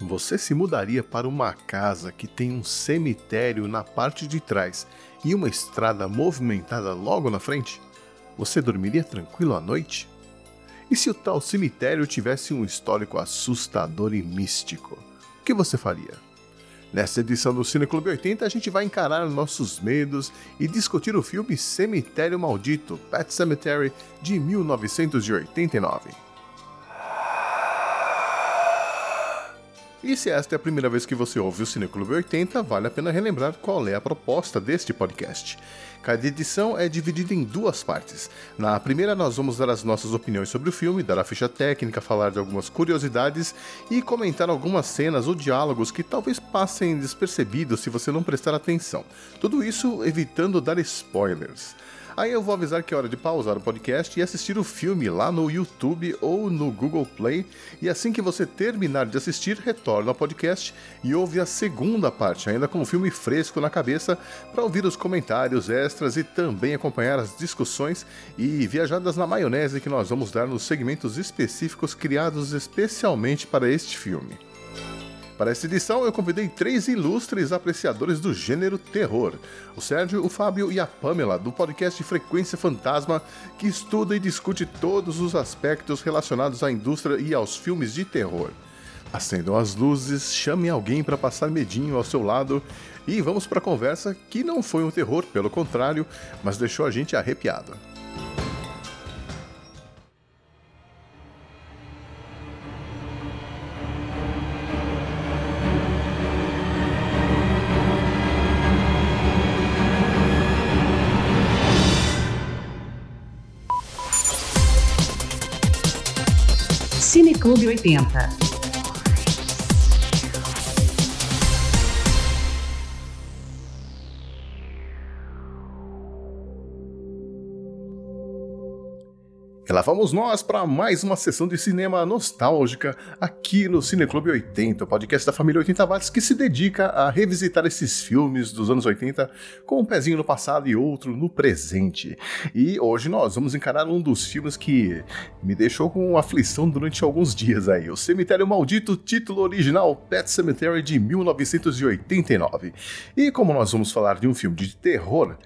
Você se mudaria para uma casa que tem um cemitério na parte de trás e uma estrada movimentada logo na frente? Você dormiria tranquilo à noite? E se o tal cemitério tivesse um histórico assustador e místico? O que você faria? Nesta edição do Cine Clube 80, a gente vai encarar nossos medos e discutir o filme Cemitério Maldito, Pet Cemetery, de 1989. E se esta é a primeira vez que você ouve o Cineclube 80, vale a pena relembrar qual é a proposta deste podcast. Cada edição é dividida em duas partes. Na primeira, nós vamos dar as nossas opiniões sobre o filme, dar a ficha técnica, falar de algumas curiosidades e comentar algumas cenas ou diálogos que talvez passem despercebidos se você não prestar atenção. Tudo isso evitando dar spoilers. Aí eu vou avisar que é hora de pausar o podcast e assistir o filme lá no YouTube ou no Google Play. E assim que você terminar de assistir, retorna ao podcast e ouve a segunda parte, ainda com o filme fresco na cabeça, para ouvir os comentários extras e também acompanhar as discussões e viajadas na maionese que nós vamos dar nos segmentos específicos criados especialmente para este filme. Para esta edição, eu convidei três ilustres apreciadores do gênero terror: o Sérgio, o Fábio e a Pamela, do podcast Frequência Fantasma, que estuda e discute todos os aspectos relacionados à indústria e aos filmes de terror. Acendam as luzes, chamem alguém para passar medinho ao seu lado e vamos para a conversa que não foi um terror, pelo contrário, mas deixou a gente arrepiado. Clube 80. E lá vamos nós para mais uma sessão de cinema nostálgica aqui no Cineclube 80, o podcast da família 80 watts que se dedica a revisitar esses filmes dos anos 80 com um pezinho no passado e outro no presente. E hoje nós vamos encarar um dos filmes que me deixou com aflição durante alguns dias aí, o Cemitério Maldito, título original Pet Cemetery de 1989. E como nós vamos falar de um filme de terror,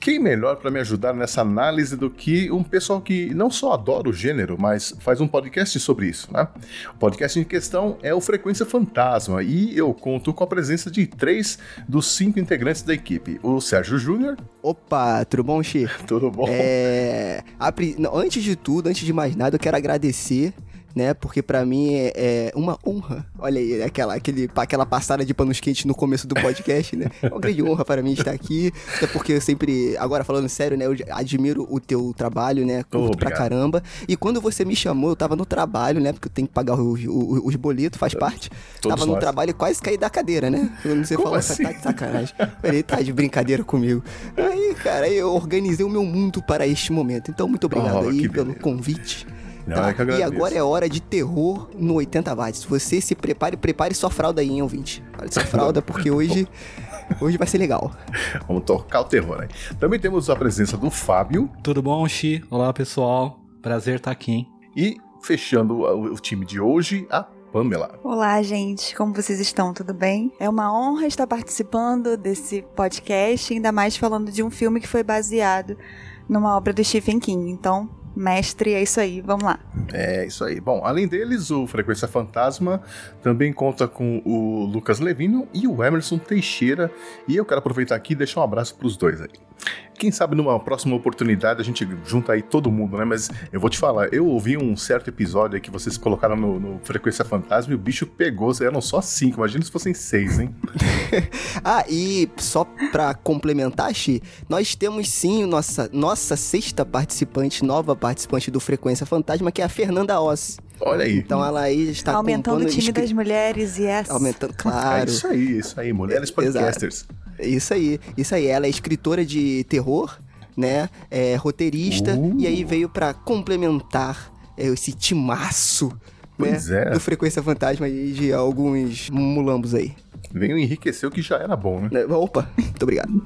quem melhor para me ajudar nessa análise do que um pessoal que não só adora o gênero, mas faz um podcast sobre isso, né? O podcast em questão é o Frequência Fantasma e eu conto com a presença de três dos cinco integrantes da equipe: o Sérgio Júnior. Opa, tudo bom, Xi? tudo bom. É... Antes de tudo, antes de mais nada, eu quero agradecer né? Porque para mim é, é, uma honra. Olha aí, aquela, aquele, aquela passada de panos quentes no começo do podcast, né? É uma grande honra para mim estar aqui. Até porque eu sempre, agora falando sério, né? Eu admiro o teu trabalho, né? Curto pra caramba. E quando você me chamou, eu tava no trabalho, né? Porque eu tenho que pagar os, os, os boletos, faz parte. Todos tava no trabalho e quase caí da cadeira, né? Quando você Como falou, assim? tá de sacanagem. Falei, tá de brincadeira comigo. Aí, cara, eu organizei o meu mundo para este momento. Então, muito obrigado oh, aí pelo beleza. convite. Não, tá? é e agora é hora de terror no 80 watts. Você se prepare, prepare sua fralda aí, hein, ouvinte. Prepare sua fralda, porque hoje, hoje vai ser legal. Vamos tocar o terror aí. Também temos a presença do Fábio. Tudo bom, Xi? Olá, pessoal. Prazer estar aqui, hein? E fechando o, o time de hoje, a Pamela. Olá, gente, como vocês estão? Tudo bem? É uma honra estar participando desse podcast, ainda mais falando de um filme que foi baseado numa obra do Stephen King. Então, mestre, é isso aí, vamos lá. É isso aí. Bom, além deles, o Frequência Fantasma também conta com o Lucas Levino e o Emerson Teixeira. E eu quero aproveitar aqui e deixar um abraço para os dois aí. Quem sabe numa próxima oportunidade a gente junta aí todo mundo, né? Mas eu vou te falar, eu ouvi um certo episódio aí que vocês colocaram no, no Frequência Fantasma e o bicho pegou, eram só cinco, imagina se fossem seis, hein? ah, e só pra complementar, Xi, nós temos sim nossa, nossa sexta participante, nova participante do Frequência Fantasma, que é a Fernanda Oss. Olha aí. Então ela aí está Aumentando o time das mulheres, yes. Aumentando, claro. É isso aí, isso aí, mulheres podcasters. Isso aí, isso aí. Ela é escritora de terror, né? É roteirista, uh. e aí veio para complementar é, esse timaço né? É. do Frequência Fantasma e de alguns mulambos aí. Veio enriquecer o que já era bom, né? É, opa, muito obrigado.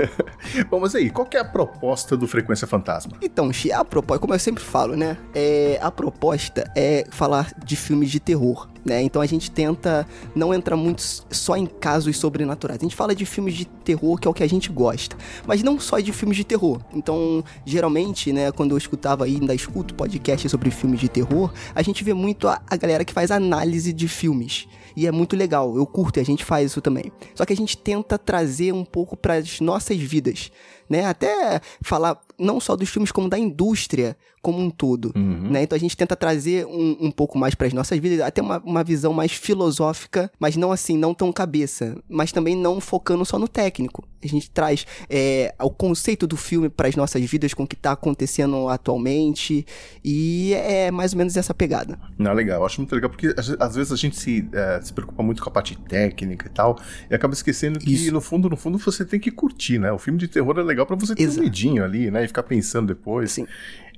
Bom, mas aí, qual que é a proposta do Frequência Fantasma? Então, Xi, a proposta, como eu sempre falo, né? É, a proposta é falar de filmes de terror, né? Então a gente tenta não entrar muito só em casos sobrenaturais. A gente fala de filmes de terror, que é o que a gente gosta, mas não só de filmes de terror. Então, geralmente, né, quando eu escutava aí, ainda escuto podcast sobre filmes de terror, a gente vê muito a, a galera que faz análise de filmes. E é muito legal, eu curto e a gente faz isso também. Só que a gente tenta trazer um pouco para as nossas vidas, né? Até falar não só dos filmes, como da indústria como um todo, Uhum. né? Então a gente tenta trazer um, um pouco mais para as nossas vidas, até uma, uma visão mais filosófica, mas não assim, não tão cabeça, mas também não focando só no técnico. A gente traz é, o conceito do filme para as nossas vidas, com o que tá acontecendo atualmente, e é mais ou menos essa pegada. Não, legal, eu acho muito legal, porque às vezes a gente se, eh, se preocupa muito com a parte técnica e tal, e acaba esquecendo que, Isso. no fundo, no fundo, você tem que curtir, né? O filme de terror é legal pra você ter Exato. um medinho ali, né? E ficar pensando depois. Sim.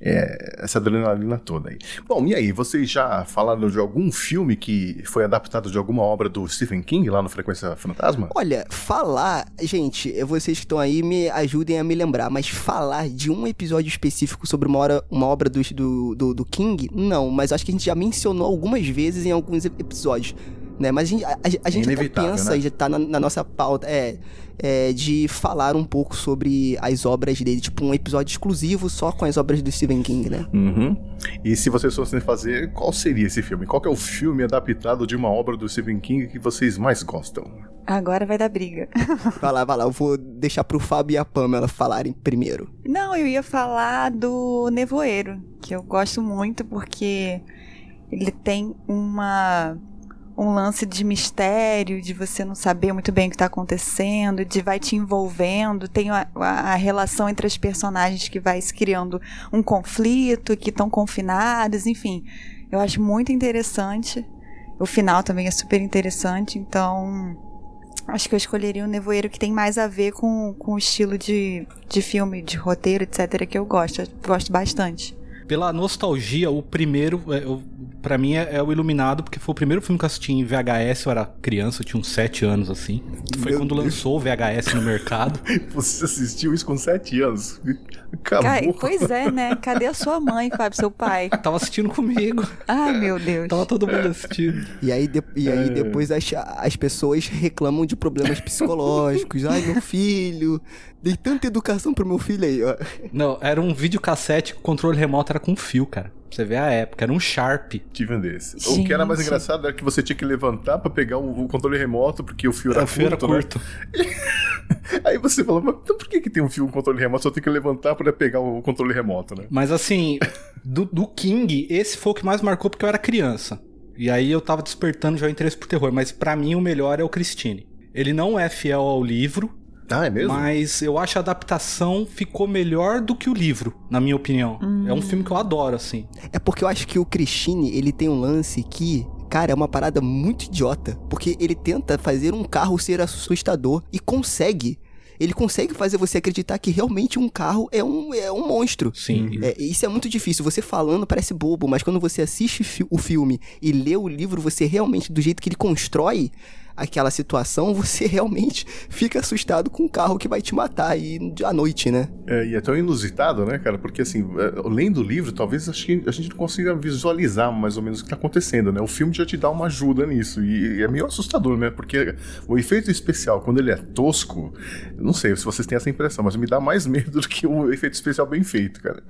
É, essa adrenalina toda aí. Bom, e aí, vocês já falaram de algum filme que foi adaptado de alguma obra do Stephen King lá no Frequência Fantasma? Olha, falar, gente, vocês que estão aí me ajudem a me lembrar, mas falar de um episódio específico sobre uma, hora, uma obra do, do, do, King, não, mas acho que a gente já mencionou algumas vezes em alguns ep- episódios. Né? Mas a gente, a, a- gente até pensa né? e já tá na, na nossa pauta, é, é, de falar um pouco sobre as obras dele, tipo um episódio exclusivo só com as obras do Stephen King, né? Uhum. E se vocês fossem fazer, qual seria esse filme? Qual que é o filme adaptado de uma obra do Stephen King que vocês mais gostam? Agora vai dar briga. Vai lá, vai lá, eu vou deixar pro Fábio e a Pamela falarem primeiro. Não, eu ia falar do Nevoeiro, que eu gosto muito porque ele tem uma um lance de mistério, de você não saber muito bem o que está acontecendo, de vai te envolvendo, tem a, a- relação entre as personagens que vai se criando um conflito, que estão confinados, enfim. Eu acho muito interessante. O final também é super interessante, então acho que eu escolheria o Nevoeiro que tem mais a ver com, com o estilo de, de filme, de roteiro, etc., que eu gosto. Eu gosto bastante. Pela nostalgia, o primeiro, é, pra mim, é, é o Iluminado, porque foi o primeiro filme que eu assisti em VHS, eu era criança, eu tinha uns 7 anos, assim. Foi Meu quando Deus. lançou o VHS no mercado. Você assistiu isso com 7 anos? Acabou. Cara, pois é, né? Cadê a sua mãe, Fábio, seu pai? Tava assistindo comigo, Ai, meu Deus. tava todo mundo assistindo. E aí, de- e aí É. depois as, as pessoas reclamam de problemas psicológicos. Ai, meu filho, dei tanta educação pro meu filho aí, ó. Não, era um videocassete, o controle remoto era com fio, cara. Pra você ver a época, era um Sharp. Tive um desses. O que era mais Gente. engraçado era que você tinha que levantar pra pegar o, o controle remoto, porque o fio era O fio era curto, né? curto. Aí você falou, mas então por que, que tem um fio com controle remoto? Só tem que levantar pra pegar o controle remoto, né? Mas assim, do, do King, esse foi o que mais marcou porque eu era criança. E aí eu tava despertando já o interesse por terror. Mas pra mim o melhor é o Christine. Ele não é fiel ao livro, Ah, é mesmo? mas eu acho a adaptação ficou melhor do que o livro, na minha opinião. É um filme que eu adoro, assim. É porque eu acho que o Christine, ele tem um lance que. Cara, é uma parada muito idiota. Porque ele tenta fazer um carro ser assustador e consegue. Ele consegue fazer você acreditar que realmente um carro é um, é um monstro. Sim. É, isso é muito difícil. Você falando parece bobo, mas quando você assiste fi- o filme e lê o livro, você realmente, do jeito que ele constrói aquela situação, você realmente fica assustado com um carro que vai te matar aí à noite, né? É, e é tão inusitado, né, cara? Porque assim, é, lendo o livro, talvez acho que a gente não consiga visualizar mais ou menos o que tá acontecendo, né? O filme já te dá uma ajuda nisso. E, e é meio assustador, né? Porque o efeito especial, quando ele é tosco, não sei se vocês têm essa impressão, mas me dá mais medo do que o efeito especial bem feito, cara.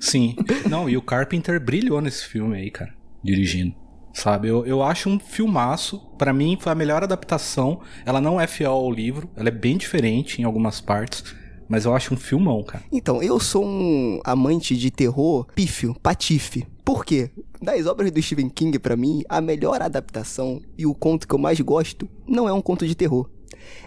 Sim. Não, e o Carpenter brilhou nesse filme aí, cara, dirigindo. Sabe, eu, eu acho um filmaço. Pra mim, foi a melhor adaptação. Ela não é fiel ao livro, ela é bem diferente em algumas partes. Mas eu acho um filmão, cara. Então, eu sou um amante de terror pífio, patife. Por quê? Das obras do Stephen King, pra mim, a melhor adaptação e o conto que eu mais gosto não é um conto de terror.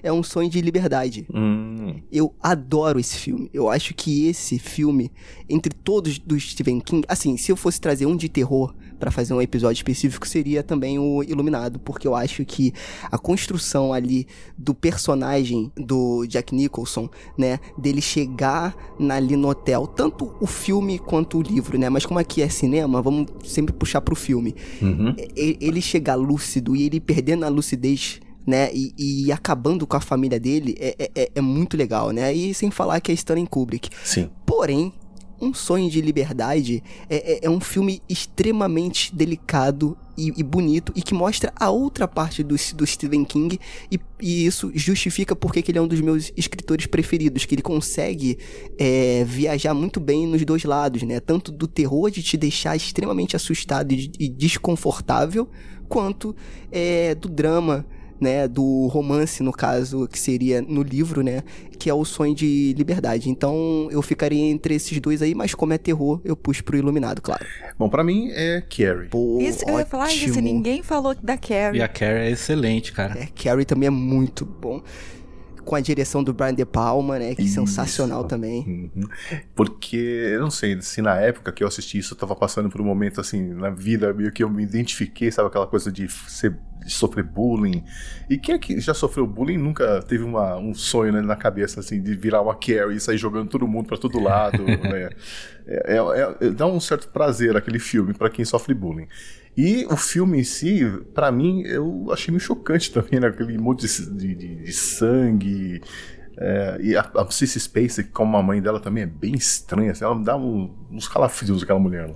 É um sonho de liberdade. Hum. Eu adoro esse filme. Eu acho que esse filme, entre todos do Stephen King, assim, se eu fosse trazer um de terror pra fazer um episódio específico, seria também o Iluminado, porque eu acho que a construção ali do personagem do Jack Nicholson, né, dele chegar na- ali no hotel, tanto o filme quanto o livro, né, mas como aqui é cinema, vamos sempre puxar pro filme. Uhum. Ele chegar lúcido e ele perdendo a lucidez né? E, e acabando com a família dele é, é, é muito legal, né? E sem falar que é Stanley Kubrick. Sim. Porém, um Sonho de Liberdade é, é, é um filme extremamente delicado e, e, bonito e que mostra a outra parte do, do Stephen King e, e isso justifica porque ele é um dos meus escritores preferidos, que ele consegue é, viajar muito bem nos dois lados, né? Tanto do terror de te deixar extremamente assustado e, e desconfortável, quanto é, do drama né, do romance, no caso, que seria no livro, né, que é o sonho de liberdade. Então eu ficaria entre esses dois aí, mas como é terror, eu pus pro Iluminado, claro. Bom, para mim é Carrie. Pô, isso, eu ia falar isso, ninguém falou da Carrie. E a Carrie é excelente, cara. É, Carrie também é muito bom com a direção do Brian De Palma, né? Que é sensacional também. Uhum. Porque, eu não sei, se na época que eu assisti isso, eu tava passando por um momento, assim, na vida meio que eu me identifiquei, sabe? Aquela coisa de ser de sofrer bullying. E quem é que já sofreu bullying nunca teve uma, um sonho né, na cabeça, assim, de virar uma Carrie e sair jogando todo mundo para todo lado, né? É, é, é, dá um certo prazer aquele filme para quem sofre bullying. E o filme em si, para mim, eu achei meio chocante também, né? Aquele monte de, de, de sangue. É, e a, a Cissy Space, como a mãe dela, também é bem estranha. Assim, ela me dá um, uns calafrios, aquela mulher lá.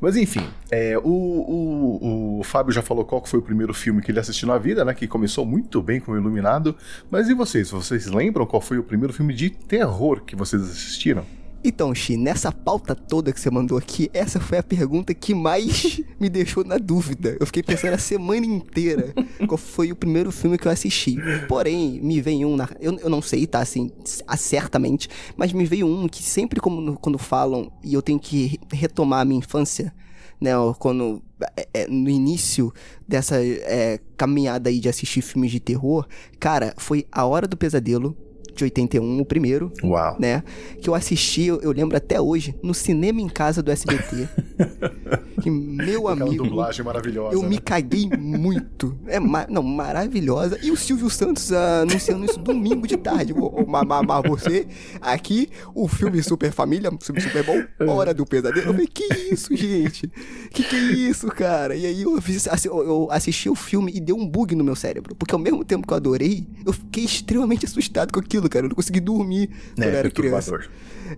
Mas enfim, é, o, o, o Fábio já falou qual foi o primeiro filme que ele assistiu na vida, né? Que começou muito bem com o Iluminado. Mas e vocês? Vocês lembram qual foi o primeiro filme de terror que vocês assistiram? Então, Xi, nessa pauta toda que você mandou aqui, essa foi a pergunta que mais me deixou na dúvida. Eu fiquei pensando a semana inteira qual foi o primeiro filme que eu assisti. Porém, me vem um, na... eu, eu não sei, tá, assim, certamente, mas me veio um que sempre como, quando falam e eu tenho que retomar a minha infância, né, quando é, é, no início dessa é, caminhada aí de assistir filmes de terror, cara, foi A Hora do Pesadelo, de 81, o primeiro. Uau. Né? Que eu assisti, eu, eu lembro até hoje, no cinema em casa do SBT. que meu Aquela amigo. dublagem maravilhosa. Eu né? me caguei muito. É, ma não, maravilhosa. E o Silvio Santos uh, anunciando isso domingo de tarde. Mas você, aqui, o filme Super Família, filme Super Bom, Hora do Pesadelo. Eu falei, que isso, gente? Que que é isso, cara? E aí eu, fiz, eu assisti o filme e deu um bug no meu cérebro. Porque ao mesmo tempo que eu adorei, eu fiquei extremamente assustado com aquilo, cara. Eu não consegui dormir quando eu era criança.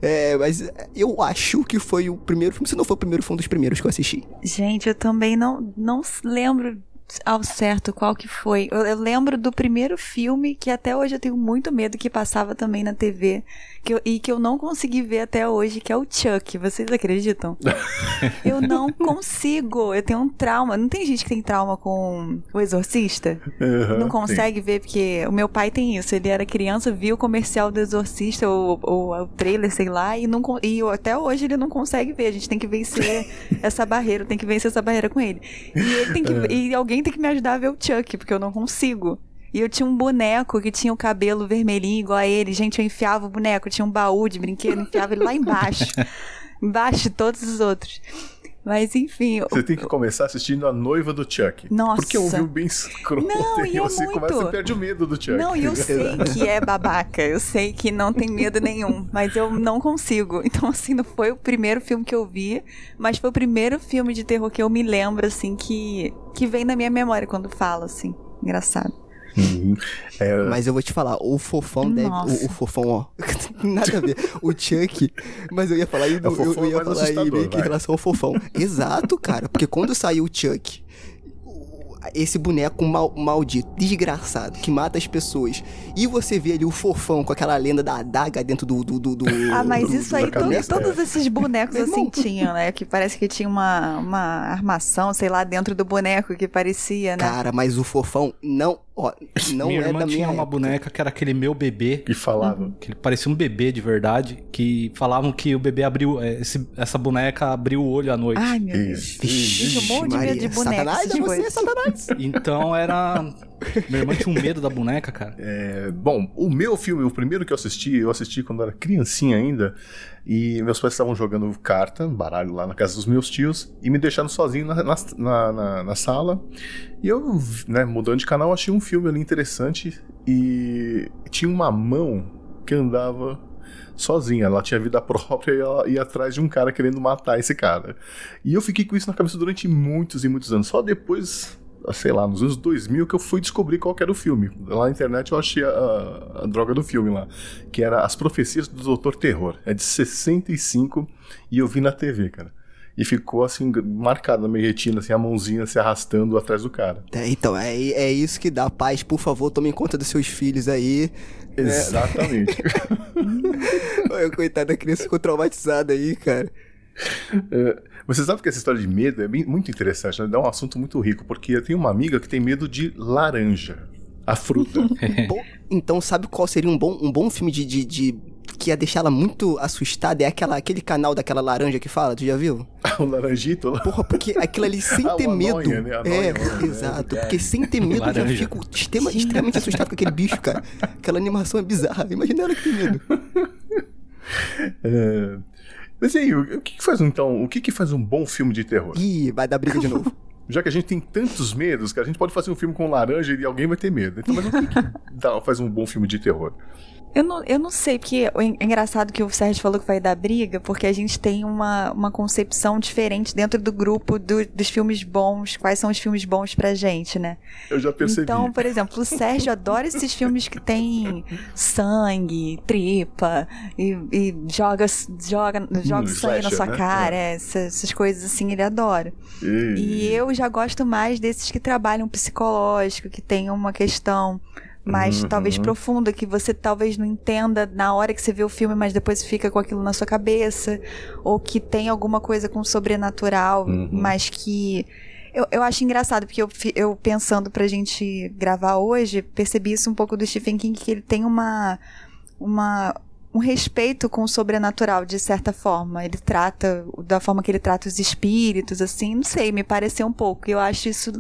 É, mas eu acho que foi o primeiro filme. Se não foi o primeiro, foi um dos primeiros que eu assisti. Gente, eu também não, não lembro ao certo qual que foi. Eu, eu, lembro do primeiro filme que até hoje eu tenho muito medo que passava também na TV que eu, e que eu não consegui ver até hoje, que é o Chuck. Vocês acreditam? eu não consigo. Eu tenho um trauma. Não tem gente que tem trauma com o Exorcista? Uhum, não consegue sim. ver, porque o meu pai tem isso. Ele era criança, viu o comercial do Exorcista, ou, ou o trailer, sei lá, e, não, e até hoje ele não consegue ver. A gente tem que vencer essa barreira, tem que vencer essa barreira com ele. E ele tem que. É. E alguém tem que me ajudar a ver o Chuck, porque eu não consigo. E eu tinha um boneco que tinha o cabelo vermelhinho igual a ele. Gente, eu enfiava o boneco, tinha um baú de brinquedo, enfiava ele lá embaixo. embaixo de todos os outros. Mas enfim. Você tem que começar assistindo A Noiva do Chuck. Nossa. Porque é um filme bem escroto. Não, e e é você muito. começa a perde o medo do Chuck. Não, e eu sei que é babaca. Eu sei que não tem medo nenhum. Mas eu não consigo. Então, assim, não foi o primeiro filme que eu vi. Mas foi o primeiro filme de terror que eu me lembro, assim, que, que vem na minha memória quando falo, assim. Engraçado. Uhum. É, Mas eu vou te falar, o fofão deve. O, o fofão, ó. nada a ver. O Chuck. Mas eu ia falar aí, É eu, eu ia falar aí meio que em relação ao fofão. Exato, cara. Porque quando saiu o Chuck, esse boneco mal, maldito, desgraçado, que mata as pessoas. E você vê ali o fofão com aquela lenda da adaga dentro do. do, do, do Ah, mas do- isso do- aí, da to- cabeça. todos esses bonecos assim tinham, né? Que parece que tinha uma, uma armação, sei lá, dentro do boneco que parecia, né? Cara, mas o fofão não. Ó, não minha é irmã da tinha minha uma época. boneca que era aquele meu bebê. que falava. Uhum. Que ele parecia um bebê de verdade. Que falavam que o bebê abriu. é, esse- essa boneca abriu o olho à noite. Ai, meu Deus. Isso. Gente, eu morro de medo de Maria. boneco, Satanás, é você. Satanás. Então era. Minha irmã tinha um medo da boneca, cara. É, bom, o meu filme, o primeiro que eu assisti, eu assisti quando era criancinha ainda. E meus pais estavam jogando carta, baralho lá na casa dos meus tios, e me deixaram sozinho na, na, na- na- na sala. E eu, né, mudando de canal, achei um filme ali interessante. E tinha uma mão que andava sozinha. Ela tinha vida própria e ela ia atrás de um cara querendo matar esse cara. E eu fiquei com isso na cabeça durante muitos e muitos anos. Só depois sei lá, nos anos 2000 que eu fui descobrir qual era o filme. Lá na internet eu achei a, a, droga do filme lá, que era As Profecias do Doutor Terror. É de 65 e eu vi na TV, cara. E ficou assim, marcado na minha retina, assim, a mãozinha se arrastando atrás do cara. É, então, é, é isso que dá. Paz, por favor, tomem conta dos seus filhos aí. Exatamente. É... Coitada da criança ficou traumatizada aí, cara. É, você sabe que essa história de medo é bem, muito interessante, né? É um assunto muito rico, porque eu tenho uma amiga que tem medo de laranja, a fruta. bom, então, sabe qual seria um bom, um bom filme de, de, de que ia deixar ela muito assustada é aquela, aquele canal daquela laranja que fala, tu já viu? o laranjito lá. Porra, porque aquilo ali sem ter medo. Né? é, né? exato. Porque sem ter medo eu já fico extrema, extremamente assustado com aquele bicho, cara. Aquela animação é bizarra. Imagina ela que tem medo. é... Mas e aí, o que, que faz então? O que, que faz um bom filme de terror? Ih, vai dar briga de novo. Já que a gente tem tantos medos, que a gente pode fazer um filme com laranja e alguém vai ter medo. Então, mas o que, que dá, faz um bom filme de terror? Eu não, eu não sei, porque é engraçado que o Sérgio falou que vai dar briga, porque a gente tem uma, uma concepção diferente dentro do grupo do, dos filmes bons, quais são os filmes bons pra gente, né? Eu já percebi. Então, por exemplo, o Sérgio adora esses filmes que tem sangue, tripa, e, e joga, joga, joga hum, sangue na sua né? cara, é. essas, essas, coisas assim, ele adora. E... e eu já gosto mais desses que trabalham psicológico, que tem uma questão mais uhum. talvez profunda, que você talvez não entenda na hora que você vê o filme, mas depois fica com aquilo na sua cabeça, ou que tem alguma coisa com sobrenatural, uhum. mas que. Eu, eu acho engraçado, porque eu, eu pensando pra gente gravar hoje, percebi isso um pouco do Stephen King, que ele tem uma. uma um respeito com o sobrenatural, de certa forma. Ele trata, da forma que ele trata os espíritos, assim, não sei, me pareceu um pouco. Eu acho isso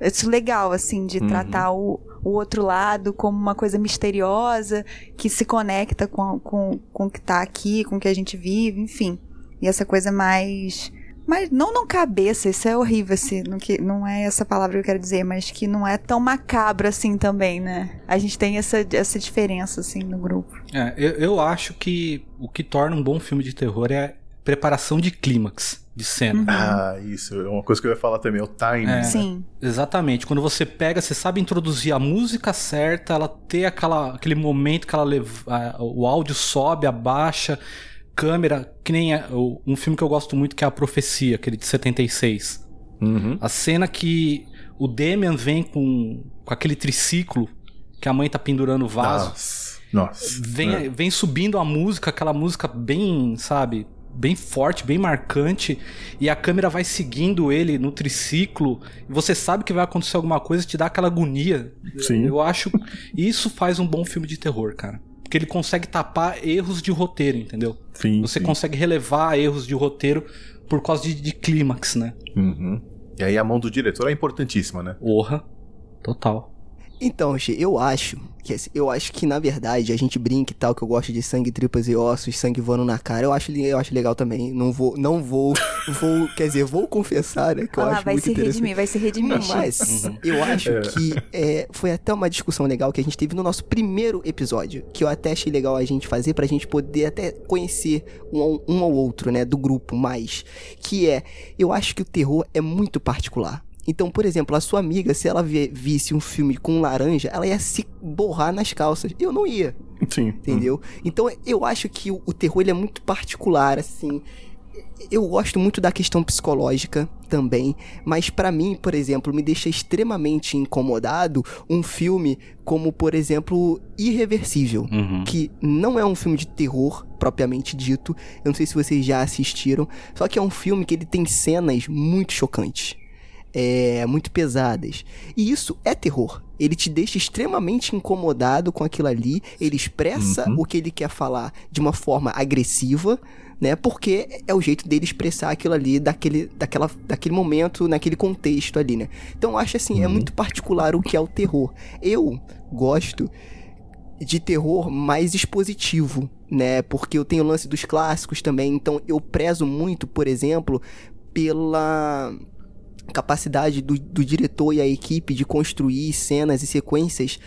isso legal, assim, de uhum. tratar o, o outro lado como uma coisa misteriosa que se conecta com, com, com o que está aqui, com o que a gente vive, enfim. E essa coisa mais. Mas não não cabeça, isso é horrível, assim, não, que, não é essa palavra que eu quero dizer, mas que não é tão macabro assim também, né? A gente tem essa, essa diferença, assim, no grupo. É, eu, eu acho que o que torna um bom filme de terror é preparação de clímax de cena. Uhum. Ah, isso. É uma coisa que eu ia falar também, é o timing. É, Sim. Exatamente. Quando você pega, você sabe introduzir a música certa, ela ter aquela, aquele momento que ela leva, o áudio sobe, abaixa, câmera, que nem é, um filme que eu gosto muito que é A Profecia, aquele de 76. Uhum. A cena que o Demian vem com, com aquele triciclo que a mãe tá pendurando o vaso. Nossa. Nossa. Vem, é. vem subindo a música, aquela música bem, sabe, bem forte, bem marcante, e a câmera vai seguindo ele no triciclo, e você sabe que vai acontecer alguma coisa, te dá aquela agonia. Sim. Eu acho isso faz um bom filme de terror, cara. Porque ele consegue tapar erros de roteiro, entendeu? Sim. Você sim. consegue relevar erros de roteiro por causa de, de clímax, né? Uhum. E aí a mão do diretor é importantíssima, né? Porra. Total. Então, eu acho que assim, eu acho que na verdade a gente brinca e tal que eu gosto de sangue, tripas e ossos, sangue voando na cara. Eu acho, eu acho legal também. Não vou, não vou, vou, quer dizer, vou confessar, né, que eu ah, acho vai muito se redimir, vai se redimir. Mas uhum. eu acho é. que é, foi até uma discussão legal que a gente teve no nosso primeiro episódio, que eu até achei legal a gente fazer pra gente poder até conhecer um, um ao outro, né, do grupo mais, que é, eu acho que o terror é muito particular. Então, por exemplo, a sua amiga, se ela visse um filme com laranja, ela ia se borrar nas calças. Eu não ia. Sim. Entendeu? Hum. Então, eu acho que o, o terror é muito particular, assim. Eu gosto muito da questão psicológica também, mas para mim, por exemplo, me deixa extremamente incomodado um filme como, por exemplo, Irreversível, uhum. que não é um filme de terror propriamente dito. Eu não sei se vocês já assistiram, só que é um filme que ele tem cenas muito chocantes é, muito pesadas. E isso é terror. Ele te deixa extremamente incomodado com aquilo ali. Ele expressa uhum. o que ele quer falar de uma forma agressiva, né? Porque é o jeito dele expressar aquilo ali daquele, daquela, daquele momento, naquele contexto ali, né? Então eu acho assim, é uhum. é muito particular o que é o terror. Eu gosto de terror mais expositivo, né? Porque eu tenho o lance dos clássicos também, então eu prezo muito, por exemplo, pela capacidade do, do diretor e a equipe de construir cenas e sequências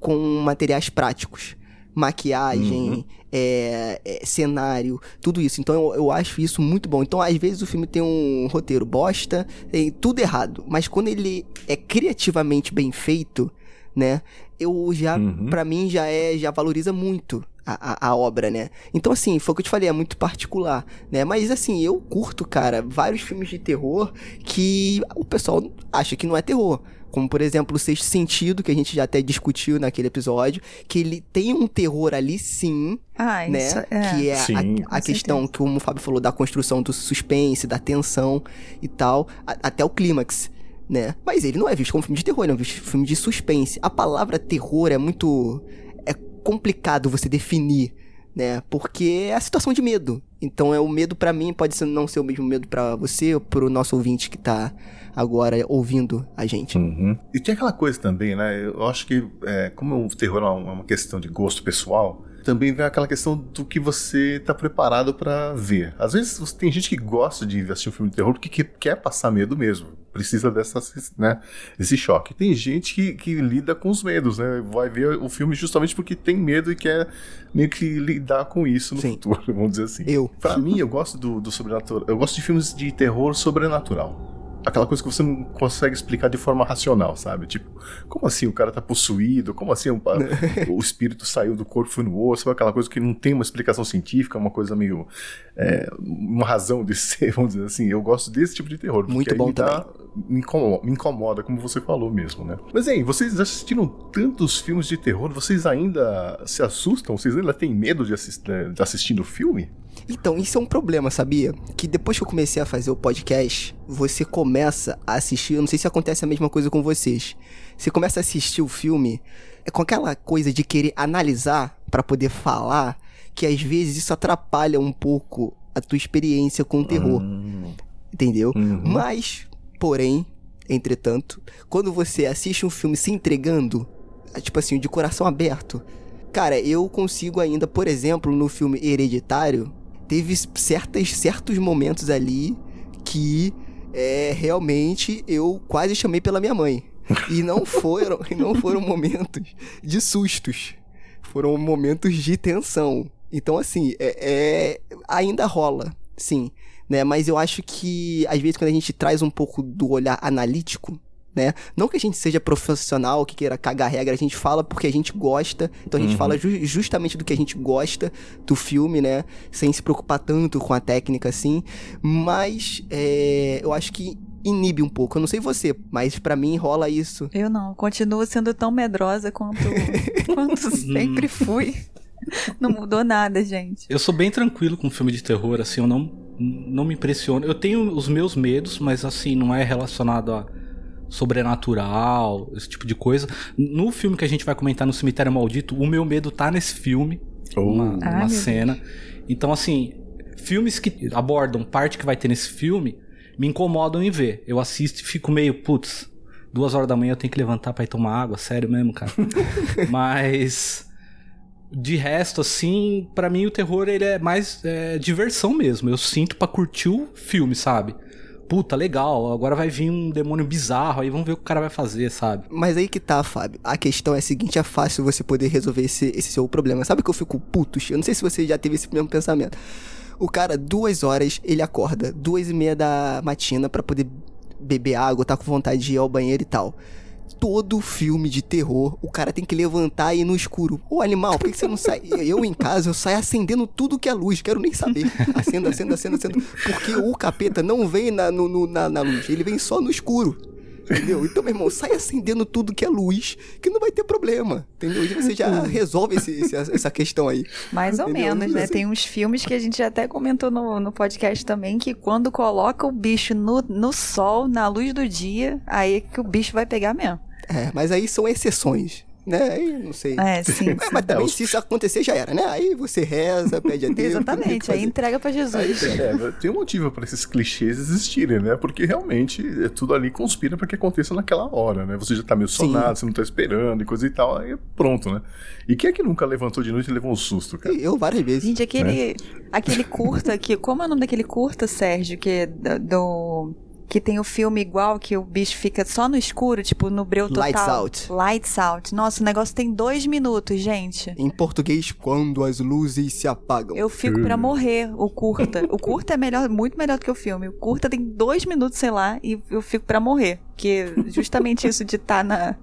com materiais práticos. maquiagem, Uhum. é, é, cenário, tudo isso. Então eu, eu acho isso muito bom. Então, às vezes, o filme tem um roteiro bosta, tem tudo errado. Mas quando ele é criativamente bem feito, né? Eu já, Uhum. pra mim, já é, já valoriza muito. A, a, a obra, né? Então, assim, foi o que eu te falei, é muito particular, né? Mas, assim, eu curto, cara, vários filmes de terror que o pessoal acha que não é terror. Como, por exemplo, o Sexto Sentido, que a gente já até discutiu naquele episódio, que ele tem um terror ali, sim, Ah, né? isso é. Que é a- Sim. a, questão que como o Fábio falou da construção do suspense, da tensão e tal, a- até o clímax, né? Mas ele não é visto como filme de terror, ele é um visto filme de suspense. A palavra terror é muito complicado você definir, né? Porque é a situação de medo. Então é o medo pra mim pode ser, não ser o mesmo medo pra você ou pro nosso ouvinte que tá agora ouvindo a gente. Uhum. E tem aquela coisa também, né? Eu acho que, é, como o terror é uma questão de gosto pessoal, também vem aquela questão do que você tá preparado pra ver. Às vezes você- tem gente que gosta de assistir um filme de terror porque que- quer passar medo mesmo. Precisa dessa, né, desse choque. Tem gente que, que lida com os medos, né? Vai ver o filme justamente porque tem medo e quer meio que lidar com isso no Sim. futuro, vamos dizer assim. Eu. Pra mim, eu gosto do, do sobrenatural. Eu gosto de filmes de terror sobrenatural. Aquela coisa que você não consegue explicar de forma racional, sabe? Tipo, como assim o cara tá possuído? Como assim o, o espírito saiu do corpo e foi no osso? Sabe Aquela coisa que não tem uma explicação científica, uma coisa meio. é, uma razão de ser, vamos dizer assim. Eu gosto desse tipo de terror. porque Muito bom me dá- Me incomoda, me incomoda, como você falou mesmo, né? Mas aí, vocês assistiram tantos filmes de terror, vocês ainda se assustam? Vocês ainda têm medo de, assist, de assistindo o filme? Então, isso é um problema, sabia? Que depois que eu comecei a fazer o podcast, você começa a assistir. Eu não sei se acontece a mesma coisa com vocês. Você começa a assistir o filme é com aquela coisa de querer analisar pra poder falar, que às vezes isso atrapalha um pouco a tua experiência com o terror, Hum, entendeu? uhum. Mas, porém, entretanto, quando você assiste um filme se entregando, é, tipo assim, de coração aberto, cara, eu consigo ainda, por exemplo, no filme Hereditário, teve certas, certos momentos ali que é, realmente eu quase chamei pela minha mãe. E não foram, e não foram momentos de sustos. Foram momentos de tensão. Então, assim, é, é- ainda rola, sim. Né? Mas eu acho que, às vezes, quando a gente traz um pouco do olhar analítico, né? Não que a gente seja profissional, que queira cagar regra, a gente fala porque a gente gosta. Então a gente Uhum. fala ju- justamente do que a gente gosta do filme, né? Sem se preocupar tanto com a técnica, assim. Mas é, eu acho que inibe um pouco. Eu não sei você, mas pra mim rola isso. Eu não, continuo sendo tão medrosa quanto, quanto sempre fui. Não mudou nada, gente. Eu sou bem tranquilo com filme de terror, assim, eu não, não me impressiono. Eu tenho os meus medos, mas assim, não é relacionado a sobrenatural, esse tipo de coisa. No filme que a gente vai comentar no Cemitério Maldito, o meu medo tá nesse filme, uma, Ai, uma meu cena. Então, assim, filmes que abordam parte que vai ter nesse filme me incomodam em ver. Eu assisto e fico meio, putz, duas horas da manhã eu tenho que levantar pra ir tomar água, sério mesmo, cara. Mas de resto, assim, pra mim o terror ele é mais é, diversão mesmo. Eu sinto pra curtir o filme, sabe? Puta, legal, agora vai vir um demônio bizarro, aí vamos ver o que o cara vai fazer, sabe? Mas aí que tá, Fábio. A questão é a seguinte: é fácil você poder resolver esse, esse seu problema. Sabe que eu fico puto? Eu não sei se você já teve esse mesmo pensamento. O cara, duas horas, ele acorda, duas e meia da matina pra poder beber água, tá com vontade de ir ao banheiro e tal. Todo filme de terror, o cara tem que levantar e ir no escuro. Ô animal, por que, você não sai? Eu em casa, eu saio acendendo tudo que é luz, quero nem saber. Acenda, acenda, acenda, acenda. Porque o capeta não vem na, no- na, na luz, ele vem só no escuro. Entendeu? Então, meu irmão, sai acendendo tudo que é luz, que não vai ter problema. Entendeu? E você já resolve esse- esse- essa questão aí. Mais ou Entendeu? menos, né? Assim. Tem uns filmes que a gente até comentou no, no podcast também, que quando coloca o bicho no, no sol, na luz do dia, aí é que o bicho vai pegar mesmo. É, mas aí são exceções, né? Aí não sei. É, sim. É, mas também, se isso acontecer, já era, né? Aí você reza, pede a Deus. Exatamente, que aí entrega pra Jesus. É, tem um motivo para esses clichês existirem, né? Porque realmente é, tudo ali conspira para que aconteça naquela hora, né? Você já tá meio Sim. sonado, você não tá esperando e coisa e tal, aí pronto, né? E quem é que nunca levantou de noite e levou um susto, cara? Eu várias vezes. Gente, aquele, aquele curta aqui, como é o nome daquele curta, Sérgio, que é do, do que tem o filme igual, que o bicho fica só no escuro, tipo, no breu total. Lights Out. Lights Out. Nossa, o negócio tem dois minutos, gente. Em português, quando as luzes se apagam. Eu fico pra morrer, o curta. O curta é melhor, muito melhor do que o filme. O curta tem dois minutos, sei lá, e eu fico pra morrer. Porque justamente isso de estar tá na,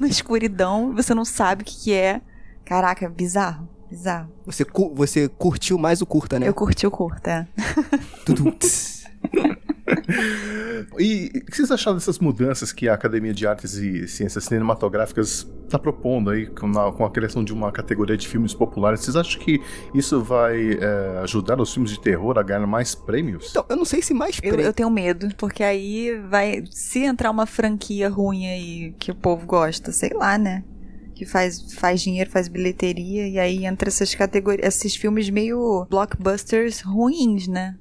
na escuridão, você não sabe o que, que é. Caraca, bizarro. Bizarro. Você, cu você curtiu mais o curta, né? Eu curti o curta. Tudo. E o que vocês acharam dessas mudanças que a Academia de Artes e Ciências Cinematográficas está propondo aí com a, com a, criação de uma categoria de filmes populares? Vocês acham que isso vai é, ajudar os filmes de terror a ganhar mais prêmios? Então, eu não sei se mais eu, prêmios. eu tenho medo, porque aí vai. Se entrar uma franquia ruim aí que o povo gosta, sei lá, né? Que faz, faz dinheiro, faz bilheteria, e aí entra essas categorias, esses filmes meio blockbusters ruins, né?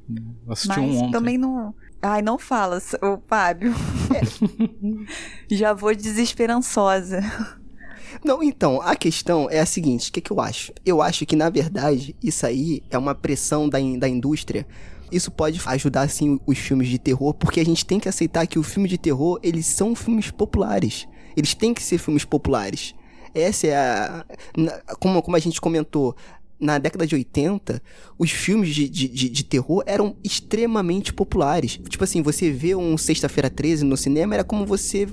Assisti Mas um ontem. também não. Ai, não fala, o Fábio. Já vou desesperançosa. Não, então, a questão é a seguinte: o que, que eu acho? Eu acho que, na verdade, isso aí é uma pressão da, in- da indústria. Isso pode ajudar, sim, os filmes de terror, porque a gente tem que aceitar que o filme de terror, eles são filmes populares. Eles têm que ser filmes populares. Essa é a. como, como a gente comentou, na década de 80, os filmes de, de, de, de terror eram extremamente populares. Tipo assim, você vê um Sexta-feira 13 no cinema era como você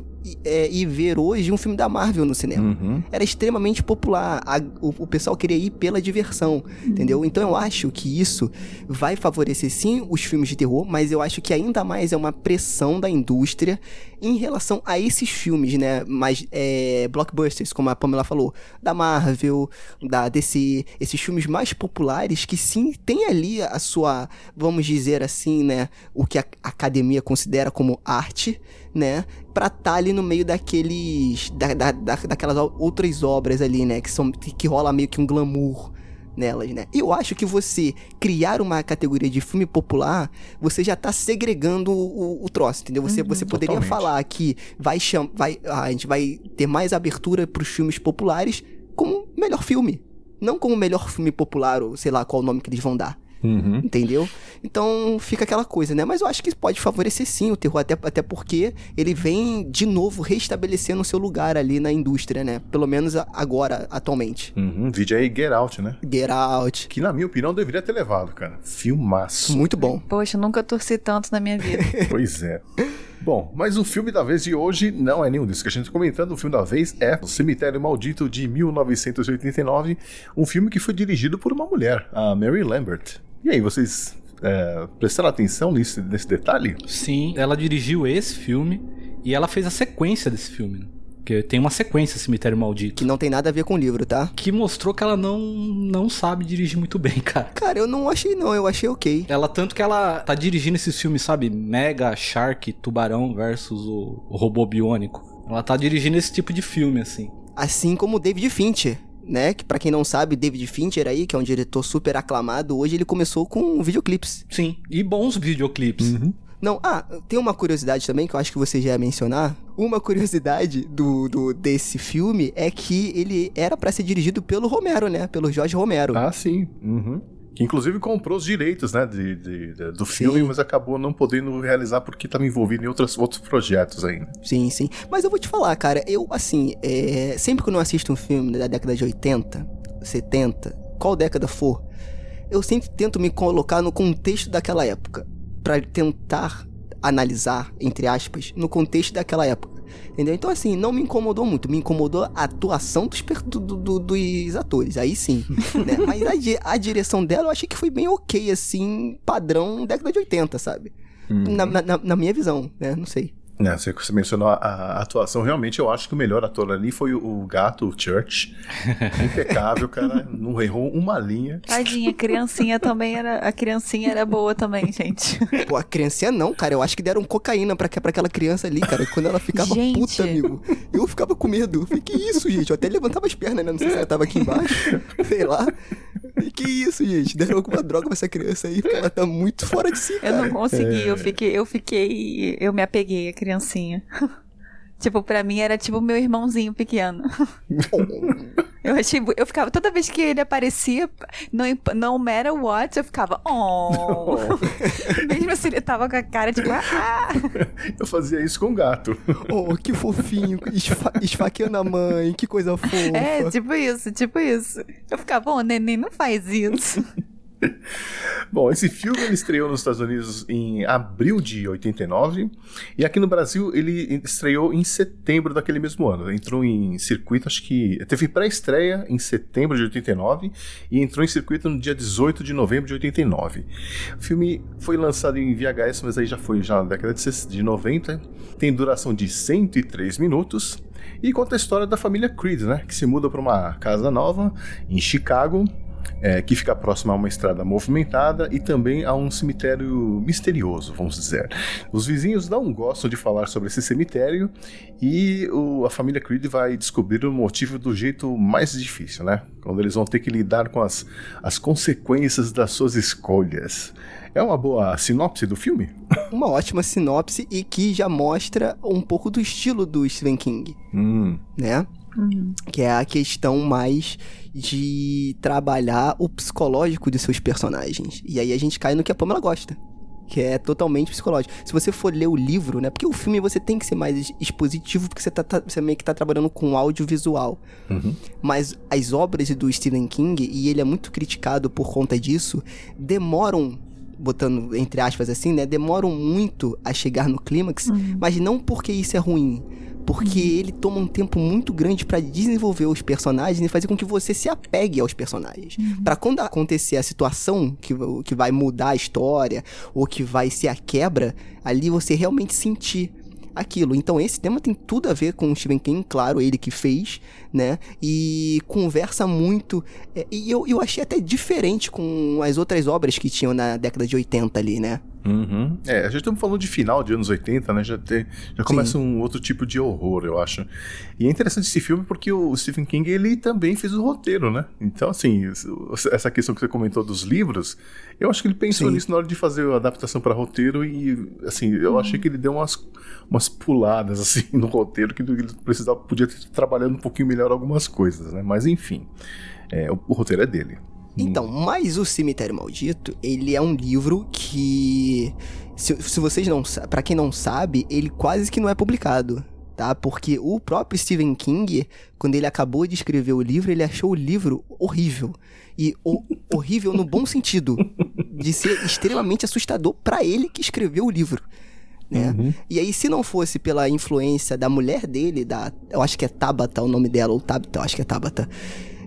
é, ir ver hoje um filme da Marvel no cinema Uhum. era extremamente popular. A- o, o pessoal queria ir pela diversão, entendeu? Então eu acho que isso vai favorecer sim os filmes de terror, mas eu acho que ainda mais é uma pressão da indústria em relação a esses filmes, né? Mais é, blockbusters, como a Pamela falou, da Marvel, da DC, esses filmes mais populares que sim tem ali a sua, vamos dizer assim, né? O que a academia considera como arte, né? Pra estar ali no meio daqueles. Da, da, da- daquelas outras obras ali, né? Que, são, que rola meio que um glamour nelas, né? Eu acho que você criar uma categoria de filme popular, você já tá segregando o, o troço, entendeu? Você, você poderia Totalmente. falar que vai, cham, vai a gente vai ter mais abertura pros filmes populares como melhor filme. Não como melhor filme popular, ou sei lá qual o nome que eles vão dar. Uhum. Entendeu? Então fica aquela coisa, né? Mas eu acho que pode favorecer sim o terror, até, até porque ele vem de novo restabelecendo o seu lugar ali na indústria, né? Pelo menos agora, atualmente. Uhum. Vídeo aí Get Out, né? Get Out. Que na minha opinião deveria ter levado, cara. Filmaço. Muito bom. Poxa, nunca torci tanto na minha vida. Pois é. Bom, mas o filme da vez de hoje não é nenhum desses que a gente está comentando. O filme da vez é O Cemitério Maldito de 1989, um filme que foi dirigido por uma mulher, a Mary Lambert. E aí, vocês é, prestaram atenção nesse, nesse detalhe? Sim, ela dirigiu esse filme e ela fez a sequência desse filme. né? Porque tem uma sequência, Cemitério Maldito. Que não tem nada a ver com o livro, tá? Que mostrou que ela não, não sabe dirigir muito bem, cara. Cara, eu não achei não, eu achei ok. Ela, tanto que ela tá dirigindo esses filmes, sabe? Mega, Shark, Tubarão versus o, o Robô Biônico. Ela tá dirigindo esse tipo de filme, assim. Assim como o David Fincher, né? Que pra quem não sabe, David Fincher aí, que é um diretor super aclamado, hoje ele começou com videoclipes. Sim, e bons videoclipes. Não, ah, tem uma curiosidade também que eu acho que você já ia mencionar. Uma curiosidade do, do desse filme é que ele era pra ser dirigido pelo Romero, né? Pelo Jorge Romero. Ah, sim. Uhum. Que inclusive comprou os direitos né, de, de- de- do filme, Sim. mas acabou não podendo realizar porque estava envolvido em outras, outros projetos ainda. Sim, sim. Mas eu vou te falar, cara, eu, assim, é, sempre que eu não assisto um filme da década de 80, 70, qual década for, eu sempre tento me colocar no contexto daquela época. Pra tentar analisar, entre aspas, no contexto daquela época. Entendeu? Então, assim, não me incomodou muito. Me incomodou a atuação dos, do- do- do- dos atores. Aí sim. né? Mas a, a direção dela eu achei que foi bem ok, assim, padrão década de 80, sabe? Na, na- na- na minha visão, né? Não sei. Né, você, você mencionou a, a atuação, realmente eu acho que o melhor ator ali foi o, o gato, o Church. Impecável, cara. Não errou uma linha. Tadinha, a criancinha também era. A criancinha era boa também, gente. Pô, a criancinha não, cara. Eu acho que deram cocaína pra, pra aquela criança ali, cara. Quando ela ficava Gente. puta, amigo. Eu ficava com medo. Eu falei, que isso, gente? Eu até levantava as pernas, né? Não sei se ela tava aqui embaixo. Sei lá. E que isso, gente? Deram alguma droga pra essa criança aí, porque ela tá muito fora de si, Eu cara. não consegui, eu fiquei, eu fiquei. Eu me apeguei à criancinha. Tipo, pra mim era tipo meu irmãozinho pequeno. Eu achei. Eu ficava. Toda vez que ele aparecia, não, não matter what, eu ficava. Oh. Mesmo assim, ele tava com a cara tipo. Ah. Eu fazia isso com gato. Oh, que fofinho, esfa esfaqueando a mãe, que coisa fofa. É, tipo isso, tipo isso. Eu ficava, ô, neném, não faz isso. Bom, esse filme ele estreou nos Estados Unidos em abril de 89 e aqui no Brasil ele estreou em setembro daquele mesmo ano. Entrou em circuito, acho que teve pré-estreia em setembro de 89 e entrou em circuito no dia 18 de novembro de 89. O filme foi lançado em VHS, mas aí já foi já na década de ses- de 90. Tem duração de 103 minutos e conta a história da família Creed, né, que se muda para uma casa nova em Chicago é, que fica próximo a uma estrada movimentada e também a um cemitério misterioso, vamos dizer. Os vizinhos não gostam de falar sobre esse cemitério e o- a família Creed vai descobrir o motivo do jeito mais difícil, né? Quando eles vão ter que lidar com as, as consequências das suas escolhas. É uma boa sinopse do filme? Uma ótima sinopse e que já mostra um pouco do estilo do Stephen King, Hum, né? Que é a questão mais de trabalhar o psicológico de seus personagens. E aí a gente cai no que a Pamela gosta. Que é totalmente psicológico. Se você for ler o livro, né? Porque o filme você tem que ser mais expositivo, porque você, tá, tá- você meio que tá trabalhando com audiovisual. Mas as obras do Stephen King, e ele é muito criticado por conta disso, demoram, botando entre aspas assim, né? Demoram muito a chegar no clímax, mas não porque isso é ruim. Porque ele toma um tempo muito grande pra desenvolver os personagens e fazer com que você se apegue aos personagens. Pra quando acontecer a situação que, que vai mudar a história ou que vai ser a quebra, ali você realmente sentir aquilo. Então esse tema tem tudo a ver com o Stephen King, claro, ele que fez, né? E conversa muito. é, e eu, eu achei até diferente com as outras obras que tinham na década de 80 ali, né? Uhum. É, a gente estamos falando de final de anos 80, né? Já, tem, já começa um outro tipo de horror, eu acho. E é interessante esse filme porque o Stephen King, ele também fez o roteiro, né? Então, assim, essa questão que você comentou dos livros, eu acho que ele pensou Sim. nisso na hora de fazer a adaptação para roteiro e, assim, eu achei que ele deu umas, umas puladas, assim, no roteiro que ele precisava, podia ter trabalhado um pouquinho melhor algumas coisas, né? Mas, enfim, é, o, o roteiro é dele. Então, mas o Cemitério Maldito, ele é um livro que, se, se vocês não, pra quem não sabe, ele quase que não é publicado, tá? Porque o próprio Stephen King, quando ele acabou de escrever o livro, ele achou o livro horrível. E o- horrível no bom sentido, de ser extremamente assustador pra ele que escreveu o livro. Né? E aí, se não fosse pela influência da mulher dele, da, eu acho que é Tabata o nome dela, ou Tabata, eu acho que é Tabata.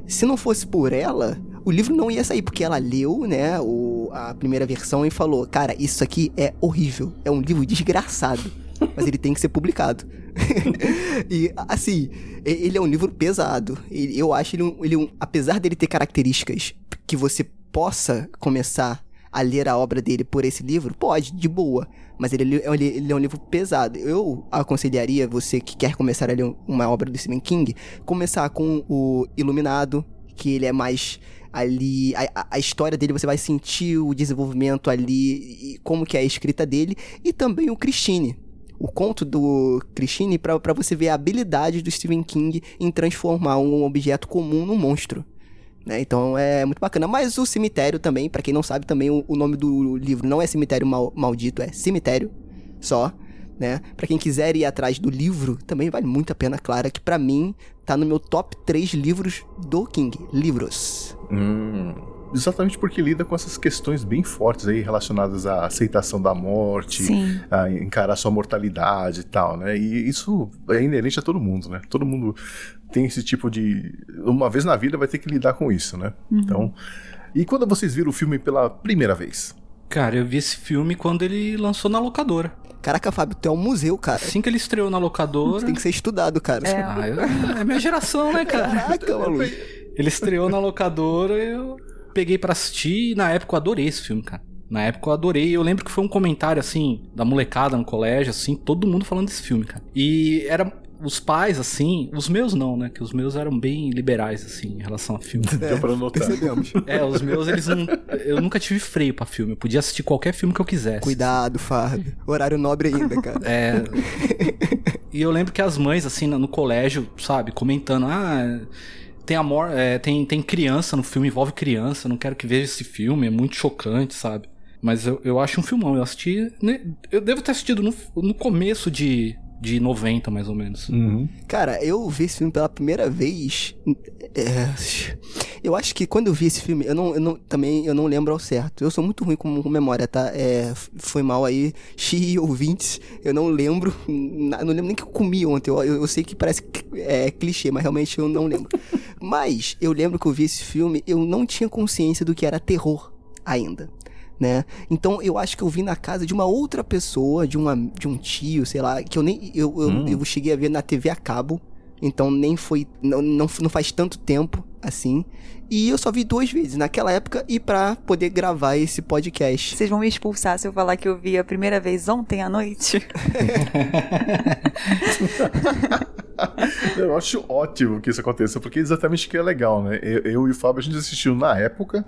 Se não fosse por ela, o livro não ia sair, porque ela leu, né, o, a primeira versão e falou: Cara, isso aqui é horrível, é um livro desgraçado, mas ele tem que ser publicado. e, assim, ele é um livro pesado. Ele- eu acho ele, um, ele um. Apesar dele ter características que você possa começar a ler a obra dele por esse livro, pode, de boa. Mas ele, li- ele é um livro pesado. Eu aconselharia você que quer começar a ler uma obra do Stephen King, começar com o Iluminado, que ele é mais ali. A, a- história dele você vai sentir o desenvolvimento ali, e como que é a escrita dele, e também o Christine. O conto do Christine pra você ver a habilidade do Stephen King em transformar um objeto comum num monstro. né? Então é muito bacana. Mas o cemitério também, pra quem não sabe, também o, o nome do livro não é Cemitério Mal- Maldito, é Cemitério só, né? Pra quem quiser ir atrás do livro, também vale muito a pena, claro, que pra mim tá no meu top 3 livros do King. Livros. Hum, exatamente porque lida com essas questões bem fortes aí relacionadas à aceitação da morte, Sim. a encarar sua mortalidade e tal, né? E isso é inerente a todo mundo, né? Todo mundo tem esse tipo de. Uma vez na vida vai ter que lidar com isso, né? Então. E quando vocês viram o filme pela primeira vez? Cara, eu vi esse filme quando ele lançou na locadora. Caraca, Fábio, tu é um museu, cara. Assim que ele estreou na locadora. Você tem que ser estudado, cara. É. Ah, eu- é minha geração, né, cara? Caraca, maluco. Ele estreou na locadora, eu peguei pra assistir e na época eu adorei esse filme, cara. Na época eu adorei. Eu lembro que foi um comentário, assim, da molecada no colégio, assim, todo mundo falando desse filme, cara. E era os pais, assim, os meus não, né? Que os meus eram bem liberais, assim, em relação a filme. Deu pra notar. Percebemos. É, os meus, eles não. Eu nunca tive freio pra filme. Eu podia assistir qualquer filme que eu quisesse. Cuidado, Fábio. Horário nobre ainda, cara. É. E eu lembro que as mães, assim, no no colégio, sabe, comentando, ah. tem amor, é, tem, tem criança no filme, envolve criança, não quero que veja esse filme, é muito chocante, sabe? Mas eu, eu acho um filmão, eu assisti. né, Eu devo ter assistido no, no começo de, de 90, mais ou menos. Uhum. Cara, eu vi esse filme pela primeira vez. é, eu acho que quando eu vi esse filme, eu não, eu não- também eu não lembro ao certo. Eu sou muito ruim com, com memória, tá? É, foi mal aí, xi ouvintes. Eu não lembro, não lembro nem o que eu comi ontem. Eu, eu- eu sei que parece é, clichê, mas realmente eu não lembro. mas eu lembro que eu vi esse filme, eu não tinha consciência do que era terror ainda. Né? Então eu acho que eu vi na casa de uma outra pessoa, de, uma, de um tio, sei lá, que eu nem. Eu, eu, Hum. eu cheguei a ver na TV a cabo. Então nem foi. Não, não, não faz tanto tempo assim. E eu só vi duas vezes, naquela época e pra poder gravar esse podcast. Vocês vão me expulsar se eu falar que eu vi a primeira vez ontem à noite? Eu acho ótimo que isso aconteça, porque é exatamente o que é legal, né? Eu, eu e o Fábio, a gente assistiu na época,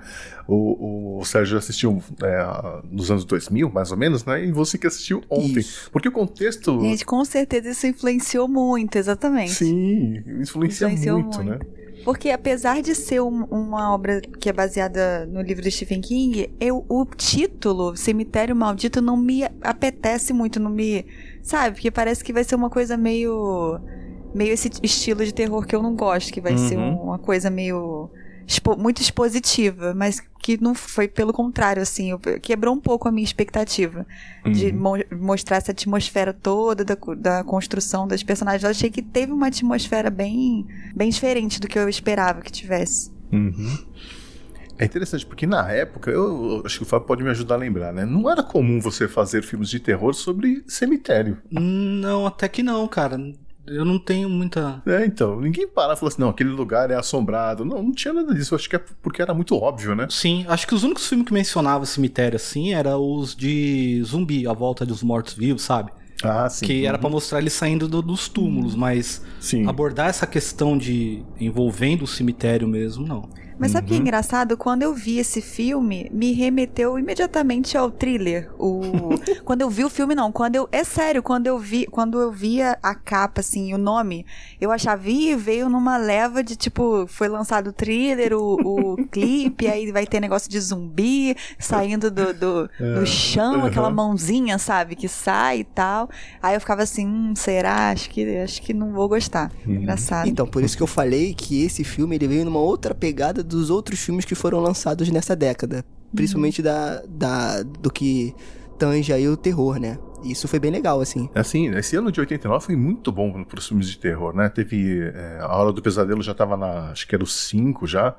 o, o Sérgio assistiu é, nos anos 2000, mais ou menos, né? E você que assistiu ontem. Isso. Porque o contexto... Gente, com certeza isso influenciou muito, exatamente. Sim, influencia Influenciou muito, muito. né? Porque apesar de ser um- uma obra que é baseada no livro do Stephen King, eu, o título, Cemitério Maldito, não me apetece muito, não me. Sabe? Porque parece que vai ser uma coisa meio. Meio esse estilo de terror que eu não gosto, que vai ser Uhum. uma coisa meio. expo- muito expositiva, mas que não foi pelo contrário, assim, eu- quebrou um pouco a minha expectativa de Uhum. mo- mostrar essa atmosfera toda da, da construção das personagens. Eu achei que teve uma atmosfera bem, bem diferente do que eu esperava que tivesse. Uhum. É interessante, porque na época, eu, eu acho que o Fábio pode me ajudar a lembrar, né? Não era comum você fazer filmes de terror sobre cemitério. Não, até que não, cara. Eu não tenho muita. É, então, ninguém para e fala assim, não, aquele lugar é assombrado. Não, não tinha nada disso. Acho que é porque era muito óbvio, né? Sim, acho que os únicos filmes que mencionavam cemitério assim eram os de zumbi, a volta dos mortos-vivos, sabe? Ah, sim. que era pra Uhum. mostrar eles saindo do- dos túmulos, mas Sim. abordar essa questão de envolvendo o cemitério mesmo, não. Mas sabe o que é Uhum. engraçado? Quando eu vi esse filme, me remeteu imediatamente ao thriller. O... quando eu vi o filme, não. Quando eu. É sério, quando eu vi, quando eu via a capa, assim, o nome, eu achava, ih, veio numa leva de tipo, foi lançado o thriller, o, o clipe, aí vai ter negócio de zumbi saindo do, do, do chão, aquela Uhum. mãozinha, sabe, que sai e tal. Aí eu ficava assim, hum, será? Acho que, acho que não vou gostar. Engraçado. Então, por isso que eu falei que esse filme ele veio numa outra pegada dos outros filmes que foram lançados nessa década. Principalmente da, da, do que tange aí o terror, né? Isso foi bem legal, assim. Assim, esse ano de 89 foi muito bom para os filmes de terror, né? Teve é, A Hora do Pesadelo já tava na. Acho que era o 5 já.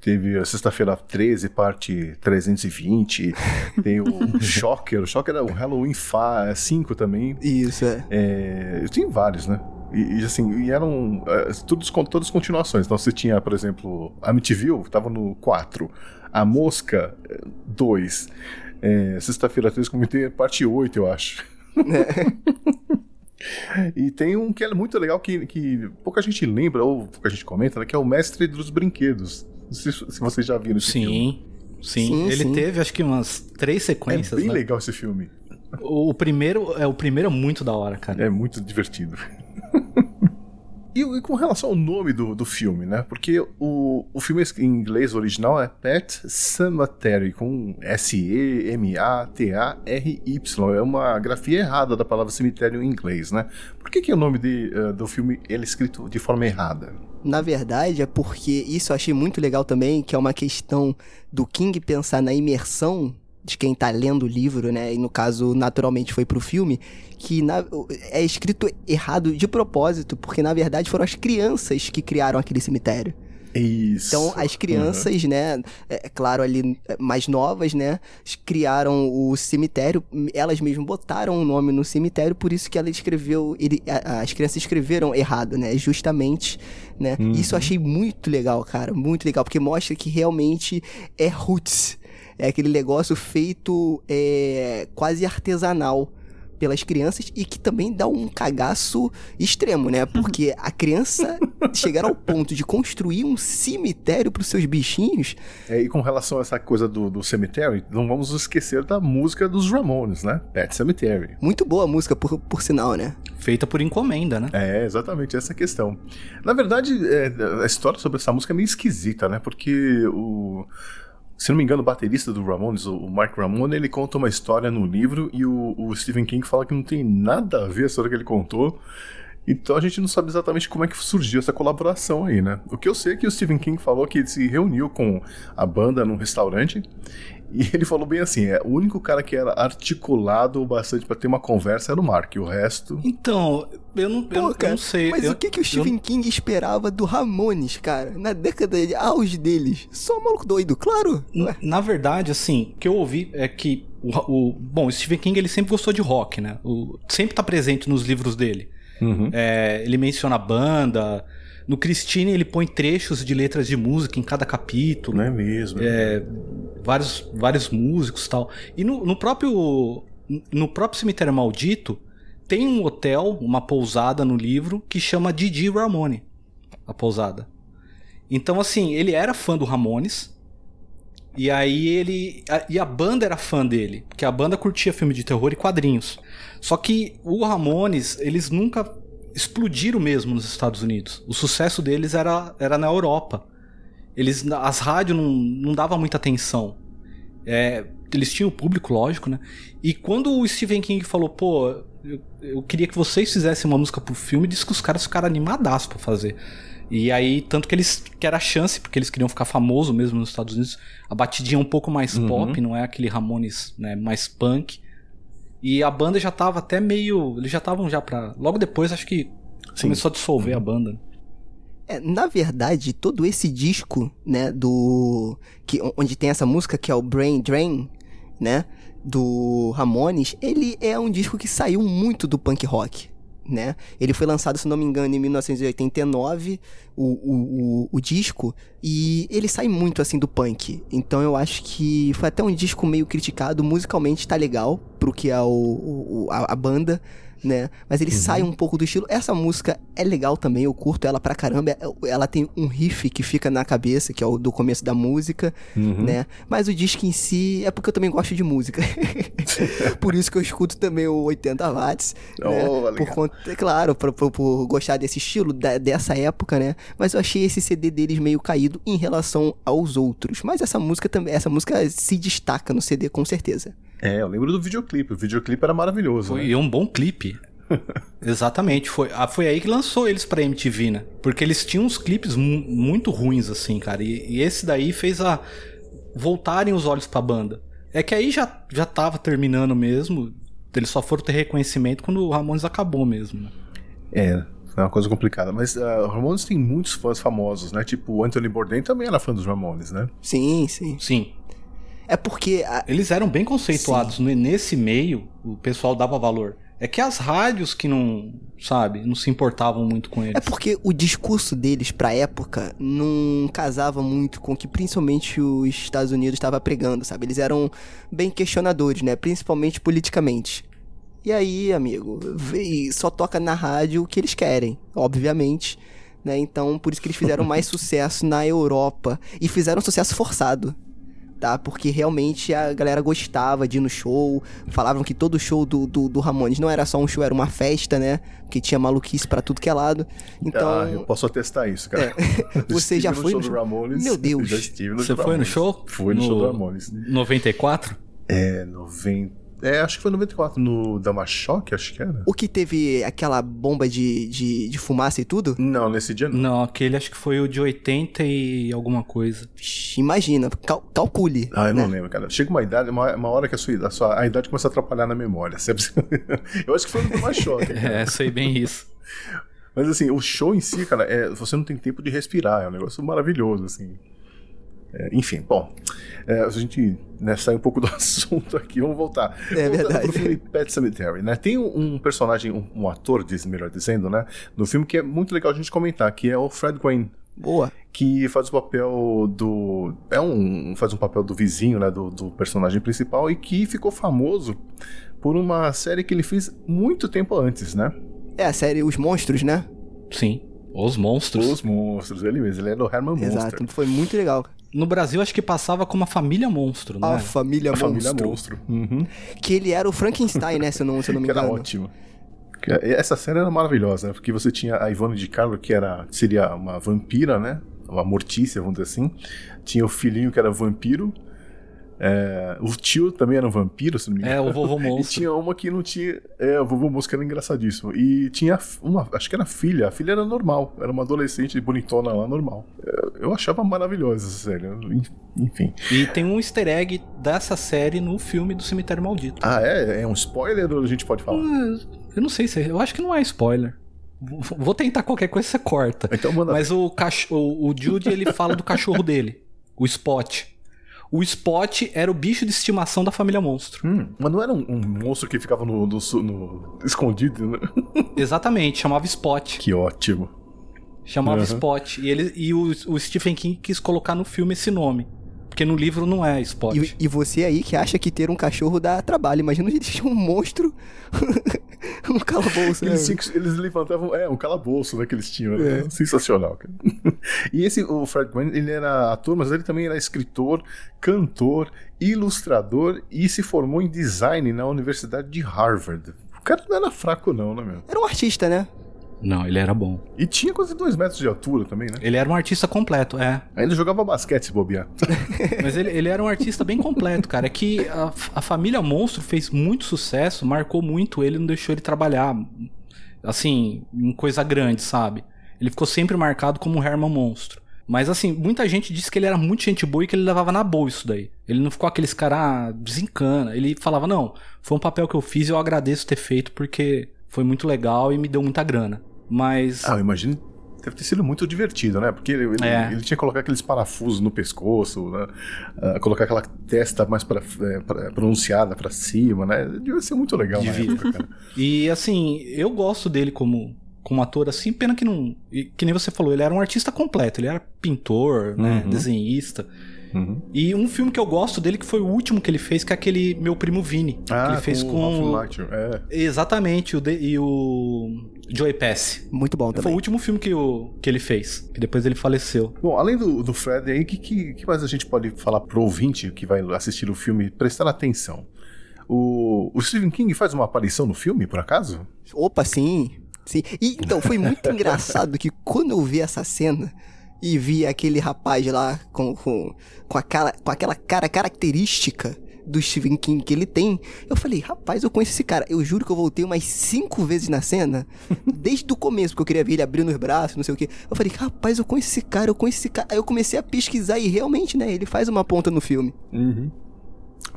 Teve a Sexta-feira 13, parte 320. Tem o Shocker. O Shocker era o Halloween 5 também. Isso, é. É, tem vários, né? E, e, assim, e eram é, todos, com todas continuações. Então você tinha, por exemplo, Amityville, tava no 4. A Mosca, 2. É, Sexta-feira 13, comentei parte 8, eu acho. E tem um que é muito legal que, que pouca gente lembra, ou pouca gente comenta, né, que é o Mestre dos Brinquedos. Não sei se, se vocês já viram esse filme. Sim, sim. Sim, Ele sim. teve acho que umas três É sequências, bem né? legal esse filme. O, o primeiro é o primeiro é muito da hora, cara. É muito divertido. E, e com relação ao nome do, do filme, né? Porque o, o filme em inglês original é Pet Cemetery, com S-E-M-A-T-A-R-Y. É uma grafia errada da palavra cemitério em inglês, né? Por que, que o nome de, eh, do filme ele é escrito de forma errada? Na verdade, é porque isso eu achei muito legal também, que é uma questão do King pensar na imersão de quem tá lendo o livro, né? E no caso, naturalmente, foi pro filme, que na- é escrito errado de propósito, porque na verdade foram as crianças que criaram aquele cemitério. Isso. Então, as crianças, né, é é claro, ali é, mais novas, né, criaram o cemitério, elas mesmas botaram o nome no cemitério, por isso que ela escreveu, ele, a- as crianças escreveram errado, né, justamente, né. Uhum. Isso eu achei muito legal, cara, muito legal, porque mostra que realmente é roots, é aquele negócio feito é, quase artesanal pelas crianças e que também dá um cagaço extremo, né? Porque a criança chegar ao ponto de construir um cemitério para os seus bichinhos, É, e com relação a essa coisa do, do cemitério, não vamos esquecer da música dos Ramones, né? Pet Cemetery. muito boa a música, por, por sinal, né? feita por encomenda, né? É, exatamente, essa é a questão. Na verdade, é, a história sobre essa música é meio esquisita, né? Porque o. Se não me engano, o baterista do Ramones, o Mark Ramone, ele conta uma história no livro e o, o Stephen King fala que não tem nada a ver a história que ele contou. Então a gente não sabe exatamente como é que surgiu essa colaboração aí, né? O que eu sei é que o Stephen King falou que ele se reuniu com a banda num restaurante e ele falou bem assim: é, o único cara que era articulado bastante para ter uma conversa era o Mark, e o resto. Então, eu não, Pô, eu, eu cara, não sei. Mas eu, o que, que o Stephen eu- King esperava do Ramones, cara? Na década de auge deles. Só um maluco doido, claro. N- Na verdade, assim, o que eu ouvi é que o, o- bom, o Stephen King ele sempre gostou de rock, né? O, sempre tá presente nos livros dele. Uhum. É, ele menciona a banda. No Christine ele põe trechos de letras de música em cada capítulo. Não é mesmo? É, vários, vários músicos e tal. E no, no próprio no próprio Cemitério Maldito tem um hotel, uma pousada no livro que chama Didi Ramone, a pousada. Então assim, ele era fã do Ramones. E aí ele a- e a banda era fã dele, porque a banda curtia filme de terror e quadrinhos. Só que o Ramones, eles nunca explodiram mesmo nos Estados Unidos. O sucesso deles era, era na Europa eles as rádios não, não davam muita atenção. É, eles tinham o público, lógico, né? E quando o Stephen King falou, pô, eu, eu queria que vocês fizessem uma música pro filme, disse que os caras ficaram animadaços pra fazer. E aí, tanto que eles que era a chance, porque eles queriam ficar famoso mesmo nos Estados Unidos, a batidinha é um pouco mais Uhum. pop, não é aquele Ramones né, mais punk. E a banda já tava até meio. Eles já estavam já pra. Logo depois, acho que Sim. começou a dissolver a banda. É, na verdade, todo esse disco, né, do. Que, onde tem essa música que é o Brain Drain, né? Do Ramones, ele é um disco que saiu muito do punk rock. Né? Ele foi lançado, se não me engano, em 1989, o, o, o, o disco, e ele sai muito assim do punk. Então eu acho que foi até um disco meio criticado, musicalmente tá legal pro que é o, o- a, a banda, né? Mas ele sai um pouco do estilo. Essa música é legal também, eu curto ela pra caramba. É- Ela tem um riff que fica na cabeça, que é o do começo da música, Uhum. né? Mas o disco em si é porque eu também gosto de música. por isso que eu escuto também o 80 watts, né? Oh, legal. Por conta, é claro, por, por- por gostar desse estilo, da- dessa época, né? Mas eu achei esse CD deles meio caído em relação aos outros. Mas essa música também, essa música se destaca no CD com certeza. É, eu lembro do videoclipe. O videoclipe era maravilhoso. Foi né? um bom clipe. Exatamente, foi, ah, foi aí que lançou eles pra MTV, né? Porque eles tinham uns clipes mu- muito ruins, assim, cara. E, e esse daí fez a. voltarem os olhos pra banda. É que aí já, já tava terminando mesmo. Eles só foram ter reconhecimento quando o Ramones acabou mesmo. né? É, foi uma coisa complicada. Mas uh, Ramones tem muitos fãs famosos, né? Tipo, o Anthony Bourdain também era fã dos Ramones, né? Sim, sim. Sim. É porque a- Eles eram bem conceituados. né? Nesse meio, o pessoal dava valor. É que as rádios que não, sabe, não se importavam muito com eles. É porque o discurso deles pra época não casava muito com o que principalmente os Estados Unidos estava pregando, sabe? Eles eram bem questionadores, né? Principalmente politicamente. E aí, amigo, só toca na rádio o que eles querem, obviamente. Né? Então, por isso que eles fizeram mais sucesso na Europa. E fizeram sucesso forçado. Tá? Porque realmente a galera gostava de ir no show. Falavam que todo show do, do, do Ramones não era só um show, era uma festa, né? Porque tinha maluquice pra tudo que é lado. Então. Ah, eu posso atestar isso, cara. Eu Você já foi no no show do Ramones. Meu Deus. Eu já estive no Você show do foi no show? Fui no, show do Ramones. 94? É, 90. É, acho que foi 94, no Damachoque, acho que era. O que teve aquela bomba de, de, de fumaça e tudo? Não, nesse dia não. Não, aquele acho que foi o de 80 e alguma coisa. Vixe, Imagina, cal- calcule. Ah, eu não né? lembro, cara. Chega uma idade, uma, uma hora que a sua, a sua a idade começa a atrapalhar na memória. sabe? eu acho que foi no Damachoque. É, sei bem isso. Mas assim, o show em si, cara, é, você não tem tempo de respirar, é um negócio maravilhoso, assim. É, enfim, bom, é, a gente né, sai um pouco do assunto aqui, vamos voltar. É Voltando verdade. Pro filme Pet Cemetery, né? Tem um, personagem, um, um ator, diz, melhor dizendo, né? No filme que é muito legal a gente comentar, que é o Fred Gwynne. Boa. Que faz o papel do. É um. Faz um papel do vizinho, né? Do, do personagem principal e que ficou famoso por uma série que ele fez muito tempo antes, né? É a série Os Monstros, né? Sim. Os monstros. Os monstros, ele mesmo, ele era o Herman Monster. Exato. Foi muito legal. No Brasil, acho que passava como a família monstro, A né? família A Monstro. família monstro. Uhum. Que ele era o Frankenstein, né? Se eu não, se eu não me Que era engano. ótimo. Essa série era maravilhosa, né? Porque você tinha a Ivone de Carlo, que era, seria uma vampira, né? Uma mortícia, vamos dizer assim. Tinha o filhinho que era vampiro. É, o tio também era um vampiro, se não me engano. É, o vovô E monstro. tinha uma que não tinha. É, o vovô monstro que era engraçadíssimo. E tinha uma, acho que era filha. A filha era normal. Era uma adolescente bonitona lá, normal. Eu, eu achava maravilhosa essa série. Enfim. E tem um easter egg dessa série no filme do Cemitério Maldito. Ah, é? É um spoiler ou a gente pode falar? Eu não sei se. Eu acho que não é spoiler. Vou tentar qualquer coisa você corta. Então manda. Mas o, cach... o, o Jude ele fala do cachorro dele, o Spot. O Spot era o bicho de estimação da família Monstro. Hum, mas não era um, um monstro que ficava no, no, no- escondido, né? Exatamente, chamava Spot. Que ótimo. Chamava Uhum. Spot. E, ele, e o, o Stephen King quis colocar no filme esse nome. Porque no livro não é Spot. E, e você aí que acha que ter um cachorro dá trabalho. Imagina um monstro. um calabouço, né? Eles, eles levantavam, é, um calabouço, né, que eles tinham. né? Sensacional, cara. e esse, o Fred Gwynne, ele era ator, mas ele também era escritor, cantor, ilustrador e se formou em design na Universidade de Harvard. O cara não era fraco não, né, meu? Era um artista, né? Não, ele era bom. E tinha quase dois metros de altura também, né? Ele era um artista completo, é. Ainda jogava basquete se bobear. Mas ele, ele era um artista bem completo, cara. É que a, a família Monstro fez muito sucesso, marcou muito ele, não deixou ele trabalhar, assim, em coisa grande, sabe? Ele ficou sempre marcado como Herman Monstro. Mas assim, muita gente disse que ele era muito gente boa e que ele levava na boa isso daí. Ele não ficou aqueles cara ah, desencana. Ele falava, não, foi um papel que eu fiz e eu agradeço ter feito porque foi muito legal e me deu muita grana. Mas. Ah, eu imagino deve ter sido muito divertido, né? Porque ele, É. ele tinha que colocar aqueles parafusos no pescoço, né? Ah, colocar aquela testa mais pra, é, pra- pronunciada pra cima, né? Devia ser muito legal Devia. época. E assim, eu gosto dele como, como ator, assim, pena que não. Que nem você falou, ele era um artista completo, ele era pintor, né? Uhum. Desenhista. Uhum. E um filme que eu gosto dele, que foi o último que ele fez, que é aquele Meu Primo Vini. que ele fez o com. Macchio, é. Exatamente, o de- e o Joey Pass. Muito bom Foi o também. último filme que, o, que ele fez, que depois ele faleceu. Bom, além do, do Fred aí, o que, que, que mais a gente pode falar pro ouvinte que vai assistir o filme prestar atenção? O, o Stephen King faz uma aparição no filme, por acaso? Opa, sim. Sim. E, então, foi muito engraçado que quando eu vi essa cena e vi aquele rapaz lá com, com, com, a cara, com aquela cara característica do Stephen King que ele tem, eu falei, rapaz, eu conheço esse cara. Eu juro que eu voltei umas cinco vezes na cena, desde o começo, porque eu queria ver ele abrindo os braços, não sei o que. Eu falei, rapaz, eu conheço esse cara, eu conheço esse cara. Aí eu comecei a pesquisar e realmente, né, ele faz uma ponta no filme.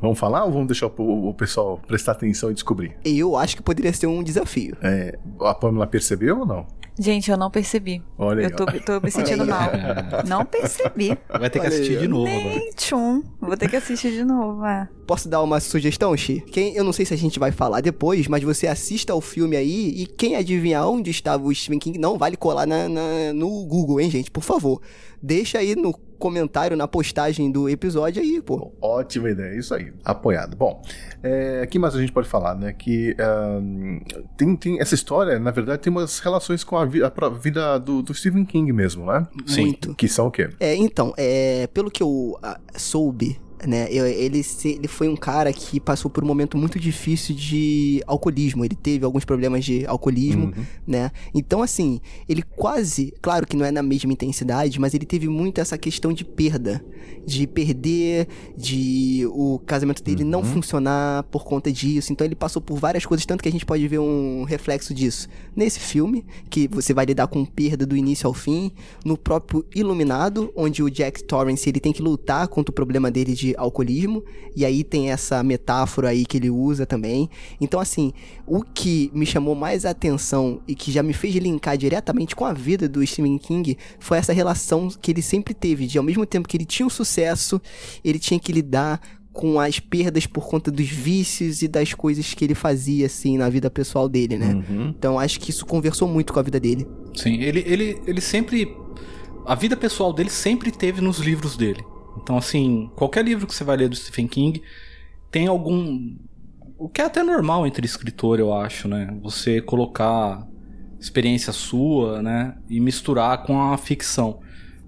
Vamos falar ou vamos deixar o, o pessoal prestar atenção e descobrir? E eu acho que poderia ser um desafio. É, a Pamela percebeu ou não? Gente, eu não percebi. Olha aí, Eu tô, tô me sentindo mal. Não percebi. Vai ter que Olha assistir aí, de novo agora. Nem tchum. Vou ter que assistir de novo, é. Posso dar uma sugestão, Xi? Quem, eu não sei se a gente vai falar depois, mas você assista ao filme aí e quem adivinhar onde estava o Stephen King, não vale colar na, na- no Google, hein, gente? Por favor. Deixa aí no comentário, na postagem do episódio aí, pô. Ótima ideia, isso aí, apoiado. Bom, é, o que mais a gente pode falar, né? Que ahn, tem, tem essa história, na verdade, tem umas relações com a, vi- a vida do, do Stephen King mesmo, né? Sim. Muito. Que são o quê? É, então, é, pelo que eu ah, soube, né, ele, ele foi um cara que passou por um momento muito difícil de alcoolismo. Ele teve alguns problemas de alcoolismo, Uhum. né? Então, assim, ele quase, claro que não é na mesma intensidade, mas ele teve muito essa questão de perda, de perder, de o casamento dele não funcionar por conta disso. Então, ele passou por várias coisas, tanto que a gente pode ver um reflexo disso nesse filme, que você vai lidar com perda do início ao fim, no próprio Iluminado, onde o Jack Torrance ele tem que lutar contra o problema dele de alcoolismo, e aí tem essa metáfora aí que ele usa também. Então, assim, o que me chamou mais a atenção e que já me fez linkar diretamente com a vida do Stephen King foi essa relação que ele sempre teve, de ao mesmo tempo que ele tinha um sucesso, ele tinha que lidar com as perdas por conta dos vícios e das coisas que ele fazia, assim, na vida pessoal dele, né? Uhum. Então acho que isso conversou muito com a vida dele. Sim, ele, ele, ele sempre. A vida pessoal dele sempre teve nos livros dele. Então, assim, qualquer livro que você vai ler do Stephen King tem algum. O que é até normal entre escritor, eu acho, né? Você colocar experiência sua, né? E misturar com a ficção.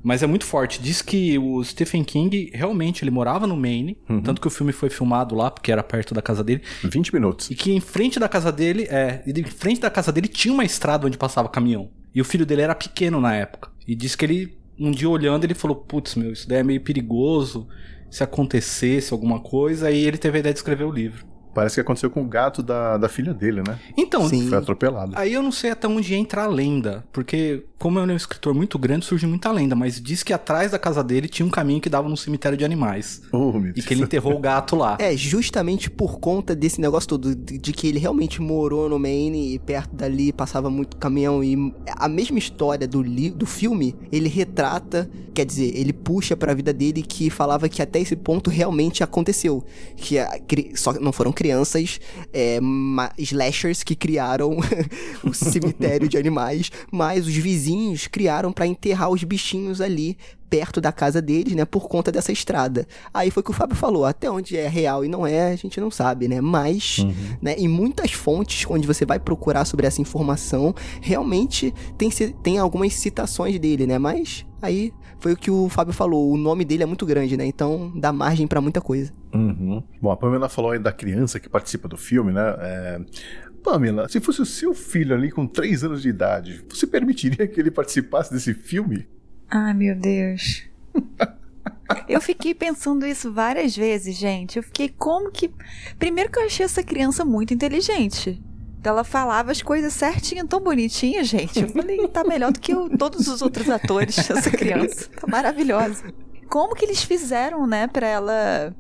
Mas é muito forte. Diz que o Stephen King realmente ele morava no Maine, Uhum. tanto que o filme foi filmado lá, porque era perto da casa dele. 20 minutos. E que em frente da casa dele, é, em frente da casa dele tinha uma estrada onde passava caminhão. E o filho dele era pequeno na época. E disse que ele, um dia olhando, ele falou: Putz, meu, isso daí é meio perigoso. Se acontecesse alguma coisa, aí ele teve a ideia de escrever o livro. Parece que aconteceu com o gato da, da filha dele, né? Então, Sim. Foi atropelado. Aí eu não sei até onde entra a lenda, porque como ele é um escritor muito grande, surge muita lenda, mas diz que atrás da casa dele tinha um caminho que dava num cemitério de animais. Oh, meu E Deus. que ele enterrou o gato lá. É, justamente por conta desse negócio todo, de, de que ele realmente morou no Maine e perto dali passava muito caminhão e a mesma história do, li, do filme, ele retrata, quer dizer, ele puxa pra vida dele que falava que até esse ponto realmente aconteceu. Que a, só não foram crianças, é, slashers que criaram o cemitério de animais, mas os vizinhos criaram pra enterrar os bichinhos ali perto da casa deles, né, por conta dessa estrada. Aí foi o que o Fábio falou, até onde é real e não é, a gente não sabe, né? Mas, né, em muitas fontes onde você vai procurar sobre essa informação, realmente tem, tem algumas citações dele, né? Mas aí foi o que o Fábio falou, o nome dele é muito grande, né? Então dá margem pra muita coisa. Uhum. Bom, a Pamela falou aí da criança que participa do filme, né? É... Pamela, se fosse o seu filho ali com 3 anos de idade, você permitiria que ele participasse desse filme? Ai, meu Deus. Eu fiquei pensando isso várias vezes, gente. Eu fiquei como que. Primeiro que eu achei essa criança muito inteligente. Ela falava as coisas certinho, tão bonitinha, gente. Eu falei, tá melhor do que todos os outros atores, essa criança. Tá maravilhosa. Como que eles fizeram, né, pra ela.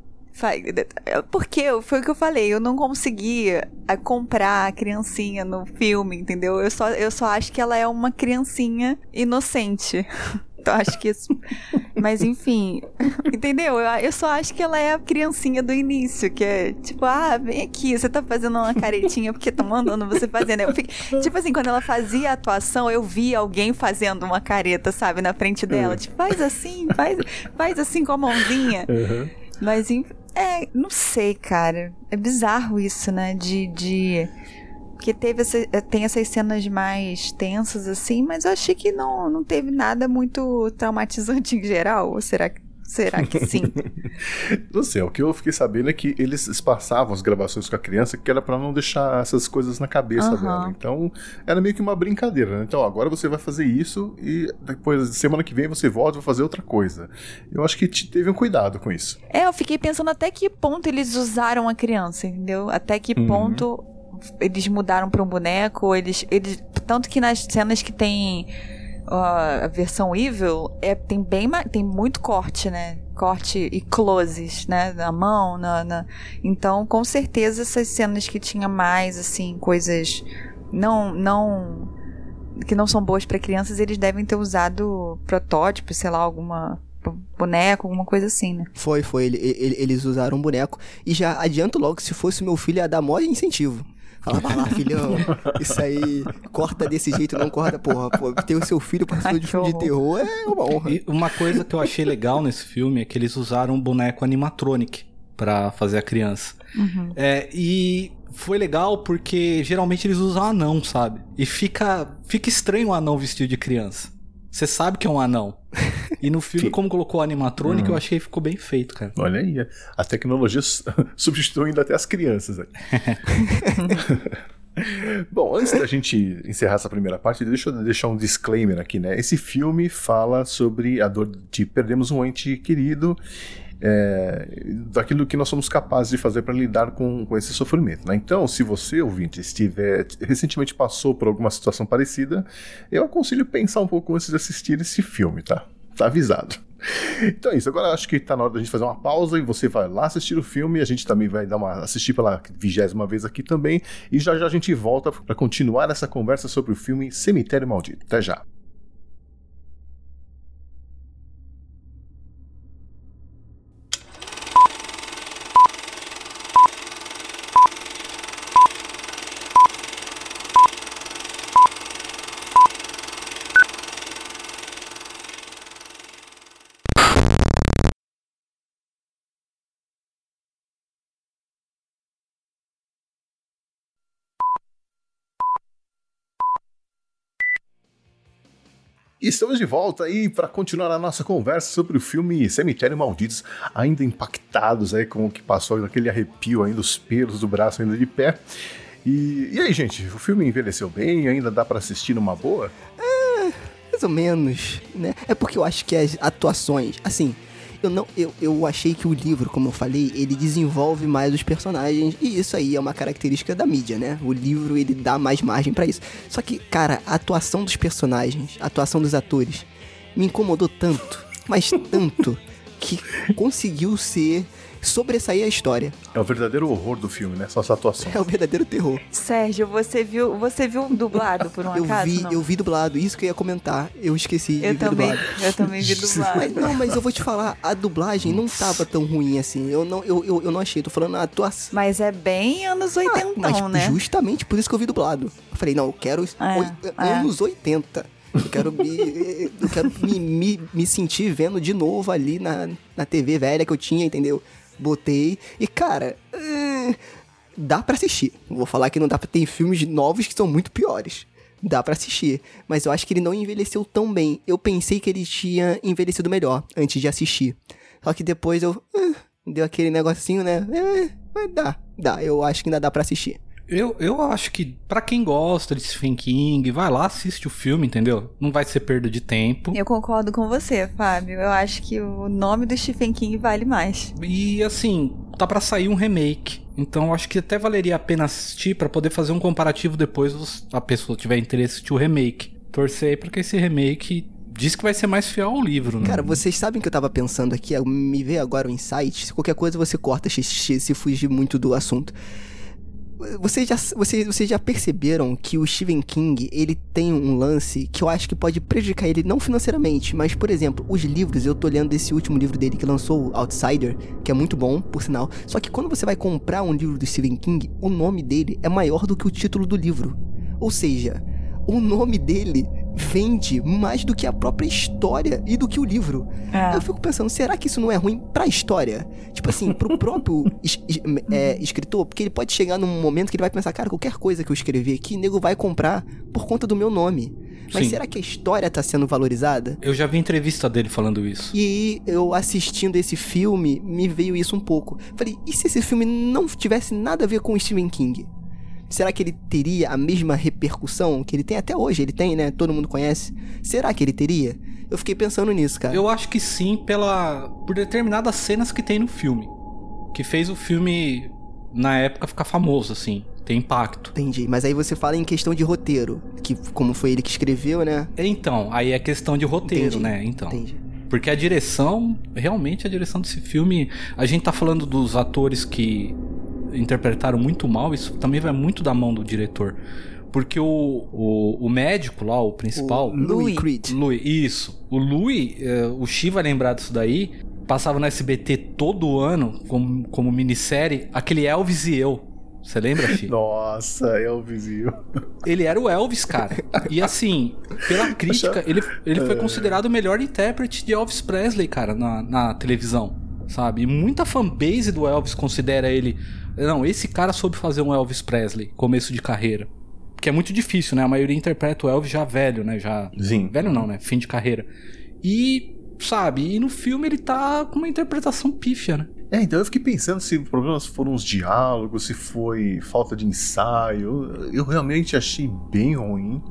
Porque foi o que eu falei, eu não consegui ah, comprar a criancinha no filme, entendeu? Eu só, eu só acho que ela é uma criancinha inocente. Então acho que isso. Mas enfim, entendeu? Eu, eu só acho que ela é a criancinha do início, que é tipo, ah, vem aqui, você tá fazendo uma caretinha porque tá mandando você fazendo. Eu fico, tipo assim, quando ela fazia a atuação, eu via alguém fazendo uma careta, sabe, na frente dela. Tipo, faz assim, faz, faz assim com a mãozinha. Mas, enfim, é, não sei, cara. É bizarro isso, né? De. de... Porque teve essa, tem essas cenas mais tensas, assim, mas eu achei que não, não teve nada muito traumatizante em geral. Ou será que, será que sim? Não sei, o que eu fiquei sabendo é que eles passavam as gravações com a criança que era pra não deixar essas coisas na cabeça Aham. dela. Então, era meio que uma brincadeira, né? Então, agora você vai fazer isso e depois, semana que vem, você volta e vai fazer outra coisa. Eu acho que te- teve um cuidado com isso. É, eu fiquei pensando até que ponto eles usaram a criança, entendeu? Até que Uhum. Eles mudaram pra um boneco, eles, eles. Tanto que nas cenas que tem ó, a versão Evil, é, tem bem tem muito corte, né? Corte e closes, né? Na mão, na, na- Então, com certeza, essas cenas que tinha mais, assim, coisas não. não que não são boas pra crianças, eles devem ter usado protótipos, sei lá, alguma boneco, alguma coisa assim, né? Foi, foi, ele- ele- eles usaram um boneco e já adianto logo se fosse meu filho ia dar maior incentivo. Vai lá, filhão, isso aí, corta desse jeito, não corta, porra, pô, ter o seu filho participando de filme de terror é uma honra. E uma coisa que eu achei legal nesse filme é que eles usaram um boneco animatronic pra fazer a criança. Uhum. É, e foi legal porque geralmente eles usam anão, sabe? E fica, fica estranho o anão vestido de criança. Você sabe que é um anão. E no filme, como colocou animatronic, eu achei que ficou bem feito, cara. Olha aí, a tecnologia su- substituindo até as crianças. Bom, antes da gente encerrar essa primeira parte, deixa eu deixar um disclaimer aqui, né? Esse filme fala sobre a dor de perdermos um ente querido, é, daquilo que nós somos capazes de fazer para lidar com, com esse sofrimento, né? Então, se você, ouvinte, estiver recentemente passou por alguma situação parecida, eu aconselho pensar um pouco antes de assistir esse filme, tá? Tá avisado. Então é isso, agora acho que tá na hora da gente fazer uma pausa e você vai lá assistir o filme, a gente também vai dar uma assistir pela vigésima vez aqui também, e já já a gente volta para continuar essa conversa sobre o filme Cemitério Maldito. Até já. Estamos de volta aí para continuar a nossa conversa sobre o filme Cemitério Malditos, ainda impactados aí com o que passou, aquele arrepio ainda, os pelos do braço ainda de pé. E, e aí, gente, o filme envelheceu bem? Ainda dá para assistir numa boa? É, mais ou menos, né? É porque eu acho que as atuações, assim, eu não, eu, eu achei que o livro, como eu falei, ele desenvolve mais os personagens e isso aí é uma característica da mídia, né? O livro ele dá mais margem para isso. Só que, cara, a atuação dos personagens, a atuação dos atores me incomodou tanto, mas tanto que conseguiu ser sobressair a história. É o verdadeiro horror do filme, né? Só essa atuação. É o verdadeiro terror. Sérgio, você viu, você viu dublado por um eu acaso? Vi, não? eu vi dublado, isso que eu ia comentar. Eu esqueci eu de também, dublado. Eu também vi dublado. Mas, não, mas eu vou te falar, a dublagem não tava tão ruim assim. Eu não, eu, eu, eu não achei, tô falando a atuação. Mas é bem anos 80, ah, mas né? justamente por isso que eu vi dublado. Eu falei, não, eu quero é, anos é. 80. Eu quero, me, eu quero me, me, me sentir vendo de novo ali na, na TV velha que eu tinha, entendeu? Botei. E, cara, é, dá para assistir. Vou falar que não dá pra. Tem filmes novos que são muito piores. Dá para assistir. Mas eu acho que ele não envelheceu tão bem. Eu pensei que ele tinha envelhecido melhor antes de assistir. Só que depois eu. Uh, deu aquele negocinho, né? É, dá, dá. Eu acho que ainda dá para assistir. Eu, eu acho que para quem gosta de Stephen King, vai lá, assiste o filme, entendeu? Não vai ser perda de tempo. Eu concordo com você, Fábio. Eu acho que o nome do Stephen King vale mais. E assim, tá para sair um remake. Então acho que até valeria a pena assistir para poder fazer um comparativo depois a pessoa tiver interesse em assistir o remake. Torcer aí pra que esse remake diz que vai ser mais fiel ao livro, né? Cara, vocês sabem que eu tava pensando aqui, me veio agora o um insight. Se qualquer coisa você corta se fugir muito do assunto. Vocês já, vocês, vocês já perceberam que o Stephen King, ele tem um lance que eu acho que pode prejudicar ele, não financeiramente, mas, por exemplo, os livros, eu tô olhando esse último livro dele que lançou, Outsider, que é muito bom, por sinal. Só que quando você vai comprar um livro do Stephen King, o nome dele é maior do que o título do livro. Ou seja, o nome dele vende mais do que a própria história e do que o livro. É. Eu fico pensando, será que isso não é ruim pra história? Tipo assim, pro próprio es é, escritor, porque ele pode chegar num momento que ele vai pensar, cara, qualquer coisa que eu escrever aqui, nego vai comprar por conta do meu nome. Mas Sim. será que a história tá sendo valorizada? Eu já vi entrevista dele falando isso. E aí, eu assistindo esse filme, me veio isso um pouco. Falei, e se esse filme não tivesse nada a ver com o Stephen King? Será que ele teria a mesma repercussão que ele tem até hoje? Ele tem, né? Todo mundo conhece. Será que ele teria? Eu fiquei pensando nisso, cara. Eu acho que sim, pela por determinadas cenas que tem no filme, que fez o filme na época ficar famoso assim, tem impacto. Entendi, mas aí você fala em questão de roteiro, que como foi ele que escreveu, né? Então, aí é questão de roteiro, Entendi. né? Então. Entendi. Porque a direção, realmente a direção desse filme, a gente tá falando dos atores que interpretaram muito mal, isso também vai muito da mão do diretor. Porque o, o, o médico lá, o principal. O Louis Creed. Louis, isso. O Louis, é, o Chi vai lembrar disso daí. Passava no SBT todo ano, como, como minissérie, aquele Elvis e eu. Você lembra, Chi? Nossa, Elvis e eu. Ele era o Elvis, cara. E assim, pela crítica, ele, ele foi é. considerado o melhor intérprete de Elvis Presley, cara, na, na televisão. Sabe? E muita fanbase do Elvis considera ele não, esse cara soube fazer um Elvis Presley, começo de carreira. Que é muito difícil, né? A maioria interpreta o Elvis já velho, né? Já. Sim. Velho não, né? Fim de carreira. E, sabe, e no filme ele tá com uma interpretação pífia, né? É, então eu fiquei pensando se os problemas foram os diálogos, se foi falta de ensaio. Eu realmente achei bem ruim.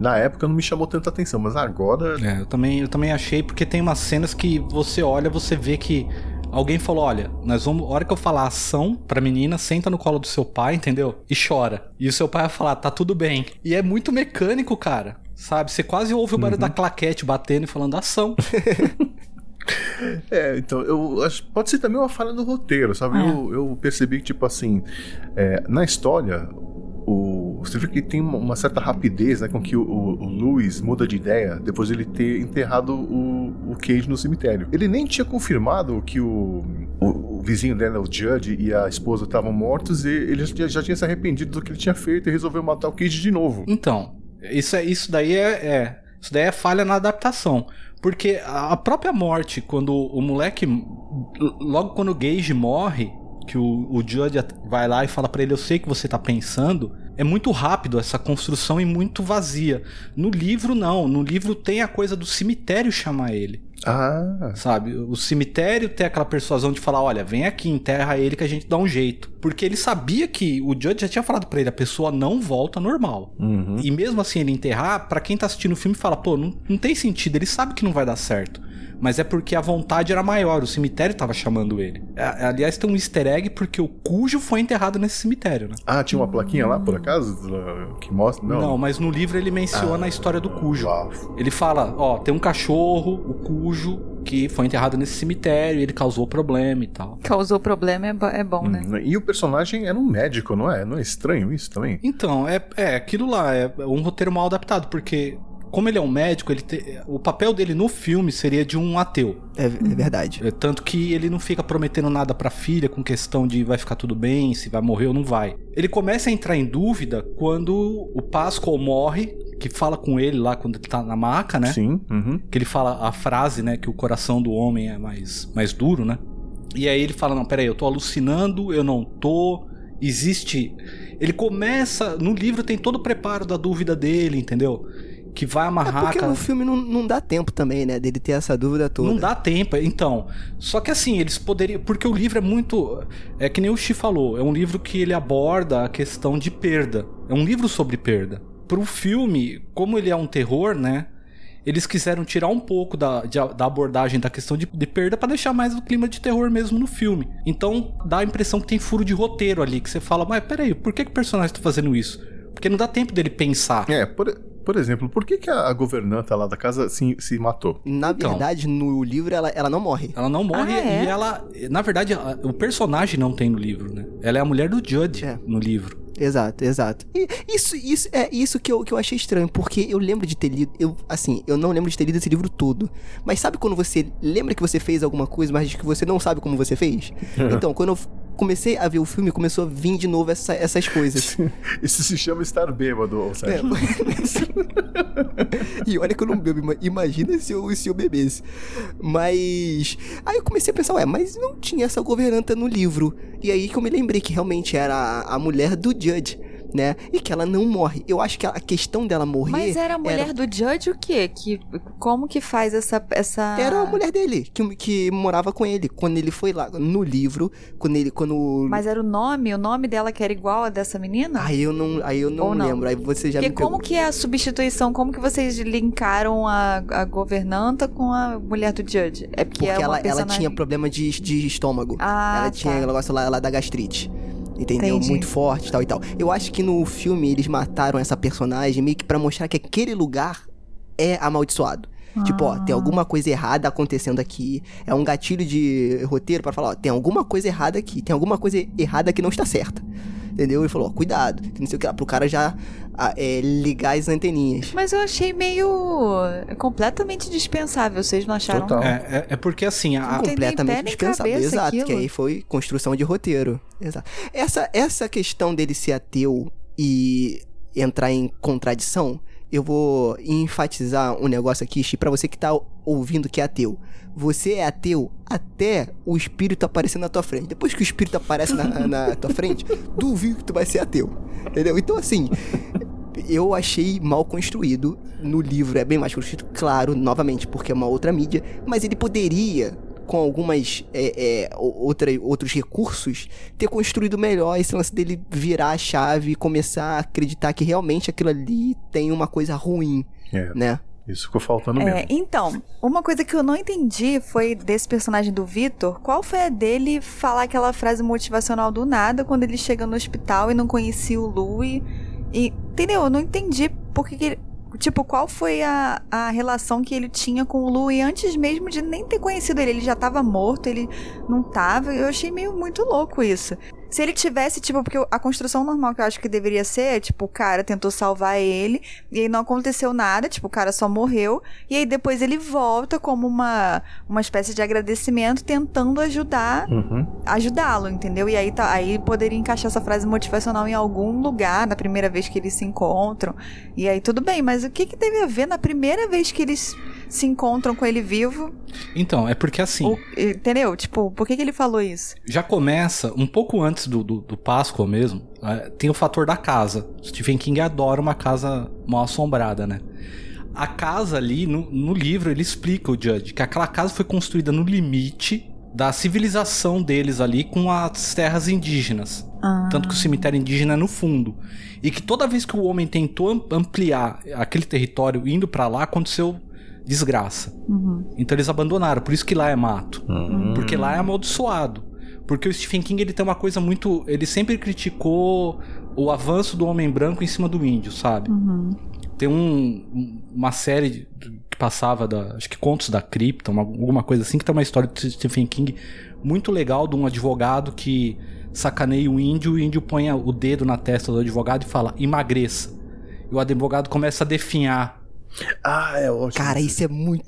Na época não me chamou tanta atenção, mas agora. É, eu também, eu também achei, porque tem umas cenas que você olha, você vê que alguém falou: olha, nós vamos. A hora que eu falar ação pra menina, senta no colo do seu pai, entendeu? E chora. E o seu pai vai falar: tá tudo bem. E é muito mecânico, cara. Sabe? Você quase ouve o barulho uhum. da claquete batendo e falando ação. É, então, eu acho pode ser também uma falha no roteiro, sabe? É. Eu, eu percebi que, tipo assim, é, na história, você vê que tem uma certa rapidez né, com que o, o, Louis muda de ideia depois de ele ter enterrado o, o Cage no cemitério. Ele nem tinha confirmado que o, o, o vizinho dela, o Judge, e a esposa estavam mortos e ele já, já, tinha se arrependido do que ele tinha feito e resolveu matar o Cage de novo. Então, isso, é, isso daí é, é isso daí é falha na adaptação. Porque a própria morte, quando o moleque. Logo quando o Gage morre, que o, o Judge vai lá e fala para ele: Eu sei que você tá pensando é muito rápido essa construção e muito vazia. No livro, não. No livro tem a coisa do cemitério chamar ele. Ah, Sabe? O cemitério tem aquela persuasão de falar: olha, vem aqui, enterra ele que a gente dá um jeito. Porque ele sabia que o Judge já tinha falado pra ele: a pessoa não volta normal. uhum. E mesmo assim, ele enterrar, pra quem tá assistindo o filme, fala: pô, não, não tem sentido, ele sabe que não vai dar certo. Mas é porque a vontade era maior, o cemitério tava chamando ele. A- Aliás, tem um easter egg porque o Cujo foi enterrado nesse cemitério, né? ah, tinha uma plaquinha lá, por acaso, que mostra? Não. Não, mas no livro ele menciona a história do Cujo. Uau. Ele fala, ó, tem um cachorro, o Cujo, que foi enterrado nesse cemitério, e ele causou problema e tal. Causou problema é, bo- é bom, né? Hum, E o personagem era um médico, não é? Não é estranho isso também? Então, é, é aquilo lá, é um roteiro mal adaptado, porque como ele é um médico, ele te- o papel dele no filme seria de um ateu. É, é verdade. É, Tanto que ele não fica prometendo nada pra filha com questão de vai ficar tudo bem, se vai morrer ou não vai. Ele começa a entrar em dúvida quando o Pascal morre, que fala com ele lá quando ele tá na maca, né? Sim. uhum. Que ele fala a frase, né? Que o coração do homem é mais, mais duro, né? E aí ele fala: Não, peraí, eu tô alucinando, eu não tô. Existe. Ele começa. No livro tem todo o preparo da dúvida dele, entendeu? Que vai É amarrar. porque aquela- no filme não, não dá tempo também, né? Dele ter essa dúvida toda. Não dá tempo, então. Só que assim, eles poderiam. Porque o livro é muito. É que nem o Xi falou, é um livro que ele aborda a questão de perda. É um livro sobre perda. Pro filme, como ele é um terror, né? Eles quiseram tirar um pouco da, de- da abordagem da questão de, de perda pra deixar mais o clima de terror mesmo no filme. Então dá a impressão que tem furo de roteiro ali, que você fala, mas peraí, por que, que o personagem tá fazendo isso? Porque não dá tempo dele pensar. É, por, por exemplo, por que, que a governanta lá da casa se, se matou? Na Então. verdade, no livro ela, ela não morre. Ela não morre Ah, é? e ela. Na verdade, o personagem não tem no livro, né? Ela é a mulher do Judge É. no livro. Exato, exato. E isso, isso é isso que eu, que eu achei estranho, porque eu lembro de ter lido. Eu, assim, eu não lembro de ter lido esse livro todo. Mas sabe quando você lembra que você fez alguma coisa, mas que você não sabe como você fez? Então, quando eu comecei a ver o filme, começou a vir de novo essa- essas coisas. Isso se chama estar bêbado, É, seja. e olha que eu não bebo, ima- imagina se eu, se eu bebesse. Mas. Aí eu comecei a pensar, ué, mas não tinha essa governanta no livro. E aí que eu me lembrei que realmente era a, a mulher do Judge, né? E que ela não morre. Eu acho que a questão dela morrer. Mas era a mulher do Judge o quê? Que, como que faz essa... essa... Era a mulher dele, que, que morava com ele. Quando ele foi lá no livro, quando ele. Quando. Mas era o nome? O nome dela que era igual a dessa menina? Aí eu não, aí eu não, não? lembro. Aí você já Porque me como que é a substituição? Como que vocês linkaram a, a governanta com a mulher do Judge? É porque, Porque é ela, ela personagem... tinha problema de, de estômago. Ah, ela tinha tá. negócio lá, lá da gastrite. Entendeu? Entendi. Muito forte, tal e tal. Eu acho que no filme eles mataram essa personagem meio que pra mostrar que aquele lugar é amaldiçoado. Tipo, ó, tem Ah. alguma coisa errada acontecendo aqui. É um gatilho de roteiro pra falar, ó, tem alguma coisa errada aqui. Tem alguma coisa errada que não está certa. Entendeu? Ele falou, ó, cuidado. que Não sei o que lá, pro cara já ah, é, ligar as anteninhas. Mas eu achei meio completamente dispensável. Vocês não acharam? Total. É, é, é porque assim, a- completamente dispensável. Exato, aquilo. que aí foi construção de roteiro. Exato. Essa, essa questão dele ser ateu e entrar em contradição, eu vou enfatizar um negócio aqui, Xi, pra você que tá ouvindo que é ateu. Você é ateu até o espírito aparecer na tua frente. Depois que o espírito aparece na, na tua frente, duvido que tu vai ser ateu. Entendeu? Então, assim, eu achei mal construído. No livro é bem mais construído, claro, novamente, porque é uma outra mídia. Mas ele poderia, com algumas é, é, outra, outros recursos, ter construído melhor esse lance dele virar a chave e começar a acreditar que realmente aquilo ali tem uma coisa ruim, É, né? Isso ficou faltando É, mesmo. então, uma coisa que eu não entendi foi desse personagem do Vitor, qual foi a dele falar aquela frase motivacional do nada quando ele chega no hospital e não conhecia o Louis. E, entendeu? Eu não entendi porque que ele, Tipo, qual foi a, a relação que ele tinha com o Louis antes mesmo de nem ter conhecido ele? Ele já tava morto, ele não tava. Eu achei meio muito louco isso. Se ele tivesse, tipo, porque a construção normal que eu acho que deveria ser é, tipo, o cara tentou salvar ele, e aí não aconteceu nada, tipo, o cara só morreu, e aí depois ele volta como uma, uma espécie de agradecimento, tentando ajudar, Uhum. ajudá-lo, entendeu? E aí, tá, aí poderia encaixar essa frase motivacional em algum lugar, na primeira vez que eles se encontram, e aí tudo bem, mas o que que teve a ver na primeira vez que eles se encontram com ele vivo. Então, é porque assim. O- entendeu? Tipo, por que, que ele falou isso? Já começa um pouco antes do, do, do Páscoa mesmo. é, tem o fator da casa. Stephen King adora uma casa mal assombrada, né? A casa ali, no, no livro, ele explica o Judge que aquela casa foi construída no limite da civilização deles ali com as terras indígenas. Ah, Tanto que o cemitério indígena é no fundo. E que toda vez que o homem tentou am- ampliar aquele território indo pra lá, aconteceu desgraça. uhum. Então eles abandonaram, por isso que lá é mato. Hum. Porque lá é amaldiçoado. Porque o Stephen King ele tem uma coisa muito. Ele sempre criticou o avanço do homem branco em cima do índio, sabe? Uhum. Tem um- um- uma série que passava da. Acho que Contos da Cripta, uma- alguma coisa assim, que tem uma história do Stephen King muito legal de um advogado que sacaneia o índio e o índio põe o dedo na testa do advogado e fala: emagreça. E o advogado começa a definhar. Ah, é ótimo. Cara, isso é muito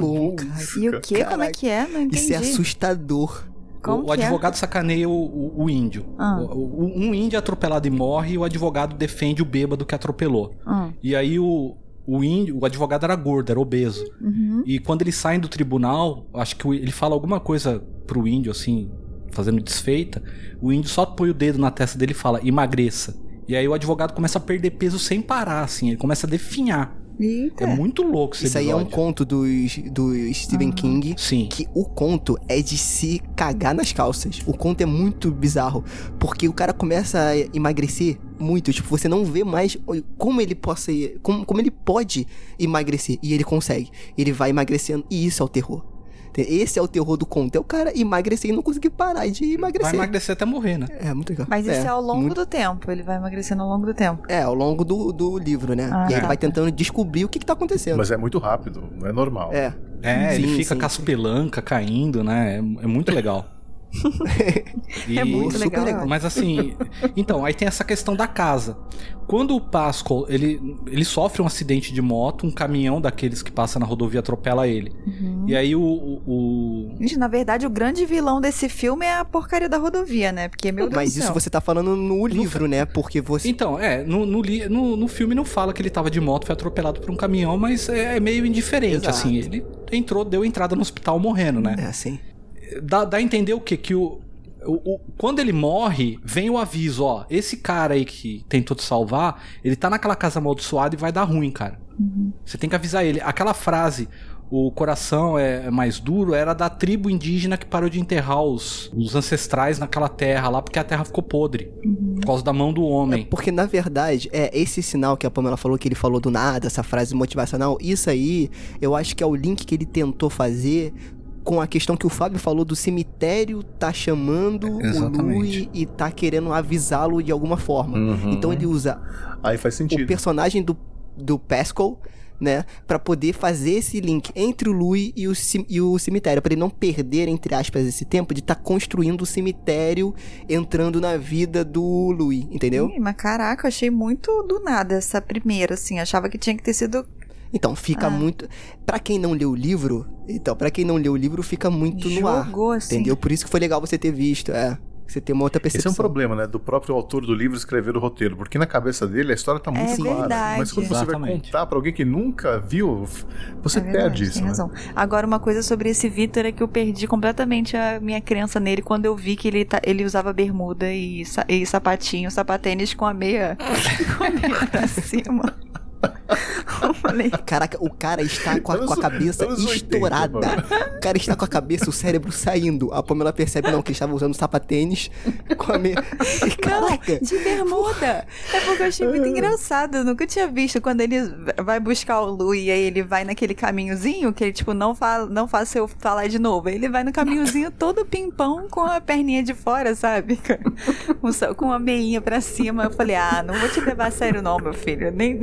bom, cara. E o que? Como é que é? Não entendi. Isso é assustador. Como o, o é? advogado sacaneia o, o- o índio. Ah. O- o- um índio é atropelado e morre e o advogado defende o bêbado que atropelou. Hum. E aí o, o índio, o advogado era gordo, era obeso. Uhum. E quando eles saem do tribunal, acho que ele fala alguma coisa pro índio, assim, fazendo desfeita. O índio só põe o dedo na testa dele e fala, emagreça. E aí o advogado começa a perder peso sem parar, assim, ele começa a definhar. Eita. É muito louco esse Isso aí é um episódio. conto dos, do Stephen King. Sim. Que o conto é de se cagar nas calças. O conto é muito bizarro. Porque o cara começa a emagrecer muito. Tipo, você não vê mais como ele possa. Como, como ele pode emagrecer. E ele consegue. Ele vai emagrecendo. E isso é o terror. Esse é o terror do conto. É o cara emagrecer e não conseguir parar de Vai emagrecer. emagrecer até morrer, né? É, muito legal. Mas isso é, ao longo muito- do tempo. Ele vai emagrecendo ao longo do tempo. É, ao longo do, do livro, né? Ah, e aí tá. vai tentando descobrir o que, que tá acontecendo. Mas é muito rápido, não é normal. É. É, ele Sim, fica sim, com as sim. pelancas caindo, né? É, é muito legal. E- É muito legal. legal. Mas assim, então, aí tem essa questão da casa. Quando o Pascal, ele, ele sofre um acidente de moto, um caminhão daqueles que passa na rodovia atropela ele. Uhum. E aí o, o- o- Gente, na verdade, o grande vilão desse filme é a porcaria da rodovia, né? Porque, meu Deus Mas isso céu. você tá falando no livro, né? Porque você. Então, é, no, no, li- no, no filme não fala que ele tava de moto, foi atropelado por um caminhão, mas é, é meio indiferente, Exato. assim. Ele entrou, deu entrada no hospital morrendo, né? É, assim. Dá, dá a entender o quê? Que o, o, o- quando ele morre, vem o aviso, ó, esse cara aí que tentou te salvar, ele tá naquela casa amaldiçoada e vai dar ruim, cara. Você tem que avisar ele. Aquela frase, o coração é é mais duro, era da tribo indígena que parou de enterrar os, os ancestrais naquela terra lá, porque a terra ficou podre. Por causa da mão do É homem. porque, na verdade, é esse sinal que a Pamela falou, que ele falou do nada, essa frase motivacional, isso aí, eu acho que é o link que ele tentou fazer com a questão que o Fábio falou do cemitério tá chamando o Exatamente. Lui e tá querendo avisá-lo de alguma forma. Uhum. Então ele usa Aí faz o sentido. personagem do, do Pascal, né, Pra poder fazer esse link entre o Lui e o, e o cemitério, Pra ele não perder, entre aspas, esse tempo de estar construindo o cemitério, entrando na vida do Lui, entendeu? Ih, mas caraca, eu achei muito do nada essa primeira, assim. Achava que tinha que ter sido. Então, fica Ah. muito. Pra quem não leu o livro, então, para quem não leu o livro, fica muito no ar. Jogou, assim. Entendeu? Por isso que foi legal você ter visto, é. Você ter uma outra Esse é percepção. um problema, né? Do próprio autor do livro escrever o roteiro. Porque na cabeça dele a história tá muito É clara. verdade. Mas quando você vai Exatamente. contar pra alguém que nunca viu, você É verdade, perde isso, tem né? razão. Agora, uma coisa sobre esse Vitor é que eu perdi completamente a minha crença nele quando eu vi que ele, tá- ele usava bermuda e, sa- e sapatinho, sapatênis com a meia, com a meia pra cima. Eu falei, Caraca, o cara está com a, com a cabeça anos 80, estourada. mano. o cara está com a cabeça, o cérebro saindo. A Pamela percebe, não, que ele estava usando sapatênis com a meia. Caraca! de bermuda. É porque eu achei muito engraçado. Eu nunca tinha visto quando ele vai buscar o Lu e aí ele vai naquele caminhozinho que ele, tipo, não, fala, não faça eu falar de novo. Ele vai no caminhozinho todo pimpão com a perninha de fora, sabe? Com, com a meinha pra cima. Eu falei, ah, não vou te levar a sério não, meu filho. Nem,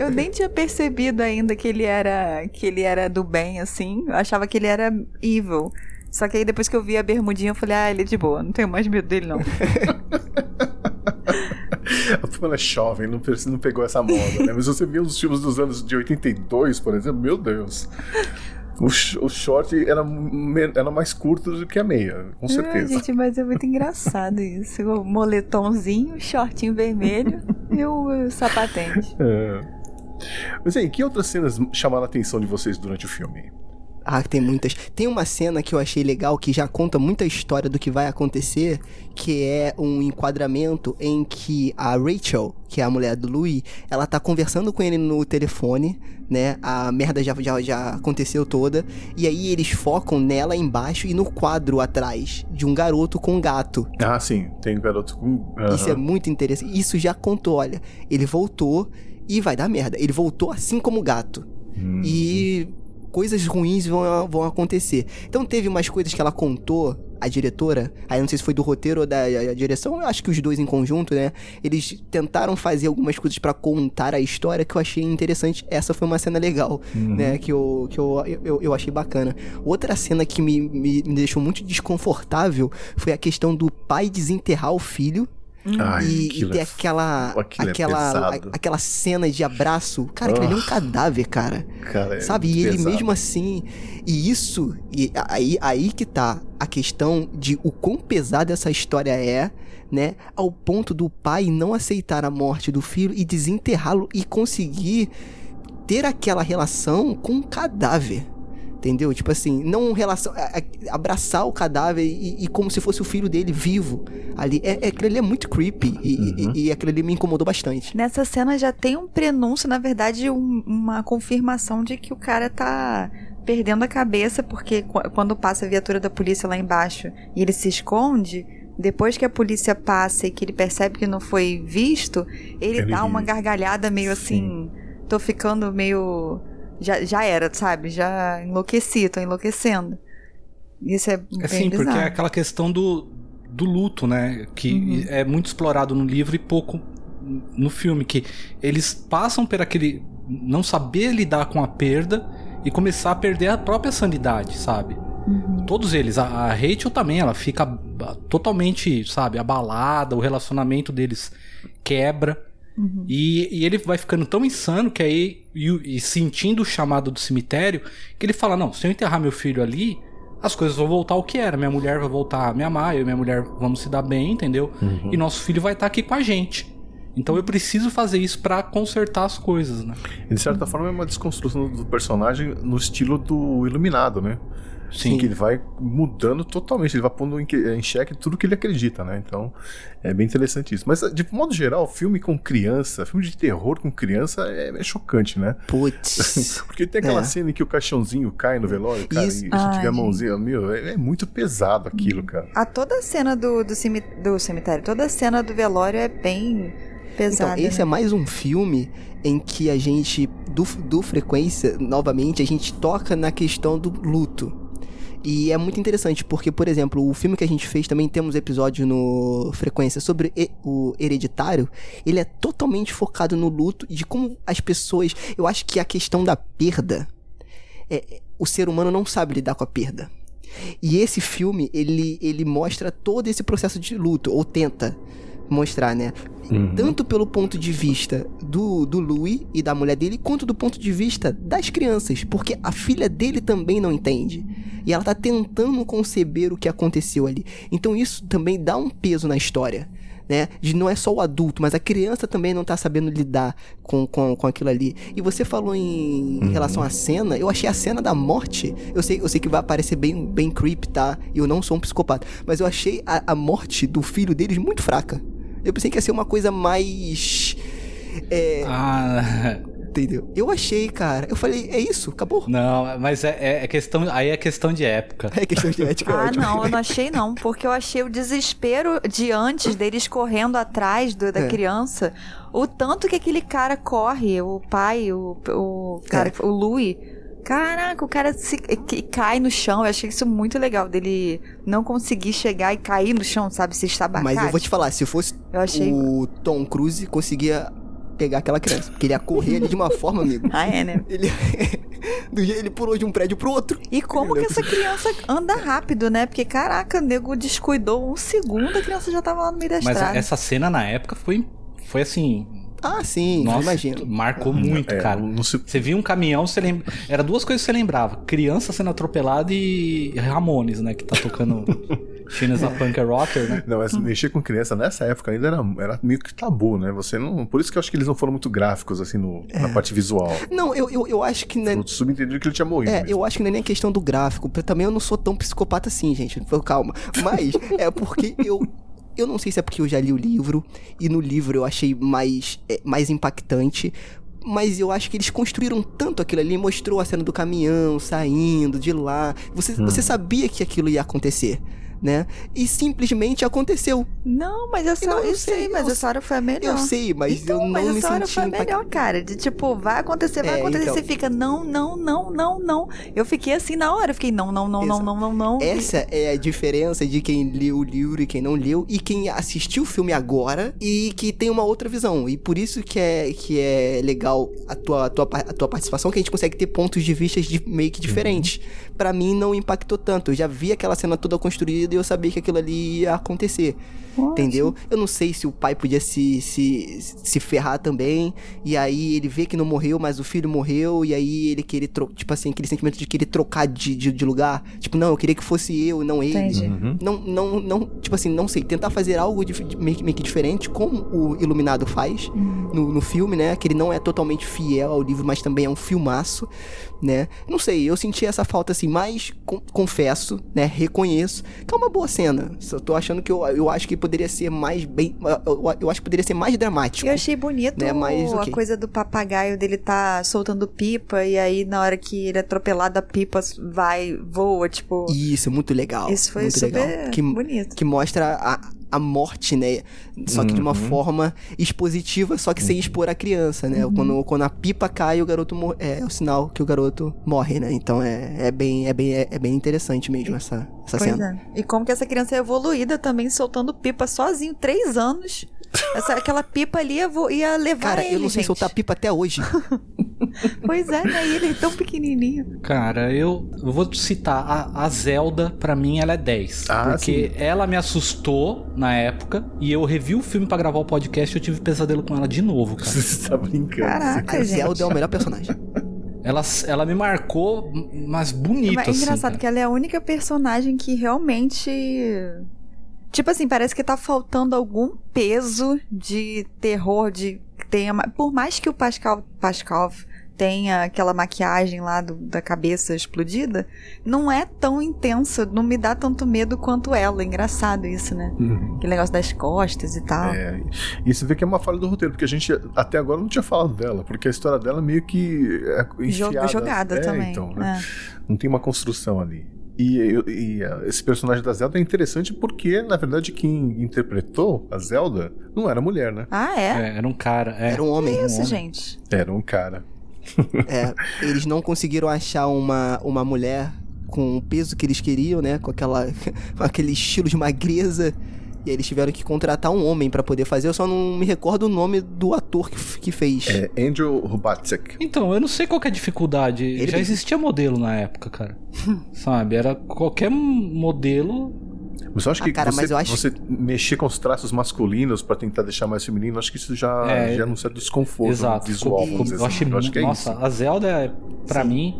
eu nem tinha percebido ainda que ele era que ele era do bem, assim. Eu achava que ele era evil. Só que aí depois que eu vi a bermudinha, eu falei, ah, ele é de boa, não tenho mais medo dele, não. A Pamela é jovem, não, não pegou essa moda, né? Mas você viu os filmes dos anos de 82, por exemplo, meu Deus. O, o short era, era mais curto do que a meia, com certeza. gente, mas é muito engraçado isso. O moletomzinho, shortinho vermelho e o sapatente. É. Mas aí, que outras cenas chamaram a atenção de vocês durante o filme? Ah, tem muitas. Tem uma cena que eu achei legal que já conta muita história do que vai acontecer, que é um enquadramento em que a Rachel, que é a mulher do Louis, ela tá conversando com ele no telefone, né? A merda já, já, já aconteceu toda. E aí eles focam nela embaixo e no quadro atrás de um garoto com um gato. Ah, sim, tem um garoto com. Aham. Isso é muito interessante. Isso já contou, olha. Ele voltou e vai dar merda. Ele voltou assim como o gato. Hum. E coisas ruins vão, vão acontecer. Então teve umas coisas que ela contou, a diretora, aí não sei se foi do roteiro ou da a- a direção, eu acho que os dois em conjunto, né? Eles tentaram fazer algumas coisas pra contar a história que eu achei interessante. Essa foi uma cena legal, né? Que, eu, que eu, eu, eu achei bacana. Outra cena que me, me, me deixou muito desconfortável foi a questão do pai desenterrar o filho. Ai, e, e ter é- aquela, aquilo é aquela, a- aquela cena de abraço. Cara, aquele ali é um Ah. cadáver, cara. Cara, é Sabe? E ele mesmo assim. E isso. E aí, aí que tá a questão de o quão pesada essa história é, né? Ao ponto do pai não aceitar a morte do filho e desenterrá-lo e conseguir ter aquela relação com um cadáver. Entendeu? Tipo assim, não relação. a- a- abraçar o cadáver e, e como se fosse o filho dele vivo ali. É, é, aquilo ali é muito creepy. E, Uhum. e, e aquilo ali me incomodou bastante. Nessa cena já tem um prenúncio, na verdade, um- uma confirmação de que o cara tá perdendo a cabeça, porque qu- quando passa a viatura da polícia lá embaixo e ele se esconde, depois que a polícia passa e que ele percebe que não foi visto, ele, Ele dá uma gargalhada meio Sim. assim, tô ficando meio já, já era, sabe? Já enlouqueci, tô enlouquecendo. Isso é bem É sim, bizarro. porque é aquela questão do, do luto, né? Que Uhum. é muito explorado no livro e pouco no filme. Que eles passam por aquele. não saber lidar com a perda e começar a perder a própria sanidade, sabe? Uhum. Todos eles. A, a Rachel também, ela fica totalmente, sabe, abalada, o relacionamento deles quebra. Uhum. E, e ele vai ficando tão insano que aí, e, e sentindo o chamado do cemitério, que ele fala: Não, se eu enterrar meu filho ali, as coisas vão voltar ao que era. Minha mulher vai voltar a me amar, eu e minha mulher vamos se dar bem, entendeu? E nosso filho vai estar aqui com a gente. Então eu preciso fazer isso pra consertar as coisas, né? E de certa forma é uma desconstrução do personagem no estilo do Iluminado, né? Sim. Que ele vai mudando totalmente, ele vai pondo em, que- em xeque tudo que ele acredita, né? Então é bem interessante isso. Mas, de modo geral, filme com criança, filme de terror com criança é, é chocante, né? Putz. Porque tem aquela É. cena em que o caixãozinho cai no velório, cara, Isso. e se Ai, tiver a gente. mãozinha, meu, é, é muito pesado aquilo, cara. A toda a cena do, do, cemi- do cemitério, toda a cena do velório é bem pesada. Então, esse né? é mais um filme em que a gente, do, do Frequência, novamente, a gente toca na questão do luto. E é muito interessante, porque, por exemplo, o filme que a gente fez também temos episódio no Frequência sobre o Hereditário. Ele é totalmente focado no luto e de como as pessoas. Eu acho que a questão da perda. É, o ser humano não sabe lidar com a perda. E esse filme, ele, ele mostra todo esse processo de luto, ou tenta mostrar, né? Tanto pelo ponto de vista do, do Louis e da mulher dele, quanto do ponto de vista das crianças, porque a filha dele também não entende. E ela tá tentando conceber o que aconteceu ali. Então isso também dá um peso na história. Né? De não é só o adulto, mas a criança também não tá sabendo lidar com, com, com aquilo ali. E você falou em, em relação à cena, eu achei a cena da morte. Eu sei, eu sei que vai parecer bem, bem creepy, tá? E eu não sou um psicopata. Mas eu achei a, a morte do filho deles muito fraca. Eu pensei que ia ser uma coisa mais. É, Ah, entendeu? Eu achei, cara. Eu falei, é isso, acabou. não, mas é, é- é questão. Aí é questão de época. É questão de ética, é Ah, ótimo. não, eu não achei não, porque eu achei o desespero de antes deles correndo atrás do- da É. criança. O tanto que aquele cara corre, o pai, o, o cara, É. o Louis. Caraca, o cara se, que cai no chão. Eu achei isso muito legal, dele não conseguir chegar e cair no chão, sabe? Se estabacar. Mas eu vou te falar, se fosse Eu achei. o Tom Cruise, conseguia pegar aquela criança. Porque ele ia correr ali de uma forma, amigo. Ah, é, né? Ele, do jeito ele pulou de um prédio pro outro. E como que essa criança anda rápido, né? Porque, caraca, o nego descuidou um segundo, a criança já tava lá no meio da Mas estrada. essa cena na época foi, foi assim. Ah, sim, nossa, imagino. marcou muito, É, cara. não se- Você via um caminhão, você lembra. Era duas coisas que você lembrava: criança sendo atropelada e Ramones, né? Que tá tocando China's a Punk Rocker, né? Não, mas mexer com criança nessa época ainda era, era meio que tabu, né? Você não. Por isso que eu acho que eles não foram muito gráficos, assim, no, na parte visual. Não, eu, eu, eu acho que... Não é- subentendido que ele tinha morrido. É, mas- eu acho que não é nem questão do gráfico. porque Também eu não sou tão psicopata assim, gente. Calma. Mas é porque eu. Eu não sei se é porque eu já li o livro, e no livro eu achei mais, é, mais impactante. Mas eu acho que eles construíram tanto aquilo ali, mostrou a cena do caminhão saindo de lá. Você, você sabia que aquilo ia acontecer, né? E simplesmente aconteceu. Não, mas essa Não, eu eu sei, sei, mas eu essa hora foi a melhor. Eu sei, mas então, eu não mas me essa hora senti foi a melhor, impactado. cara. De tipo, vai acontecer, vai É, acontecer. então. Você fica, não, não, não, não, não. Eu fiquei assim na hora. Eu fiquei, não, não, não, não, Exato. não, não, não. Essa é a diferença de quem leu o livro e quem não leu, e quem assistiu o filme agora e que tem uma outra visão. E por isso que é, que é legal a tua, a, tua, a tua participação, que a gente consegue ter pontos de vista de, meio que diferentes. Pra mim não impactou tanto. Eu já vi aquela cena toda construída e eu sabia que aquilo ali ia acontecer. Entendeu? Eu não sei se o pai podia se, se, se ferrar também. E aí ele vê que não morreu, mas o filho morreu. E aí ele querer, tro- tipo assim, aquele sentimento de querer trocar de, de, de lugar. Tipo, não, eu queria que fosse eu, não ele. Entendi. Uhum. Não, não, não, tipo assim, não sei, tentar fazer algo dif- de- meio, que- meio que diferente, como o Iluminado faz no, no filme, né? Que ele não é totalmente fiel ao livro, mas também é um filmaço, né? Não sei, eu senti essa falta assim, mas con- confesso, né? Reconheço que é uma boa cena. Só tô achando que eu, eu acho que poderia ser mais bem. Eu, acho que poderia ser mais dramático. Eu achei bonito Né, mas, a ok. coisa do papagaio dele tá soltando pipa e aí na hora que ele é atropelado a pipa vai, voa, tipo. Isso, muito legal. Isso foi muito super legal. Que, bonito. que mostra a, a morte, né? Só que de uma forma expositiva, só que sem expor a criança, né? Quando, quando a pipa cai, o garoto morre. É, o sinal que o garoto morre, né? Então é, é, bem, é, bem, é, é bem interessante mesmo essa, essa Pois cena. é. E como que essa criança é evoluída também soltando pipa sozinho, três anos. Essa, aquela pipa ali ia, levar Cara, ele, eu não sei gente. soltar pipa até hoje. Pois é, né? E ele é tão pequenininho. Cara, eu, eu vou citar a, a Zelda, pra mim ela é 10. Ah, porque ela me assustou na época e eu revi o filme pra gravar o podcast e eu tive pesadelo com ela de novo, cara. Você tá brincando. Caraca, A. Zelda é o melhor personagem. Ela, ela me marcou, mas bonito, Mas é assim. engraçado cara. que ela é a única personagem que realmente. Tipo assim, parece que tá faltando algum peso de terror, de. Tenha, por mais que o Pascal, Pascal tenha aquela maquiagem lá do- da cabeça explodida, não é tão intensa, não me dá tanto medo quanto ela. Engraçado isso, né? Uhum. Aquele negócio das costas e tal. É, e você vê que é uma falha do roteiro, porque a gente até agora não tinha falado dela, porque a história dela meio que é enfiada. jogada é, também. Então, né? é. Não tem uma construção ali. E, e, ah, esse personagem da Zelda é interessante porque, na verdade, quem interpretou a Zelda não era mulher, né? Ah, é? É, era um cara. é. Era um homem. Isso, homem. gente. Era um cara. É, eles não conseguiram achar uma, uma mulher com o peso que eles queriam, né? Com aquela com aquele estilo de magreza. E aí eles tiveram que contratar um homem pra poder fazer. Eu só não me recordo o nome do ator que, que fez. É Andrew Rubatsek. Então, eu não sei qual que é a dificuldade. Ele Já existia modelo na época, cara. Sabe? Era qualquer modelo. Mas eu acho Ah, que cara, você, acho- você mexer com os traços masculinos pra tentar deixar mais feminino, acho que isso já É, gera um certo desconforto Exato. visual. Dizer eu assim. achei Eu acho que é Nossa, isso. a Zelda, é, pra mim.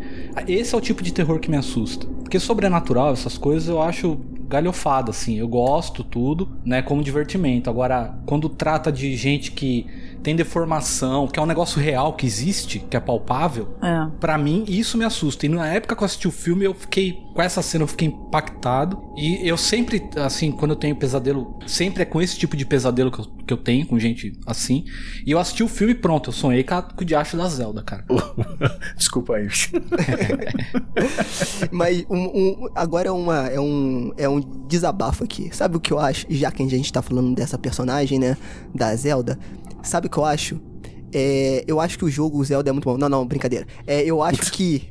Esse é o tipo de terror que me assusta. Porque sobrenatural, essas coisas, eu acho galhofada, assim. Eu gosto tudo, né? Como divertimento. Agora, quando trata de gente que tem deformação, que é um negócio real que existe, que é palpável, É. Pra mim, isso me assusta. E na época que eu assisti o filme, eu fiquei. Com essa cena, eu fiquei impactado. E eu sempre, assim, quando eu tenho pesadelo, sempre é com esse tipo de pesadelo que eu, que eu tenho, com gente assim. E eu assisti o filme e pronto, eu sonhei com, a, com o diacho da Zelda, cara. Desculpa aí. Mas um, um- agora é, uma, é, um, é um desabafo aqui. Sabe o que eu acho? Já que a gente tá falando dessa personagem, né? Da Zelda. Sabe o que eu acho? É, eu acho que o jogo o Zelda é muito bom. Não, não, brincadeira. É, eu acho que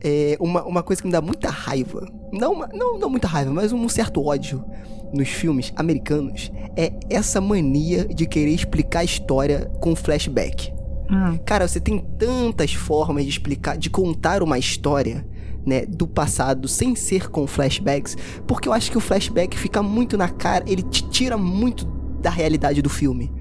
é, uma, uma coisa que me dá muita raiva. Não, uma- não, não muita raiva, mas um certo ódio nos filmes americanos é essa mania de querer explicar a história com flashback. Hum. Cara, você tem tantas formas de explicar, de contar uma história, né, do passado sem ser com flashbacks, porque eu acho que o flashback fica muito na cara, ele te tira muito da realidade do filme.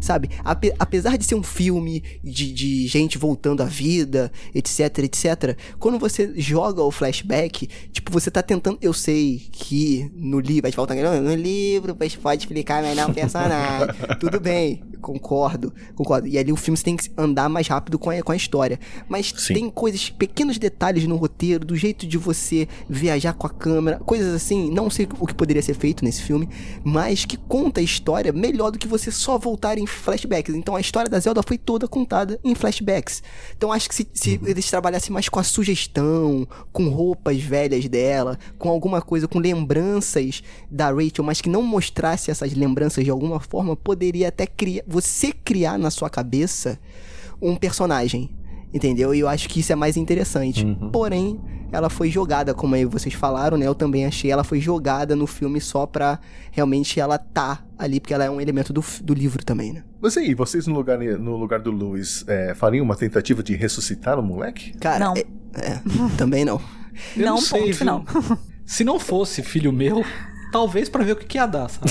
Sabe? Ape- apesar de ser um filme de, de gente voltando à vida, etc, etc, quando você joga o flashback, tipo, você tá tentando. Eu sei que no livro, vai te faltar no livro, mas pode explicar melhor o personagem. Tudo bem, concordo, concordo. E ali o filme você tem que andar mais rápido com a, com a história. Mas Sim. tem coisas, pequenos detalhes no roteiro, do jeito de você viajar com a câmera, coisas assim, não sei o que poderia ser feito nesse filme, mas que conta a história melhor do que você só voltar em flashbacks. Então a história da Zelda foi toda contada em flashbacks. Então acho que se, se eles trabalhassem mais com a sugestão, com roupas velhas dela, com alguma coisa, com lembranças da Rachel, mas que não mostrasse essas lembranças de alguma forma, poderia até criar, você criar na sua cabeça um personagem. Entendeu? E eu acho que isso é mais interessante. Porém, ela foi jogada, como aí vocês falaram, né? Eu também achei ela foi jogada no filme só pra realmente ela tá ali, porque ela é um elemento do, do livro também, né? Mas aí, vocês no lugar, no lugar do Lewis é, fariam uma tentativa de ressuscitar o moleque? Cara, Não. é- é, também não. Eu Não, sei, ponto viu? final. Se não fosse filho meu, talvez pra ver o que, que ia dar, sabe?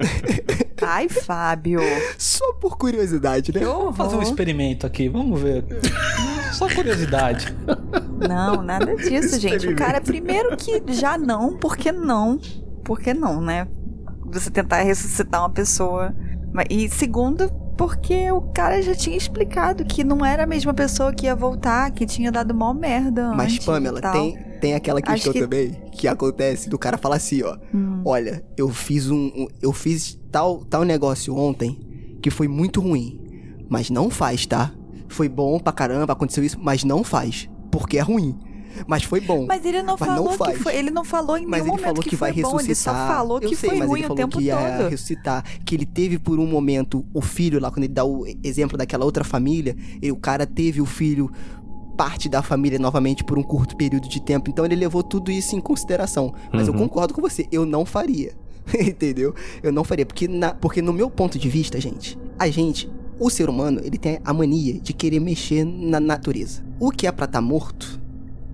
Ai, Fábio. Só por curiosidade, né? Vamos fazer um experimento aqui, vamos ver. Só curiosidade. Não, nada disso, gente. O cara, primeiro que já não, por que não? Por que não, né? Você tentar ressuscitar uma pessoa. Mas- E segundo, porque o cara já tinha explicado que não era a mesma pessoa que ia voltar, que tinha dado mó merda. Mas, antes Pamela, tem, tem aquela questão que- também que acontece do cara falar assim, ó. Hum. Olha, eu fiz um. um- eu fiz tal, tal negócio ontem que foi muito ruim. Mas não faz, tá? Foi bom pra caramba, aconteceu isso, mas não faz. Porque é ruim. Mas foi bom. Mas ele não Mas não falou que faz. foi. Ele não falou em Mas nenhum ele falou momento que, que, vai foi ressuscitar. bom. Ele só falou Eu que sei, foi mas ruim ele o falou tempo que ia todo. ressuscitar. Que ele teve por um momento o filho lá, quando ele dá o exemplo daquela outra família, e o cara teve o filho parte da família novamente por um curto período de tempo. Então ele levou tudo isso em consideração. Mas eu Uhum. concordo com você, eu não faria. Entendeu? Eu não faria. Porque, na, porque no meu ponto de vista, gente, a gente, o ser humano, ele tem a mania de querer mexer na natureza. O que é pra estar morto,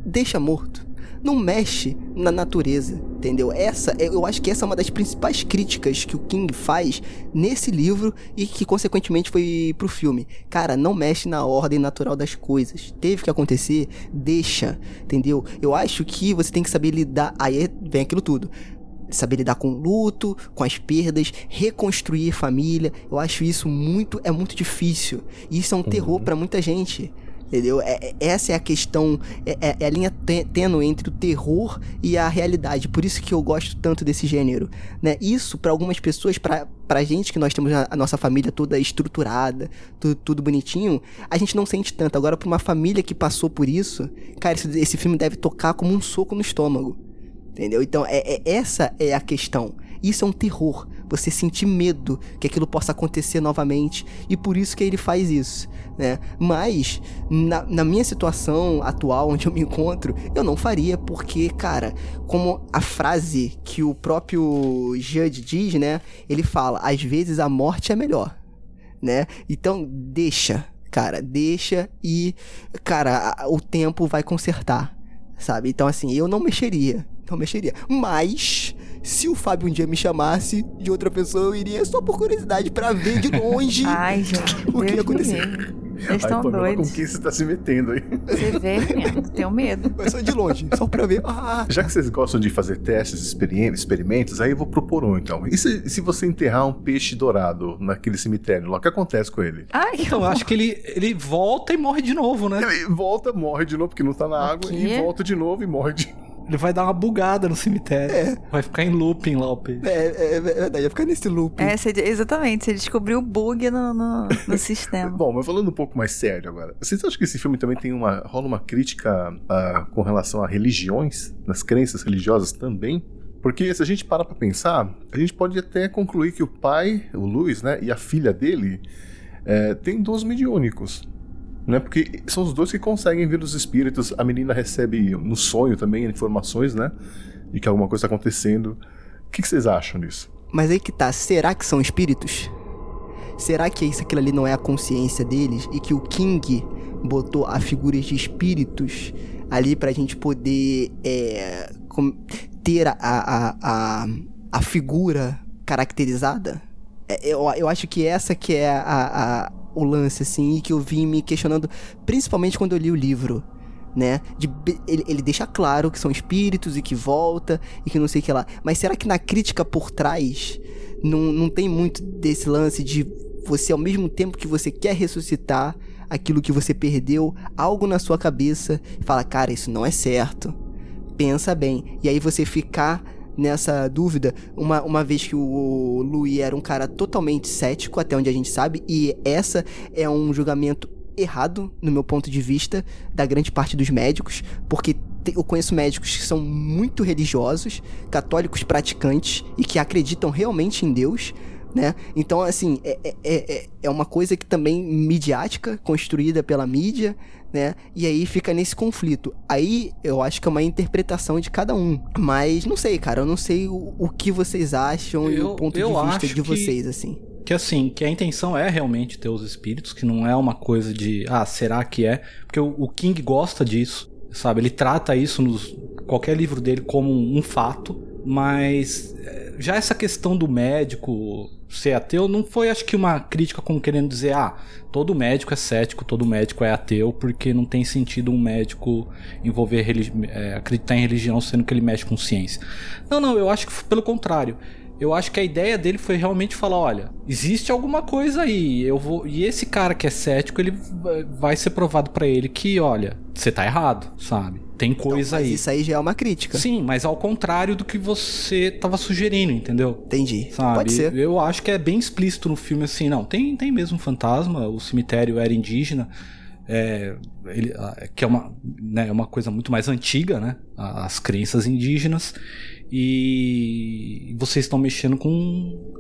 deixa morto. Não mexe na natureza, entendeu? Essa, eu acho que essa é uma das principais críticas que o King faz nesse livro e que consequentemente foi pro filme. Cara, não mexe na ordem natural das coisas. Teve que acontecer, deixa, entendeu? Eu acho que você tem que saber lidar. Aí vem aquilo tudo saber lidar com o luto, com as perdas, reconstruir família. Eu acho isso muito é muito difícil. E isso é um terror pra muita gente. Entendeu? É- é- essa é a questão, é, é- é a linha tê- tênue entre o terror e a realidade. Por isso que eu gosto tanto desse gênero. Né? Isso, pra algumas pessoas, pra, pra gente que nós temos a, a nossa família toda estruturada, tudo, tudo bonitinho, a gente não sente tanto. Agora, pra uma família que passou por isso, cara, esse, esse filme deve tocar como um soco no estômago. Entendeu? Então, é, é- essa é a questão. Isso é um terror. Você sentir medo que aquilo possa acontecer novamente. E por isso que ele faz isso. Né? Mas, na, na minha situação atual, onde eu me encontro, eu não faria, porque, cara, como a frase que o próprio Judge diz, né? Ele fala: às vezes a morte é melhor. Né? Então, deixa, cara, deixa e, cara, o tempo vai consertar sabe? Então, assim, eu não mexeria. Não mexeria. Mas, se o Fábio um dia me chamasse de outra pessoa, eu iria só por curiosidade pra ver de longe Ai, gente. o que ia acontecer. Vocês estão doidos. com quem você tá se metendo aí? Você vê, menino. Tenho medo. Mas só de longe, só pra ver. Ah, Já que vocês gostam de fazer testes, experimentos, aí eu vou propor um então. E se, se você enterrar um peixe dourado naquele cemitério lá, o que acontece com ele? Ai, Então, eu acho que ele, ele volta e morre de novo, né? Ele volta, morre de novo porque não tá na água, e volta de novo e morre de Ele vai dar uma bugada no cemitério. Vai ficar em looping lá o peixe. é, é verdade, ia ficar nesse loop. É, você- exatamente. Você descobriu o bug no, no, no sistema. Bom, mas falando um pouco mais sério agora, vocês acham que esse filme também tem uma. rola uma crítica ah, com relação a religiões, nas crenças religiosas também? Porque se a gente parar pra pensar, a gente pode até concluir que o pai, o Luiz, né, e a filha dele eh, têm dons mediúnicos. Né, porque são os dois que conseguem ver os espíritos. A menina recebe no sonho também informações, né? De que alguma coisa está acontecendo. O que, que vocês acham disso? Mas aí que tá, será que são espíritos? Será que isso aquilo ali não é a consciência deles e que o King botou a figuras de espíritos ali pra gente poder é, ter a, a, a, a figura caracterizada? É é, eu, eu acho que essa que é a, a, o lance, assim, e que eu vim me questionando, principalmente quando eu li o livro. Né? De, ele, ele deixa claro que são espíritos e que volta e que não sei o que lá. Mas será que na crítica por trás não, não tem muito desse lance de você, ao mesmo tempo que você quer ressuscitar aquilo que você perdeu, algo na sua cabeça fala, cara, isso não é certo. Pensa bem. E aí você ficar nessa dúvida, uma, uma vez que o Louis era um cara totalmente cético, até onde a gente sabe, e essa é um julgamento errado, no meu ponto de vista, da grande parte dos médicos, porque eu conheço médicos que são muito religiosos, católicos praticantes e que acreditam realmente em Deus, né? Então, assim, é, é, é, é uma coisa que também midiática, construída pela mídia, né? E aí fica nesse conflito. Aí eu acho que é uma interpretação de cada um. Mas não sei, cara, eu não sei o, o que vocês acham eu, e o ponto de vista de vocês, que... assim que assim, que a intenção é realmente ter os espíritos, que não é uma coisa de, ah, será que é? Porque o, o King gosta disso, sabe? Ele trata isso nos qualquer livro dele como um, um fato, mas eh, já essa questão do médico ser ateu não foi, acho que, uma crítica como querendo dizer, ah, todo médico é cético, todo médico é ateu, porque não tem sentido um médico envolver é, acreditar em religião sendo que ele mexe com ciência. Não, não, eu acho que pelo contrário. Eu acho que a ideia dele foi realmente falar, olha, existe alguma coisa aí, eu vou, e esse cara que é cético, ele vai ser provado para ele que, olha, você tá errado, sabe? Tem então, coisa então, aí. Isso aí já é uma crítica. Sim, mas ao contrário do que você tava sugerindo, entendeu? Entendi. Sabe? Pode ser. Eu acho que é bem explícito no filme assim, não, tem, tem mesmo um fantasma, o cemitério era indígena. É, ele, que é uma, né, é uma coisa muito mais antiga, né? As crenças indígenas. E vocês estão mexendo com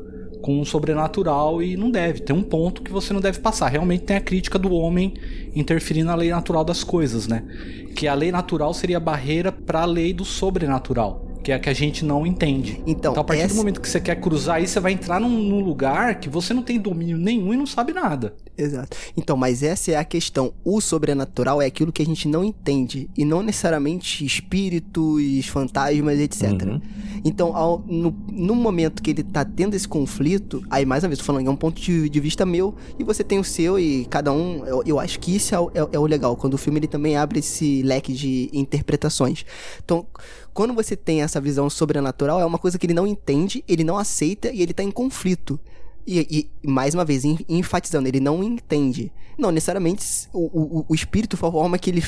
com o sobrenatural e não deve. Tem um ponto que você não deve passar. Realmente tem a crítica do homem interferir na lei natural das coisas, né? Que a lei natural seria a barreira para a lei do sobrenatural que é a que a gente não entende. Então, então a partir essa... do momento que você quer cruzar aí, você vai entrar num, num, lugar que você não tem domínio nenhum e não sabe nada. Exato. Então, mas essa é a questão. O sobrenatural é aquilo que a gente não entende. E não necessariamente espíritos, fantasmas, etc. Uhum. Então, ao, no, no, momento que ele tá tendo esse conflito, aí mais uma vez, tô falando, é um ponto de, de vista meu, e você tem o seu, e cada um. Eu, eu acho que isso é, é, é o legal. Quando o filme ele também abre esse leque de interpretações. Então, quando você tem essa visão sobrenatural, é uma coisa que ele não entende, ele não aceita e ele tá em conflito. E, e mais uma vez, enfatizando, ele não entende. Não necessariamente o, o, o espírito foi a forma que ele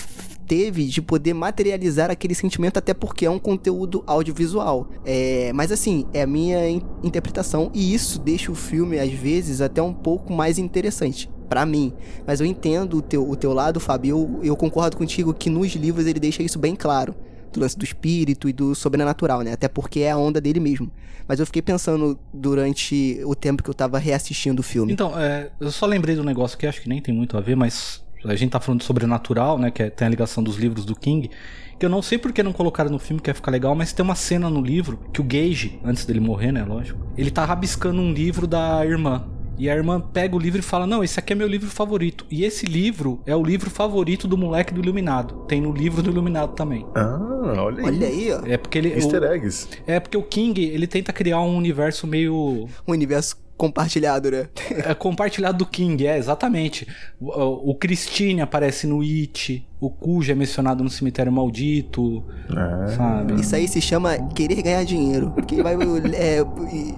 teve de poder materializar aquele sentimento, até porque é um conteúdo audiovisual. É, mas assim, é a minha interpretação, e isso deixa o filme, às vezes, até um pouco mais interessante para mim. Mas eu entendo o teu, o teu lado, Fábio. Eu, eu concordo contigo que nos livros ele deixa isso bem claro lance do espírito e do sobrenatural, né? Até porque é a onda dele mesmo. Mas eu fiquei pensando durante o tempo que eu tava reassistindo o filme. Então, é, eu só lembrei do negócio que acho que nem tem muito a ver, mas a gente tá falando de sobrenatural, né? Que é, tem a ligação dos livros do King. Que eu não sei porque não colocaram no filme, que ia ficar legal, mas tem uma cena no livro que o Gage, antes dele morrer, né? Lógico, ele tá rabiscando um livro da irmã. E a irmã pega o livro e fala: Não, esse aqui é meu livro favorito. E esse livro é o livro favorito do moleque do Iluminado. Tem no livro do Iluminado também. Ah, olha aí. Olha aí, ó. É porque ele. Easter eggs. É porque o King, ele tenta criar um universo meio. Um universo compartilhado, né? é compartilhado do King, é, exatamente. O, o Christine aparece no It, o Cuja é mencionado no Cemitério Maldito, é. sabe? Isso aí se chama querer ganhar dinheiro, porque vai é,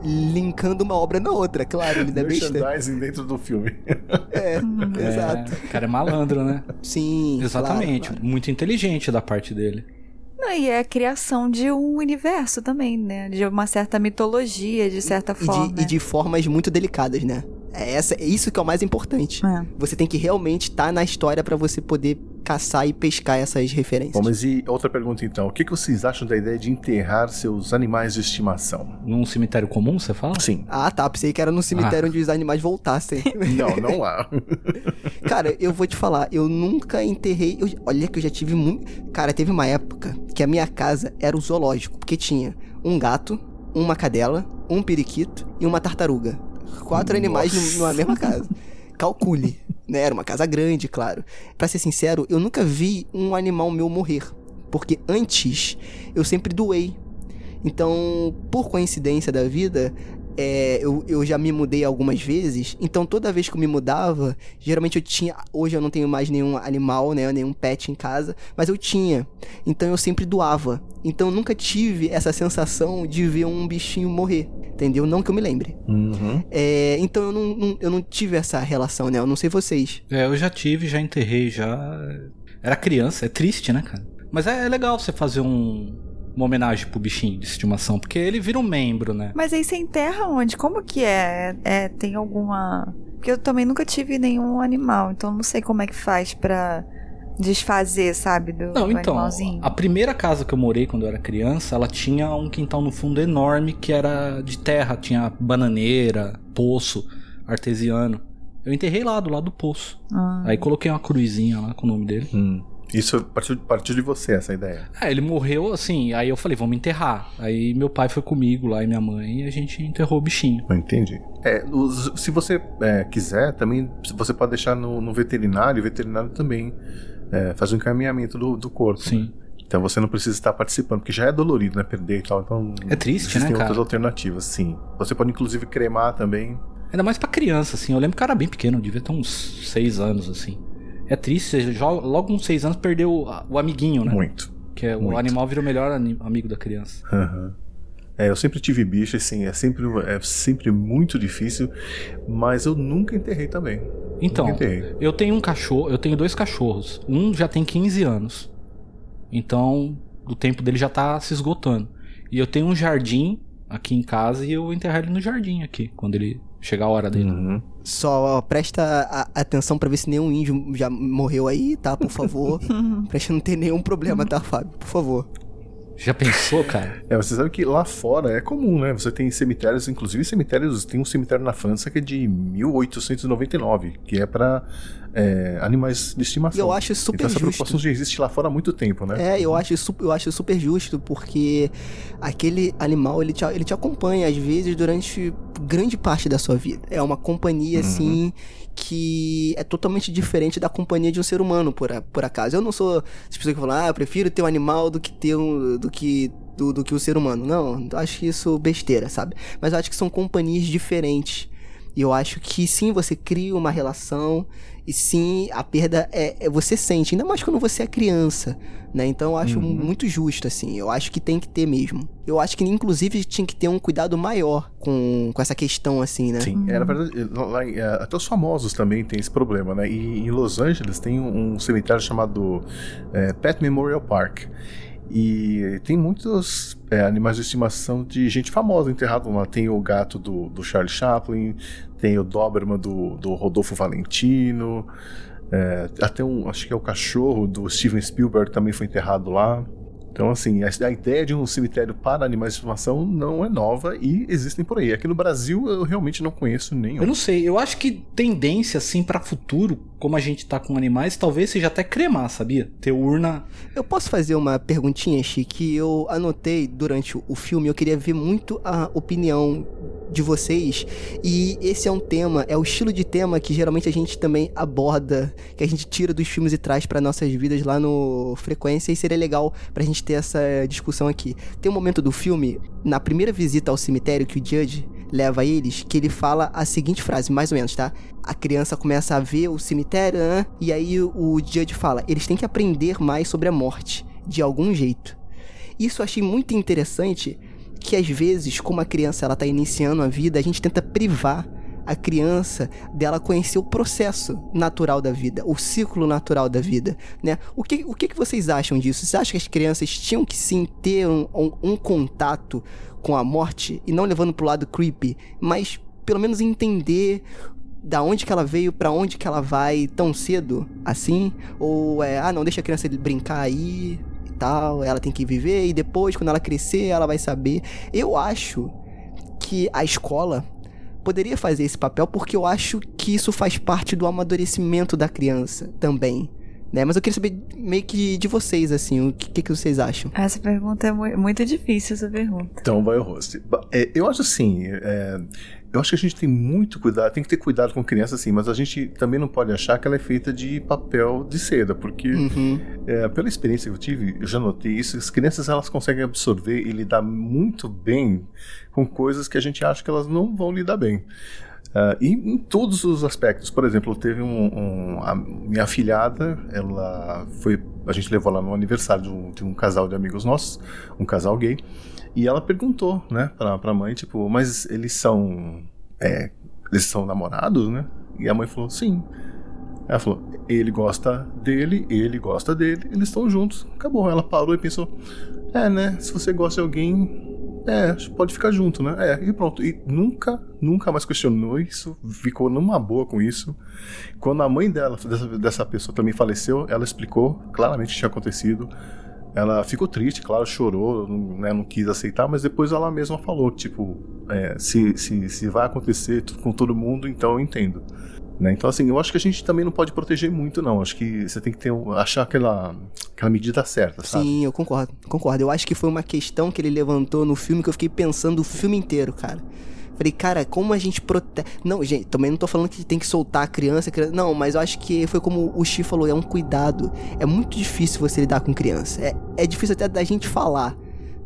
linkando uma obra na outra, claro, ele deve Merchandising dentro do filme. É, é, exato. O cara é malandro, né? Sim, Exatamente, claro, claro. muito inteligente da parte dele. Não, e é a criação de um universo também, né? De uma certa mitologia, de certa forma. E de, e de formas muito delicadas, né? É, essa, é isso que é o mais importante. É. Você tem que realmente estar tá na história para você poder caçar e pescar essas referências. Bom, mas e outra pergunta então. O que, que vocês acham da ideia de enterrar seus animais de estimação? Num cemitério comum, você fala? Sim. Ah, tá. Pensei que era num cemitério ah. onde os animais voltassem. não, não há. Cara, eu vou te falar. Eu nunca enterrei. Eu, olha que eu já tive muito. Cara, teve uma época que a minha casa era o zoológico. Porque tinha um gato, uma cadela, um periquito e uma tartaruga. Quatro Nossa. animais numa mesma casa. Calcule. Né? Era uma casa grande, claro. Para ser sincero, eu nunca vi um animal meu morrer. Porque antes eu sempre doei. Então, por coincidência da vida, é, eu, eu já me mudei algumas vezes, então toda vez que eu me mudava, geralmente eu tinha. Hoje eu não tenho mais nenhum animal, né? Nenhum pet em casa, mas eu tinha. Então eu sempre doava. Então eu nunca tive essa sensação de ver um bichinho morrer. Entendeu? Não que eu me lembre. Uhum. É, então eu não, não- eu não tive essa relação, né? Eu não sei vocês. É, eu já tive, já enterrei, já. Era criança, é triste, né, cara? Mas é, é legal você fazer um, uma homenagem pro bichinho de estimação, porque ele vira um membro, né? Mas aí você enterra onde? Como que é? É, tem alguma. Porque eu também nunca tive nenhum animal, então não sei como é que faz pra desfazer, sabe, do, Não, do então, animalzinho. a primeira casa que eu morei quando eu era criança, ela tinha um quintal no fundo enorme que era de terra, tinha bananeira, poço artesiano. Eu enterrei lá, do lado do poço. Ah. Aí coloquei uma cruzinha lá com o nome dele. Hum. Isso partiu, partiu de você, essa ideia. É, ele morreu assim, aí eu falei, vamos enterrar. Aí meu pai foi comigo lá e minha mãe e a gente enterrou o bichinho. Entendi. É, os- se você é, quiser, também você pode deixar no, no veterinário, o veterinário também é, faz o encaminhamento do, do corpo. Sim. né? Então você não precisa estar participando, porque já é dolorido, né? Perder e tal. Então É triste, né, cara? outras alternativas, sim. Você pode inclusive cremar também. Ainda mais pra criança, assim. Eu lembro que eu era bem pequeno, devia ter uns seis anos, assim. É triste, você já, logo com seis anos perdeu o, o amiguinho, né? Muito. Que é, o muito. animal vira o melhor amigo da criança. Aham. É, eu sempre tive bicho, assim, é sempre, é sempre muito difícil, mas eu nunca enterrei também. Então, enterrei. eu tenho um cachorro, eu tenho dois cachorros. Um já tem 15 anos. Então, o tempo dele já tá se esgotando. E eu tenho um jardim aqui em casa e eu vou enterrar ele no jardim aqui, quando ele chegar a hora dele. Uhum. Só presta a- atenção pra ver se nenhum índio já morreu aí, tá? Por favor. pra gente não ter nenhum problema, tá, Fábio? Por favor. Já pensou, cara? É, você sabe que lá fora é comum, né? Você tem cemitérios, inclusive cemitérios. Tem um cemitério na França que é de 1899, que é pra é, animais de estimação. Eu acho super então essa justo. preocupação já existe lá fora há muito tempo, né? É, eu acho, eu acho super justo, porque aquele animal, ele te, ele te acompanha, às vezes, durante grande parte da sua vida. É uma companhia, assim, que é totalmente diferente da companhia de um ser humano, por, a- por acaso. Eu não sou as pessoas que falam, ah, eu prefiro ter um animal do que ter um... do que... Do, do que o ser humano. Não, eu acho isso besteira, sabe? Mas eu acho que são companhias diferentes. E eu acho que sim, você cria uma relação e sim, a perda é, é- você sente, ainda mais quando você é criança, né? Então eu acho muito justo assim. Eu acho que tem que ter mesmo. Eu acho que inclusive tinha que ter um cuidado maior com, com essa questão assim, né? Sim, é, na verdade, lá- é, até os famosos também têm esse problema, né? E em Los Angeles tem um, um cemitério chamado é, Pet Memorial Park. E tem muitos é, animais de estimação de gente famosa enterrado lá. Tem o gato do, do Charlie Chaplin, tem o Doberman do, do Rodolfo Valentino, é, até um, acho que é o cachorro do Steven Spielberg também foi enterrado lá. Então, assim, a, a ideia de um cemitério para animais de estimação não é nova e existem por aí. Aqui no Brasil eu realmente não conheço nenhum. Eu não sei, eu acho que tendência, assim, pra futuro, como a gente tá com animais, talvez seja até cremar, sabia? Ter urna. Eu posso fazer uma perguntinha, Chi, que eu anotei durante o filme, eu queria ver muito a opinião de vocês. E esse é um tema, é o estilo de tema que geralmente a gente também aborda, que a gente tira dos filmes e traz para nossas vidas lá no Frequência, e seria legal pra gente ter essa discussão aqui. Tem um momento do filme, na primeira visita ao cemitério que o Judge leva eles, que ele fala a seguinte frase, mais ou menos, tá? A criança começa a ver o cemitério, e aí o Judge fala: eles têm que aprender mais sobre a morte, de algum jeito. Isso eu achei muito interessante, que às vezes, como a criança ela tá iniciando a vida, a gente tenta privar a criança dela conhecer o processo natural da vida, o ciclo natural da vida, né? O que, o que, que vocês acham disso? Vocês acham que as crianças tinham que sim ter um, um, um contato com a morte e não levando pro lado creepy, mas pelo menos entender da onde que ela veio, pra onde que ela vai tão cedo assim? Ou é, ah, não, deixa a criança brincar aí e tal, ela tem que viver e depois, quando ela crescer, ela vai saber. Eu acho que a escola poderia fazer esse papel porque eu acho que isso faz parte do amadurecimento da criança também. Né? Mas eu queria saber meio que de vocês, assim, o que, que vocês acham? Essa pergunta é mu muito difícil, essa pergunta. Então vai o host. É, eu acho assim, é, eu acho que a gente tem muito cuidado, tem que ter cuidado com criança, assim, mas a gente também não pode achar que ela é feita de papel de seda, porque Uhum. é, pela experiência que eu tive, eu já notei isso, as crianças elas conseguem absorver e lidar muito bem com coisas que a gente acha que elas não vão lidar bem. Ah, e em todos os aspectos. Por exemplo, teve um, um- a minha afilhada, ela foi, a gente levou ela no aniversário de um, de um casal de amigos nossos, um casal gay, e ela perguntou, né, pra, pra mãe, tipo, mas eles são, é, eles são namorados, né? E a mãe falou, sim. Ela falou, ele gosta dele, ele gosta dele, eles estão juntos. Acabou. Ela parou e pensou, é, né? Se você gosta de alguém, é, pode ficar junto, né? É, e pronto. E nunca, nunca mais questionou isso, ficou numa boa com isso. Quando a mãe dela, dessa, dessa pessoa também faleceu, ela explicou claramente o que tinha acontecido. Ela ficou triste, claro, chorou, não, né, não quis aceitar, mas depois ela mesma falou, tipo, é, se, se, se vai acontecer com todo mundo, então eu entendo. Né? Então, assim, eu acho que a gente também não pode proteger muito, não. Acho que você tem que ter, achar aquela, aquela medida certa, sabe? Sim, eu concordo, concordo. Eu acho que foi uma questão que ele levantou no filme que eu fiquei pensando o filme inteiro, cara. Falei, cara, como a gente protege. Não, gente, também não tô falando que tem que soltar a criança, criança- Não, mas eu acho que foi como o Xi falou, é um cuidado. É muito difícil você lidar com criança. É, é difícil até da gente falar,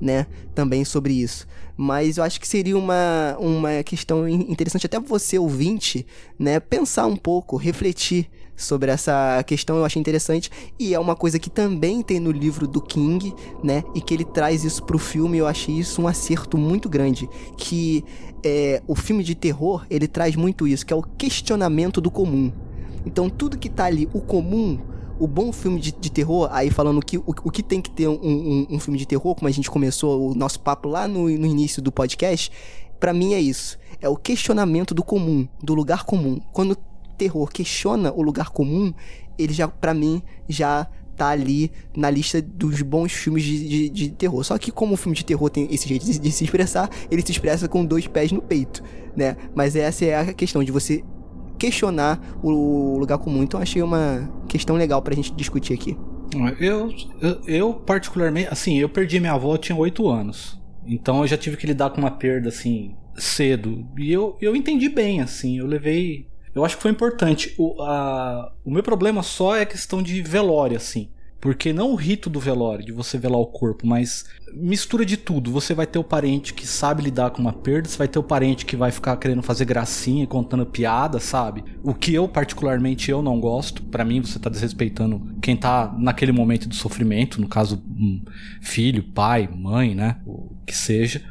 né? Também sobre isso. Mas eu acho que seria uma, uma questão in- interessante até você, ouvinte, né? Pensar um pouco, refletir sobre essa questão, eu achei interessante. E é uma coisa que também tem no livro do King, né? E que ele traz isso pro filme, eu achei isso um acerto muito grande. Que é, o filme de terror, ele traz muito isso, que é o questionamento do comum. Então tudo que tá ali, o comum, o bom filme de, de terror, aí falando que, o, o que tem que ter um, um- um filme de terror, como a gente começou o nosso papo lá no, no início do podcast, pra mim é isso. É o questionamento do comum, do lugar comum. Quando o terror questiona o lugar comum, ele já, pra mim, já tá ali na lista dos bons filmes de, de- de terror. Só que como o filme de terror tem esse jeito de, de se expressar, ele se expressa com dois pés no peito, né? Mas essa é a questão de você questionar o lugar comum. Então achei uma questão legal pra gente discutir aqui. Eu, eu, eu, particularmente, assim, eu perdi minha avó, eu tinha 8 anos. Então eu já tive que lidar com uma perda, assim, cedo. E eu, eu entendi bem, assim, eu levei. Eu acho que foi importante. O, a, o meu problema só é a questão de velório, assim. Porque não o rito do velório, de você velar o corpo, mas mistura de tudo. Você vai ter o parente que sabe lidar com uma perda, você vai ter o parente que vai ficar querendo fazer gracinha, contando piada, sabe? O que eu, particularmente, eu não gosto. Pra mim, você tá desrespeitando quem tá naquele momento do sofrimento, no caso, um filho, pai, mãe, né? O que seja.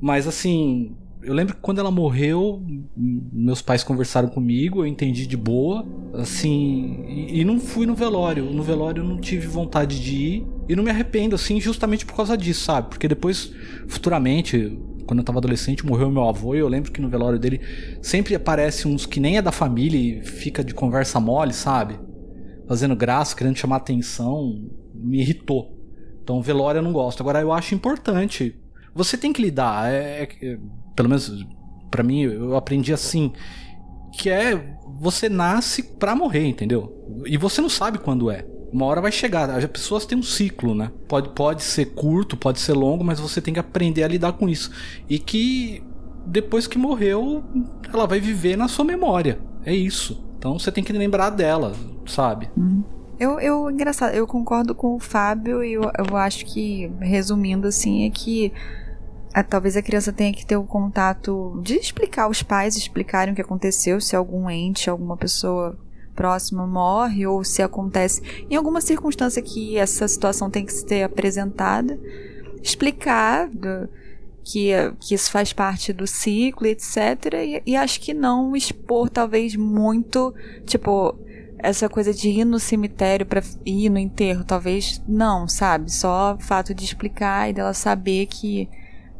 Mas assim, eu lembro que quando ela morreu, meus pais conversaram comigo, eu entendi de boa, assim, e, e não fui no velório. No velório eu não tive vontade de ir e não me arrependo, assim, justamente por causa disso, sabe? Porque depois, futuramente, quando eu tava adolescente, morreu meu avô e eu lembro que no velório dele sempre aparece uns que nem é da família e fica de conversa mole, sabe? Fazendo graça, querendo chamar atenção, me irritou. Então, velório eu não gosto. Agora, eu acho importante. Você tem que lidar. É- é- pelo menos pra mim, eu aprendi assim. Que é. Você nasce pra morrer, entendeu? E você não sabe quando é. Uma hora vai chegar. As pessoas têm um ciclo, né? Pode, pode ser curto, pode ser longo, mas você tem que aprender a lidar com isso. E que depois que morreu, ela vai viver na sua memória. É isso. Então você tem que lembrar dela, sabe? Eu, eu, engraçado, eu concordo com o Fábio e eu, eu acho que, resumindo assim, é que ah, talvez a criança tenha que ter o contato de explicar aos pais, explicarem o que aconteceu, se algum ente, alguma pessoa próxima morre ou se acontece em alguma circunstância que essa situação tem que ser apresentada, explicar do- que, que isso faz parte do ciclo, etc. E, e acho que não expor talvez muito, tipo, essa coisa de ir no cemitério pra ir no enterro, talvez não, sabe? Só o fato de explicar e dela saber que,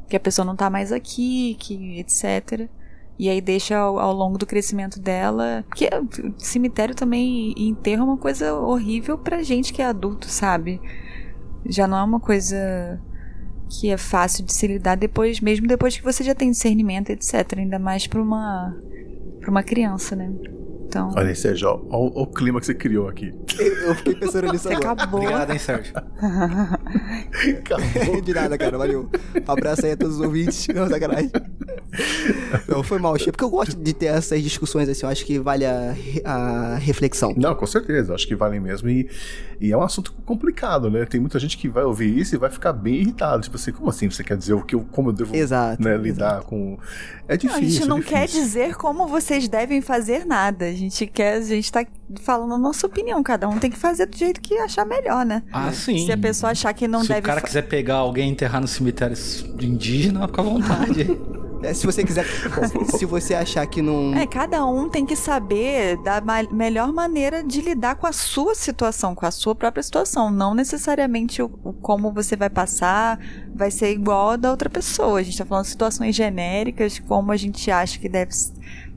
que a pessoa não tá mais aqui, que etc. E aí deixa ao, ao longo do crescimento dela. Porque cemitério também enterro é uma coisa horrível pra gente que é adulto, sabe? Já não é uma coisa que é fácil de se lidar depois, mesmo depois que você já tem discernimento, etc. Ainda mais pra uma, pra uma criança, né? Então. Olha aí, Sérgio, ó, ó, ó o clima que você criou aqui. Eu, fiquei pensando nisso agora. acabou. Obrigado, hein, Sérgio. Acabou. De nada, cara, valeu. Um abraço aí a todos os ouvintes. Não, sacanagem. Não, foi mal, Che, porque eu gosto de ter essas discussões assim, eu acho que vale a, a reflexão. Não, com certeza, acho que valem mesmo. E, e é um assunto complicado, né? Tem muita gente que vai ouvir isso e vai ficar bem irritado. Tipo assim, como assim você quer dizer o que eu, como eu devo Exato, né, lidar com. É Não, difícil. a gente não é quer dizer como vocês devem fazer nada. A gente quer, a gente tá falando a nossa opinião. Cada um tem que fazer do jeito que achar melhor, né? Ah, sim. Se a pessoa achar que não Se deve o cara quiser pegar alguém e enterrar no cemitério indígena, fica à vontade. É, se você quiser, se você achar que não. É, cada um tem que saber da ma- melhor maneira de lidar com a sua situação, com a sua própria situação. Não necessariamente o, o como você vai passar vai ser igual a da outra pessoa. A gente tá falando de situações genéricas, como a gente acha que deve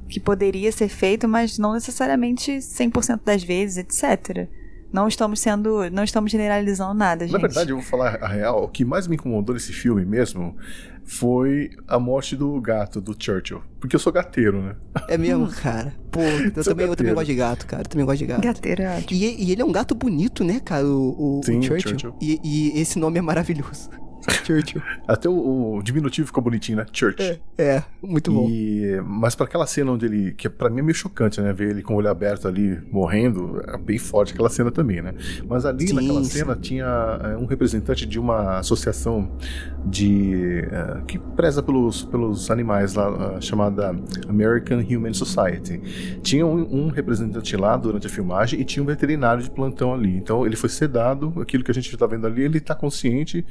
que poderia ser feito, mas não necessariamente 100% das vezes, etc. Não estamos sendo, não estamos generalizando nada, gente. Na verdade, eu vou falar a real. O que mais me incomodou nesse filme mesmo foi a morte do gato, do Churchill. Porque eu sou gateiro, né? É mesmo, cara. Pô, eu Sou também, eu também gosto de gato, cara. Eu também gosto de gato. Gateiro é ótimo. E, e ele é um gato bonito, né, cara? O, o, Sim, o Churchill. Churchill. E, e esse nome é maravilhoso. Churchill. Até o, o diminutivo ficou bonitinho, né? Church. É, é, muito bom. E, mas para aquela cena onde ele. Que pra mim é meio chocante, né? Ver ele com o olho aberto ali morrendo. É bem forte aquela cena também, né? Mas ali Sim, naquela sim. cena tinha é, um representante de uma associação de. é, que preza pelos, pelos animais lá, é, chamada American Human Society. Tinha um, um representante lá durante a filmagem e tinha um veterinário de plantão ali. Então ele foi sedado, aquilo que a gente tá vendo ali, ele tá consciente,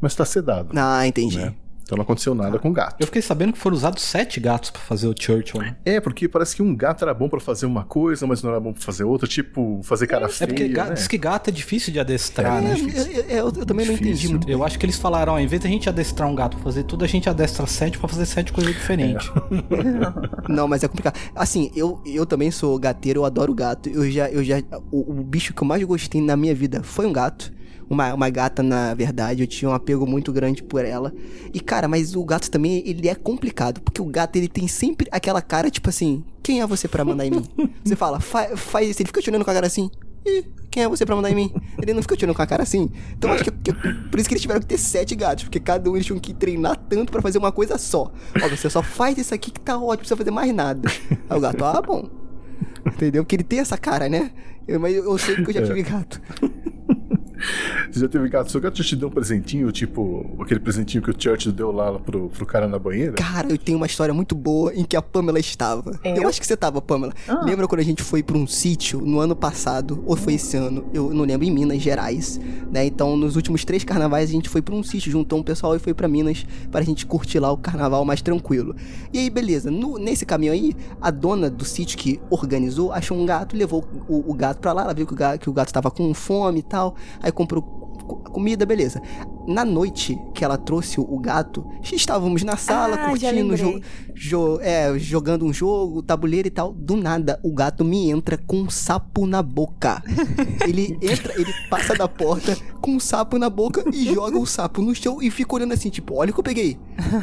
mas tá sedado. Ah, entendi. né? Então não aconteceu nada com o gato. Eu fiquei sabendo que foram usados sete gatos pra fazer o Churchill. né? É, porque parece que um gato era bom pra fazer uma coisa, mas não era bom pra fazer outra, tipo, fazer cara É feia, porque gato, né? diz que gato é difícil de adestrar, É, né? É, eu, eu- eu também não entendi Difícil. muito. Eu acho que eles falaram, ó, em vez da gente adestrar um gato pra fazer tudo, a gente adestra sete pra fazer sete coisas diferentes. Não, mas é complicado. Assim, eu, eu também sou gateiro, eu adoro gato. Eu já, eu já. O, o bicho que eu mais gostei na minha vida foi um gato. Uma, uma gata, na verdade, eu tinha um apego muito grande por ela. E, cara, mas o gato também, ele é complicado. Porque o gato, ele tem sempre aquela cara, tipo assim, quem é você pra mandar em mim? Você fala, fa, faz isso. Ele fica te olhando com a cara assim. Ih, quem é você pra mandar em mim? Ele não fica te olhando com a cara assim. Então acho que, que- por isso que eles tiveram que ter sete gatos, porque cada um eles tinham que treinar tanto pra fazer uma coisa só. Ó, você só faz isso aqui que tá ótimo, não precisa fazer mais nada. Aí o gato, ah, bom. Entendeu? Porque ele tem essa cara, né? Eu, mas eu, eu sei que eu já tive gato. Você já teve gato? Seu gato já te deu um presentinho, tipo, aquele presentinho que o Churchill deu lá pro, pro cara na banheira? Cara, eu tenho uma história muito boa em que a Pamela estava. Eu, Eu? acho que você tava, Pamela. Ah. Lembra quando a gente foi pra um sítio no ano passado, ou foi esse ano? Eu não lembro, em Minas Gerais, né? Então, nos últimos três carnavais, a gente foi pra um sítio, juntou um pessoal e foi pra Minas pra gente curtir lá o carnaval mais tranquilo. E aí, beleza. No- nesse caminho aí, a dona do sítio que organizou achou um gato, levou o, o gato pra lá, ela viu que o gato, que o gato tava com fome e tal, aí comprou co- comida, beleza. Na noite que ela trouxe o gato, estávamos na sala Ah, curtindo, jo jo- é, jogando um jogo, tabuleiro e tal. Do nada, o gato me entra com um sapo na boca. ele entra, ele passa da porta com um sapo na boca e joga o sapo no chão e fica olhando assim, tipo, olha o que eu peguei.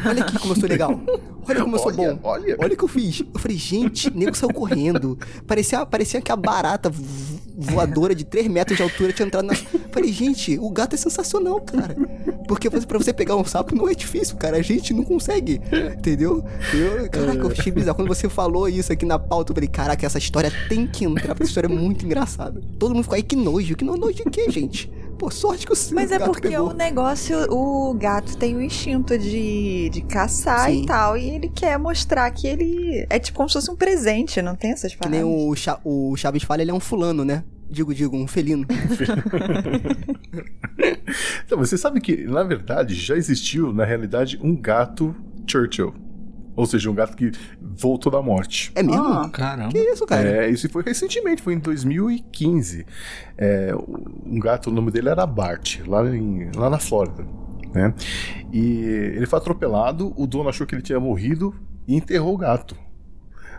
Olha aqui como eu sou legal. Olha como eu sou Olha, bom. olha. Olha o que eu fiz. Eu falei, gente, o nego saiu correndo. Parecia, parecia que a barata voadora de 3 metros de altura tinha entrado na. Falei, gente, o gato é sensacional, cara. Porque pra você pegar um sapo não é difícil, cara. A gente não consegue. Entendeu? Eu, caraca, eu achei bizarro. Quando você falou isso aqui na pauta, eu falei, caraca, essa história tem que entrar, porque essa história é muito engraçada. Todo mundo ficou aí, que nojo. Que no- nojo de quê, gente? Pô, sorte que o Mas é porque pegou. o negócio, o gato tem o instinto de, de caçar Sim. e tal. E ele quer mostrar que ele. É tipo como se fosse um presente, não tem essas Que nem o, Cha- o Chaves fala, ele é um fulano, né? Digo, digo, um felino. Então, você sabe que, na verdade, já existiu, na realidade, um gato Churchill. Ou seja, um gato que voltou da morte. É mesmo? Ah. Caramba. Que isso, cara? É, isso foi recentemente, foi em 2015. É, um gato, o nome dele era Bart, lá, em- lá na Flórida. Né? E ele foi atropelado, o dono achou que ele tinha morrido e enterrou o gato.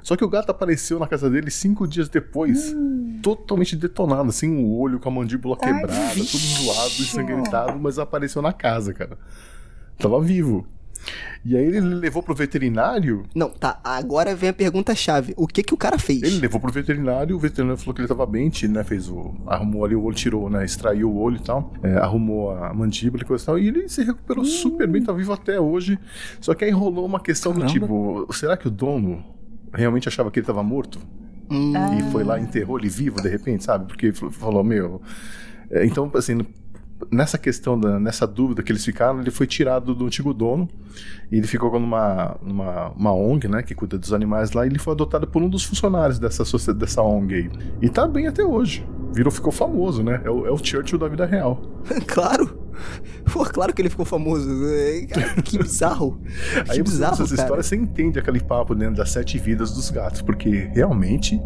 Só que o gato apareceu na casa dele cinco dias depois, totalmente detonado, assim, o olho com a mandíbula quebrada, vixe. tudo zoado, ensanguentado, mas apareceu na casa, cara. Tava vivo. E aí ele levou pro veterinário. Não, tá. Agora vem a pergunta-chave. O que que o cara fez? Ele levou pro veterinário, o veterinário falou que ele tava bem, né? Fez o. Arrumou ali o olho, tirou, né? Extraiu o olho e tal. É, arrumou a mandíbula e coisa e tal. E ele se recuperou Hum. super bem, tá vivo até hoje. Só que aí rolou uma questão do Caramba. tipo: será que o dono realmente achava que ele tava morto? Hum, E foi lá e enterrou ele vivo de repente, sabe? Porque falou, meu. é, Então, assim, nessa questão, da, nessa dúvida que eles ficaram, ele foi tirado do antigo dono e ele ficou numa, numa uma ONG, né, que cuida dos animais lá, e ele foi adotado por um dos funcionários dessa, dessa ONG aí. E tá bem até hoje. Virou, ficou famoso, né? É o, é o Churchill da vida real. claro. Pô, claro que ele ficou famoso. É, cara, que bizarro. Aí que você bizarro, essas cara. histórias, você entende aquele papo dentro das sete vidas dos gatos, porque realmente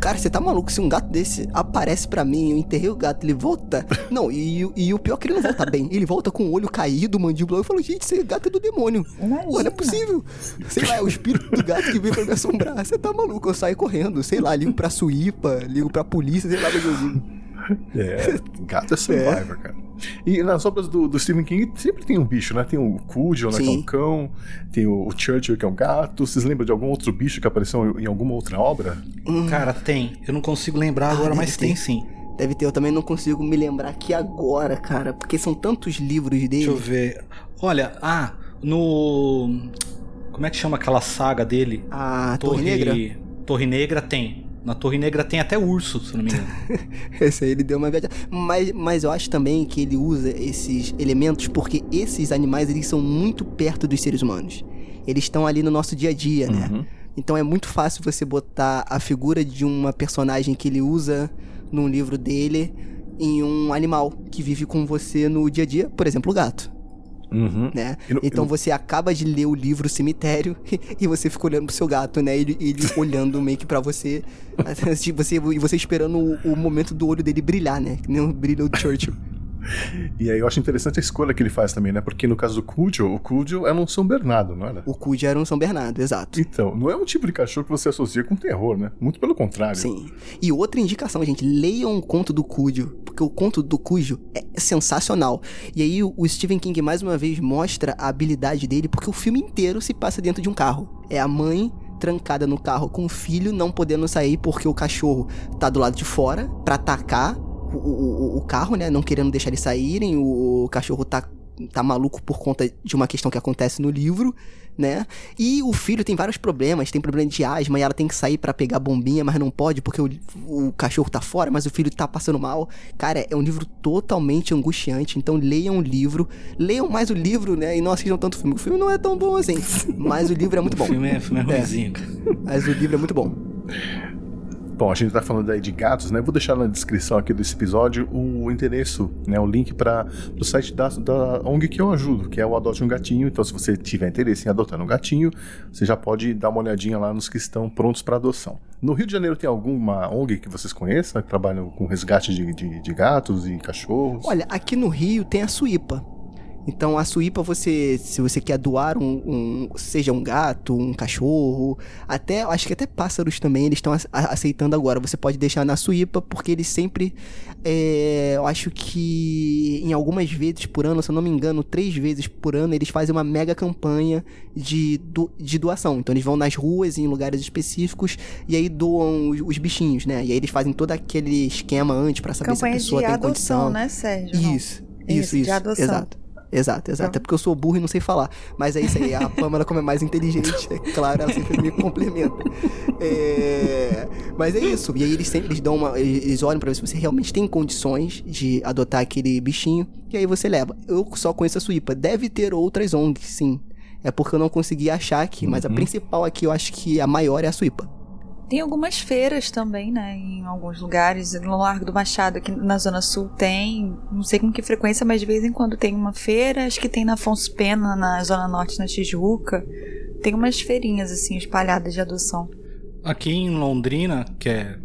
Cara, você tá maluco? Se um gato desse aparece pra mim, eu enterrei o gato, ele volta. Não, e, e o pior é que ele não volta bem. Ele volta com o olho caído, mandíbula. Eu falo, gente, esse gato é do demônio. Pô, não é possível. Sei lá, é o espírito do gato que veio pra me assombrar. Você tá maluco? Eu saio correndo. Sei lá, ligo pra suípa, ligo pra polícia, sei lá eu ligo. É, gato é survivor, cara. E nas obras do, do Stephen King sempre tem um bicho, né? Tem o Cujo, né, que é um cão, tem o, o Churchill, que é um gato. Vocês lembram de algum outro bicho que apareceu em, alguma outra obra? Cara, tem. Eu não consigo lembrar agora, deve mas ter. tem sim. Deve ter, eu também não consigo me lembrar aqui agora, cara. Porque são tantos livros dele. Deixa eu ver. Olha, ah, no. Como é que chama aquela saga dele? A Torre Negra? Torre Negra tem. Na Torre Negra tem até urso, se não me engano. Esse aí ele deu uma viajada. Mas, mas eu acho também que ele usa esses elementos porque esses animais eles são muito perto dos seres humanos. Eles estão ali no nosso dia a dia, né? Uhum. Então é muito fácil você botar a figura de uma personagem que ele usa num livro dele em um animal que vive com você no dia a dia, por exemplo, o gato, Uhum. né? Então você acaba de ler o livro Cemitério e você fica olhando pro seu gato, né? Ele, ele olhando meio que pra você, assim, você e você esperando o, o momento do olho dele brilhar, né? Que nem o brilho do Churchill. E aí eu acho interessante a escolha que ele faz também, né? Porque no caso do Cujo, o Cujo era um São Bernardo, não era? O Cujo era um São Bernardo, exato. Então, não é um tipo de cachorro que você associa com terror, né? Muito pelo contrário. Sim. E outra indicação, gente, leiam o conto do Cujo, porque o conto do Cujo é sensacional. E aí o o Stephen King mais uma vez mostra a habilidade dele, porque o filme inteiro se passa dentro de um carro. É a mãe trancada no carro com o filho não podendo sair porque o cachorro tá do lado de fora pra atacar o, o, carro, né? Não querendo deixar eles saírem. O, o cachorro tá, tá maluco por conta de uma questão que acontece no livro, né? E o filho tem vários problemas, tem problema de asma e ela tem que sair pra pegar bombinha, mas não pode porque o, o cachorro tá fora, mas o filho tá passando mal. Cara, é um livro totalmente angustiante, então leiam o livro, leiam mais o livro, né? E não assistam tanto o filme. O filme não é tão bom assim, mas o livro é muito bom. O filme é, filme é ruimzinho, cara. Mas o livro é muito bom. Bom, a gente tá falando aí de gatos, né? Vou deixar na descrição aqui desse episódio o endereço, né? O link para o site da, da ONG que eu ajudo, que é o Adote um Gatinho. Então, se você tiver interesse em adotar um gatinho, você já pode dar uma olhadinha lá nos que estão prontos para adoção. No Rio de Janeiro tem alguma ONG que vocês conheçam que trabalham com resgate de, de, de gatos e cachorros? Olha, aqui no Rio tem a Suípa. Então a Suípa, você, se você quer doar um, um- seja um gato, um cachorro, até acho que até pássaros também eles estão aceitando agora. Você pode deixar na Suípa porque eles sempre, é, eu acho que em algumas vezes por ano, se eu não me engano, três vezes por ano eles fazem uma mega campanha de, do- de doação. Então eles vão nas ruas em lugares específicos e aí doam os, os bichinhos, né? E aí eles fazem todo aquele esquema antes pra saber Campanha se a pessoa de tem adoção, condição. né, Sérgio? Isso, isso, Isso, isso. de adoção. Exato. Exato, exato. Então. É porque eu sou burro e não sei falar. Mas é isso aí. A Pamela, como é mais inteligente, é claro, ela sempre me complementa. É, Mas é isso. E aí eles sempre eles dão uma. Eles olham pra ver se você realmente tem condições de adotar aquele bichinho. E aí você leva. Eu só conheço a Suípa. Deve ter outras ONGs, sim. É porque eu não consegui achar aqui. Mas a principal aqui, eu acho que a maior é a Suípa. Tem algumas feiras também, né? Em alguns lugares. No Largo do Machado, aqui na Zona Sul, tem. Não sei com que frequência, mas de vez em quando tem uma feira. Acho que tem na Afonso Pena, na Zona Norte, na Tijuca. Tem umas feirinhas, assim, espalhadas de adoção. Aqui em Londrina, que é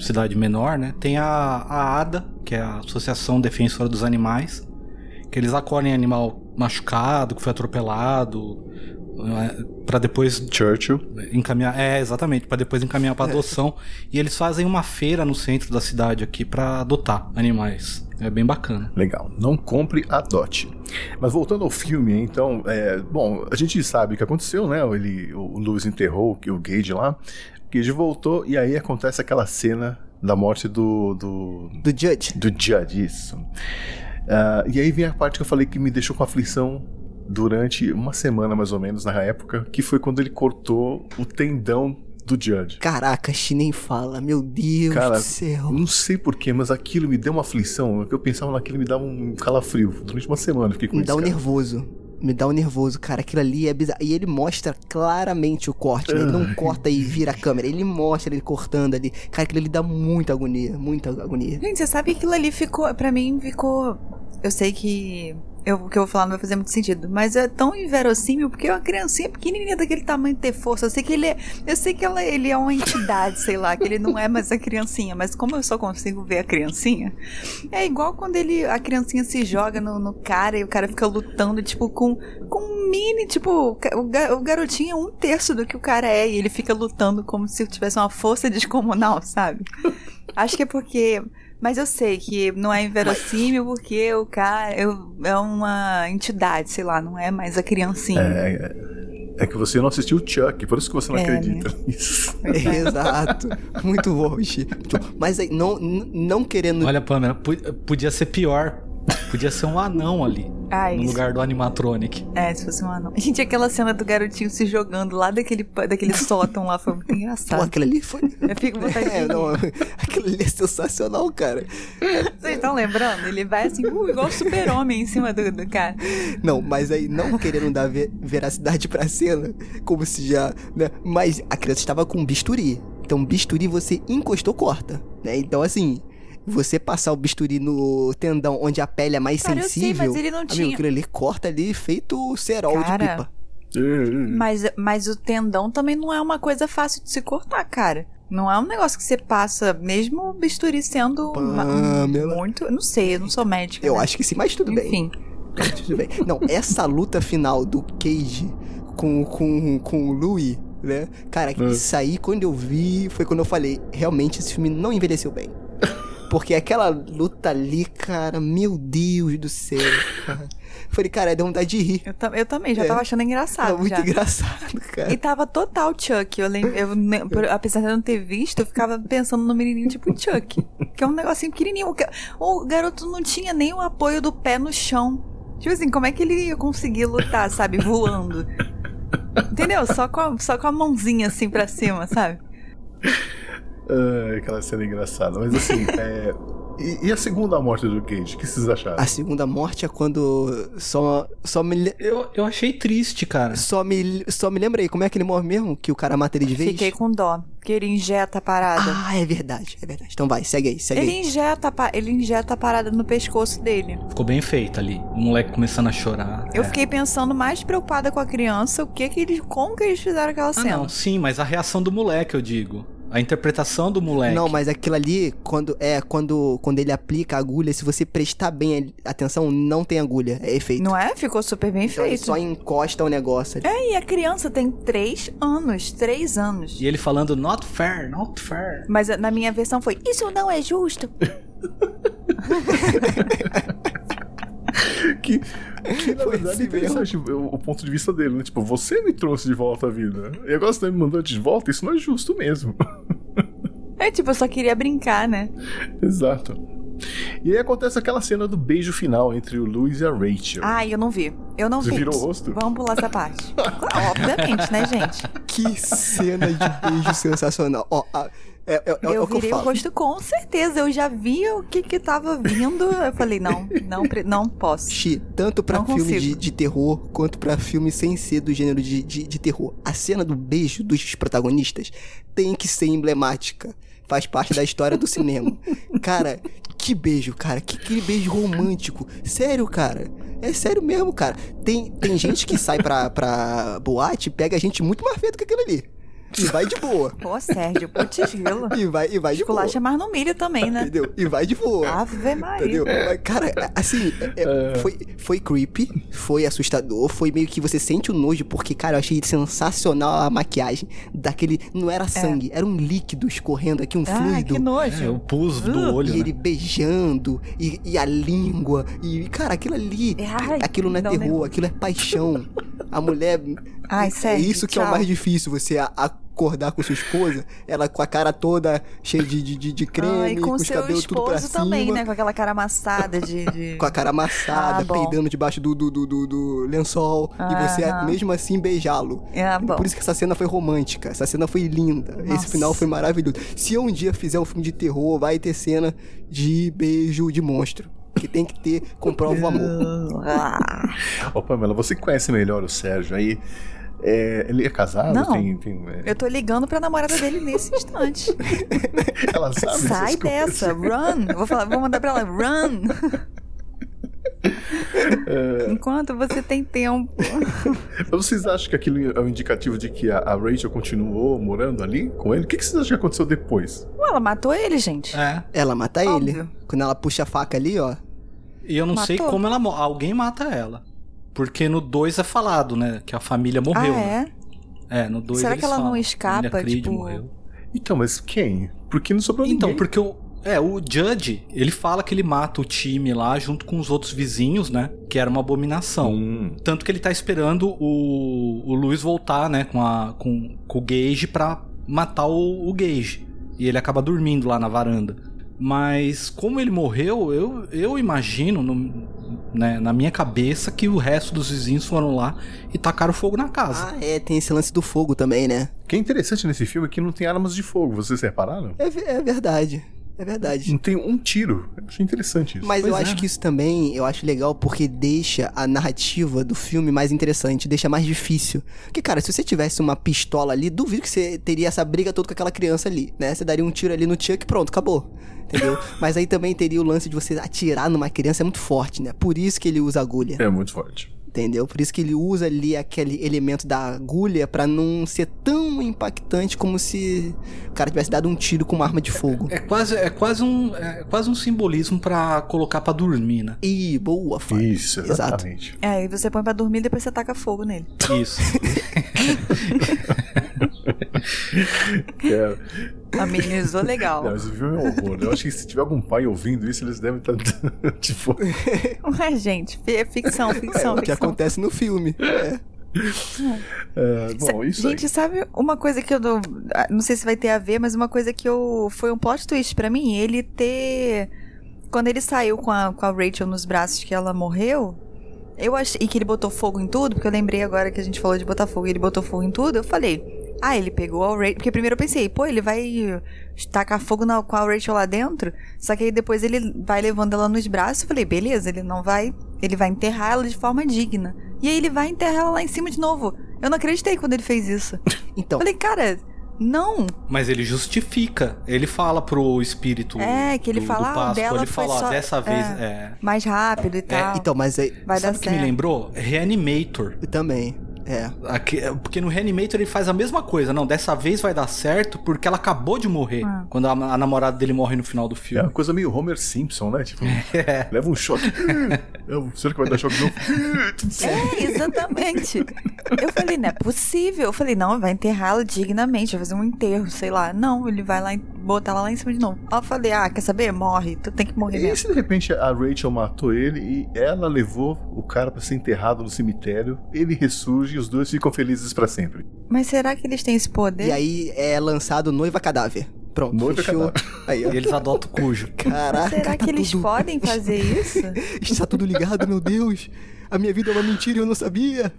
cidade menor, né? Tem a, a ADA, que é a Associação Defensora dos Animais, que eles acolhem animal machucado, que foi atropelado, é, Pra depois Churchill. encaminhar. É, exatamente, Pra depois encaminhar pra adoção. e eles fazem uma feira no centro da cidade aqui pra adotar animais. É bem bacana. Legal. Não compre, adote. Mas voltando ao filme, então, é, bom, a gente sabe o que aconteceu, né? Ele, o Lewis enterrou o Gage lá. O Gage voltou e aí acontece aquela cena da morte do. do, Do Judge. do Judge, isso. Ah, e aí vem a parte que eu falei que me deixou com aflição durante uma semana mais ou menos na época, que foi quando ele cortou o tendão do Judge. Caraca, nem fala. Meu Deus Cara, do céu. Não sei porquê, mas aquilo me deu uma aflição. Eu pensava naquilo me dava um calafrio. Durante uma semana eu fiquei com Me isso. dá um cara. nervoso. Me dá um nervoso, cara. Aquilo ali é bizarro. E ele mostra claramente o corte, né? Ele não corta e vira a câmera. Ele mostra ele cortando ali. Cara, aquilo ali dá muita agonia. Muita agonia. Gente, você sabe que aquilo ali ficou. Pra mim, ficou. Eu sei que. Eu, o que eu vou falar não vai fazer muito sentido, mas é tão inverossímil porque uma criancinha pequenininha daquele tamanho ter força. Eu sei que ele é. Eu sei que ela, ele é uma entidade, sei lá, que ele não é mais a criancinha, mas como eu só consigo ver a criancinha, é igual quando ele a criancinha se joga no, no cara e o cara fica lutando, tipo, com, com um mini, tipo, o, o garotinho é um terço do que o cara é e ele fica lutando como se tivesse uma força descomunal, sabe? Acho que é porque. Mas eu sei que não é inverossímil porque o cara eu- é uma entidade, sei lá, não é mais a criancinha. É, é que você não assistiu o Chuck, por isso que você não É, acredita nisso. Exato. Muito bom, Xi. Mas aí, não, não querendo. Olha, Pamela, podia ser pior. Podia ser um anão ali. Ah, no lugar do animatronic. É, se fosse um anão. Gente, aquela cena do garotinho se jogando lá daquele, daquele sótão lá foi muito Pô, engraçado. aquilo ali foi. Eu fico vontade de É, não, aquilo ali é sensacional, cara. Vocês estão lembrando? Ele vai assim, uh, igual o super-homem em cima do, do cara. Não, mas aí, não querendo dar ve- veracidade pra cena, como se já. Né? Mas a criança estava com bisturi. Então, bisturi você encostou, corta. Né? Então, assim. Você passar o bisturi no tendão onde a pele é mais Cara, eu sei, sensível. mas ele não amigo, tinha- aquilo ali corta ali feito cerol Cara, de pipa. Mas, mas o tendão também não é uma coisa fácil de se cortar, cara. Não é um negócio que você passa, mesmo o bisturi sendo Pamela. muito. Eu não sei, eu não sou médica. Eu né? acho que sim, mas tudo bem. Enfim. Tudo bem. Não, essa luta final do Cage com, com, com o Louis, né? Cara, É. isso aí, quando eu vi, foi quando eu falei, realmente esse filme não envelheceu bem. Porque aquela luta ali, cara, meu Deus do céu, cara. Falei, cara, deu vontade de rir. Eu, eu também, já É. tava achando engraçado. Tava muito já. engraçado, cara. E tava total Chuck. Eu lembro, eu, apesar de eu não ter visto, eu ficava pensando no menininho tipo Chuck. Que é um negocinho pequenininho. O garoto não tinha nem o apoio do pé no chão. Tipo assim, como é que ele ia conseguir lutar, sabe? Voando. Entendeu? Só com a, só com a mãozinha assim pra cima, sabe? Ai, aquela cena engraçada. Mas assim, é. E, e a segunda morte do Cage? O que vocês acharam? A segunda morte é quando só, só me... Eu, eu achei triste, cara. Só me, só me lembra aí, como é que ele morre mesmo? Que o cara mata ele de vez? Fiquei com dó. Que ele injeta a parada. Ah, é verdade, é verdade. Então vai, segue aí, segue ele aí. injeta, pa- ele injeta a parada no pescoço dele. Ficou bem feito ali. O moleque começando a chorar. Eu É. fiquei pensando mais preocupada com a criança, o que que eles, como que eles fizeram aquela Ah, cena. não, sim, mas a reação do moleque, eu digo. A interpretação do moleque. Não, mas aquilo ali, quando é quando, quando ele aplica a agulha, se você prestar bem atenção, não tem agulha, é efeito. Não é? Ficou super bem Então ele feito. só encosta o negócio ali. É, e a criança tem três anos. Três anos. E ele falando, not fair, not fair. Mas na minha versão foi: Isso não é justo. Que, que na Foi verdade é interessante o, o ponto de vista dele, né? Tipo, você me trouxe de volta à vida. E agora você tá me mandando de volta, isso não é justo mesmo. É tipo, eu só queria brincar, né? Exato. E aí acontece aquela cena do beijo final entre o Louis e a Rachel. Ai, eu não vi. Eu não Você vi. virou o rosto? Vamos pular essa parte. Obviamente, né, gente? Que cena de beijo sensacional. Ó, a- é, é, é, é eu o que eu virei o rosto com certeza. Eu já vi o que que tava vindo. Eu falei, não, não, não posso. Xi, tanto pra Não filme consigo. de, de terror quanto pra filme sem ser do gênero de, de, de terror. A cena do beijo dos protagonistas tem que ser emblemática. Faz parte da história do cinema. Cara, que beijo, cara. Que aquele beijo romântico. Sério, cara. É sério mesmo, cara. Tem, tem gente que sai pra, pra boate e pega gente muito mais feia do que aquilo ali. E vai de boa. Pô, Sérgio, putz grilo. E vai, e vai de boa. Esculacha mais no milho também, né? Entendeu? E vai de boa. Ave Maria. Entendeu? Mas, Cara, assim, é- é- foi, foi creepy, foi assustador, foi meio que você sente o nojo, porque, cara, eu achei sensacional a maquiagem daquele. Não era sangue, era um líquido escorrendo aqui, um Ah, fluido. que nojo. É, o pus do Uh, olho, E né? ele beijando, e, e a língua, e, cara, aquilo ali. Ai, aquilo não é um terror, nervoso. aquilo é paixão. A mulher. Ai, é Sérgio, isso que é o tchau. mais difícil, você acordar com sua esposa, ela com a cara toda cheia de, de, de, de creme, Ah, e com os seu cabelos tudo pra esposo cima. também, né? Com aquela cara amassada de. de- Com a cara amassada, Ah, peidando debaixo do, do, do, do- do lençol. E você, Aham. mesmo assim, beijá-lo. Ah, bom. Por isso que essa cena foi romântica. Essa cena foi linda. Esse Nossa. final foi maravilhoso. Se eu um dia fizer um filme de terror, vai ter cena de beijo de monstro. Que tem que ter, comprova o amor. Ah, Ô, Pamela, você conhece melhor o Sérgio aí. É, ele é casado? Não. Tem, tem, é, eu tô ligando pra namorada dele nesse instante. ela sabe Sai dessa, run. Vou, falar, vou mandar pra ela, run. Enquanto você tem tempo. Mas vocês acham que aquilo é um indicativo de que a, a Rachel continuou morando ali com ele? O que, que vocês acham que aconteceu depois? Ué, ela matou ele, gente. É. Ela mata ele. Óbvio. Quando ela puxa a faca ali, ó. E eu não sei Matou? como ela Alguém mata ela. Porque no 2 é falado, né? Que a família morreu. ah, né? é? É, no 2 Será que ela não escapa, tipo- morreu. Então, mas quem? Porque não sobrou Então, ninguém. porque o. É, o Judge, ele fala que ele mata o time lá junto com os outros vizinhos, né? Que era uma abominação. Hum. Tanto que ele tá esperando o, o Luiz voltar, né? Com, a, com, com o Gage pra matar o, o Gage. E ele acaba dormindo lá na varanda. Mas como ele morreu, eu, eu imagino no- né, na minha cabeça que o resto dos vizinhos foram lá e tacaram fogo na casa. Ah, é, tem esse lance do fogo também, né? O que é interessante nesse filme é que não tem armas de fogo, vocês repararam? É, é verdade. É verdade. Não tem um tiro. Eu achei interessante isso. Mas Pois eu é, acho que isso também, eu acho legal porque deixa a narrativa do filme mais interessante, deixa mais difícil. Porque, cara, se você tivesse uma pistola ali, duvido que você teria essa briga toda com aquela criança ali, né? Você daria um tiro ali no Chuck e pronto, acabou. Entendeu? Mas aí também teria o lance de você atirar numa criança, é muito forte, né? Por isso que ele usa agulha. É muito forte. Entendeu? Por isso que ele usa ali aquele elemento da agulha pra não ser tão impactante como se o cara tivesse dado um tiro com uma arma de fogo. É quase, é quase um, é quase um simbolismo pra colocar pra dormir, né? Ih, boa, Fábio. Isso, Exato. exatamente. É, aí você põe pra dormir e depois você taca fogo nele. Isso. É, Amenizou legal. não, esse filme é um horror. Eu acho que se tiver algum pai ouvindo isso, eles devem estar. tipo. Ué, gente, é ficção, ficção, É o que acontece no filme. É. é, bom, isso aí. Gente, sabe uma coisa que eu não, ah, não sei se vai ter a ver, mas uma coisa que eu foi um plot twist pra mim, ele ter quando ele saiu com a, com a Rachel nos braços que ela morreu, eu achei e que ele botou fogo em tudo, porque eu lembrei agora que a gente falou de botar fogo, e ele botou fogo em tudo, eu falei, ah, ele pegou a Rachel, porque primeiro eu pensei, pô, ele vai tacar fogo na, com a Rachel lá dentro, só que aí depois ele vai levando ela nos braços, eu falei, beleza, ele não vai, ele vai enterrar ela de forma digna. E aí ele vai enterrar ela lá em cima de novo. Eu não acreditei quando ele fez isso. Então, Falei, cara, não. Mas ele justifica. Ele fala pro espírito. É, que ele do, fala, do ah, Páscoa, dela ele fala, só- dessa vez. é. É. Mais rápido e tal. então, mas aí. vai Sabe dar que me certo. lembrou? Reanimator. Eu também. É. Aqui- porque no Reanimator ele faz a mesma coisa. Não, dessa vez vai dar certo porque ela acabou de morrer. Ah. Quando a, a namorada dele morre no final do É uma filme. coisa meio Homer Simpson, né? Tipo, É. leva um choque. Eu- Será que vai dar choque de novo? É, exatamente. Eu falei, não é possível. Eu falei, não, vai enterrá-la dignamente, vai fazer um enterro, sei lá. Não, ele vai lá e botar ela lá em cima de novo. Eu falei, ah, quer saber? Morre, tu tem que morrer E mesmo. se de repente a Rachel matou ele e ela levou o cara pra ser enterrado no cemitério, ele ressurge e os dois ficam felizes pra sempre. Mas será que eles têm esse poder? E aí é lançado Noiva Cadáver. Pronto, Noiva fechou. Aí, ó. E eles adotam o cujo. Caraca, será que tá eles tudo... podem fazer isso? Está tudo ligado, meu Deus. A minha vida é uma mentira e eu não sabia.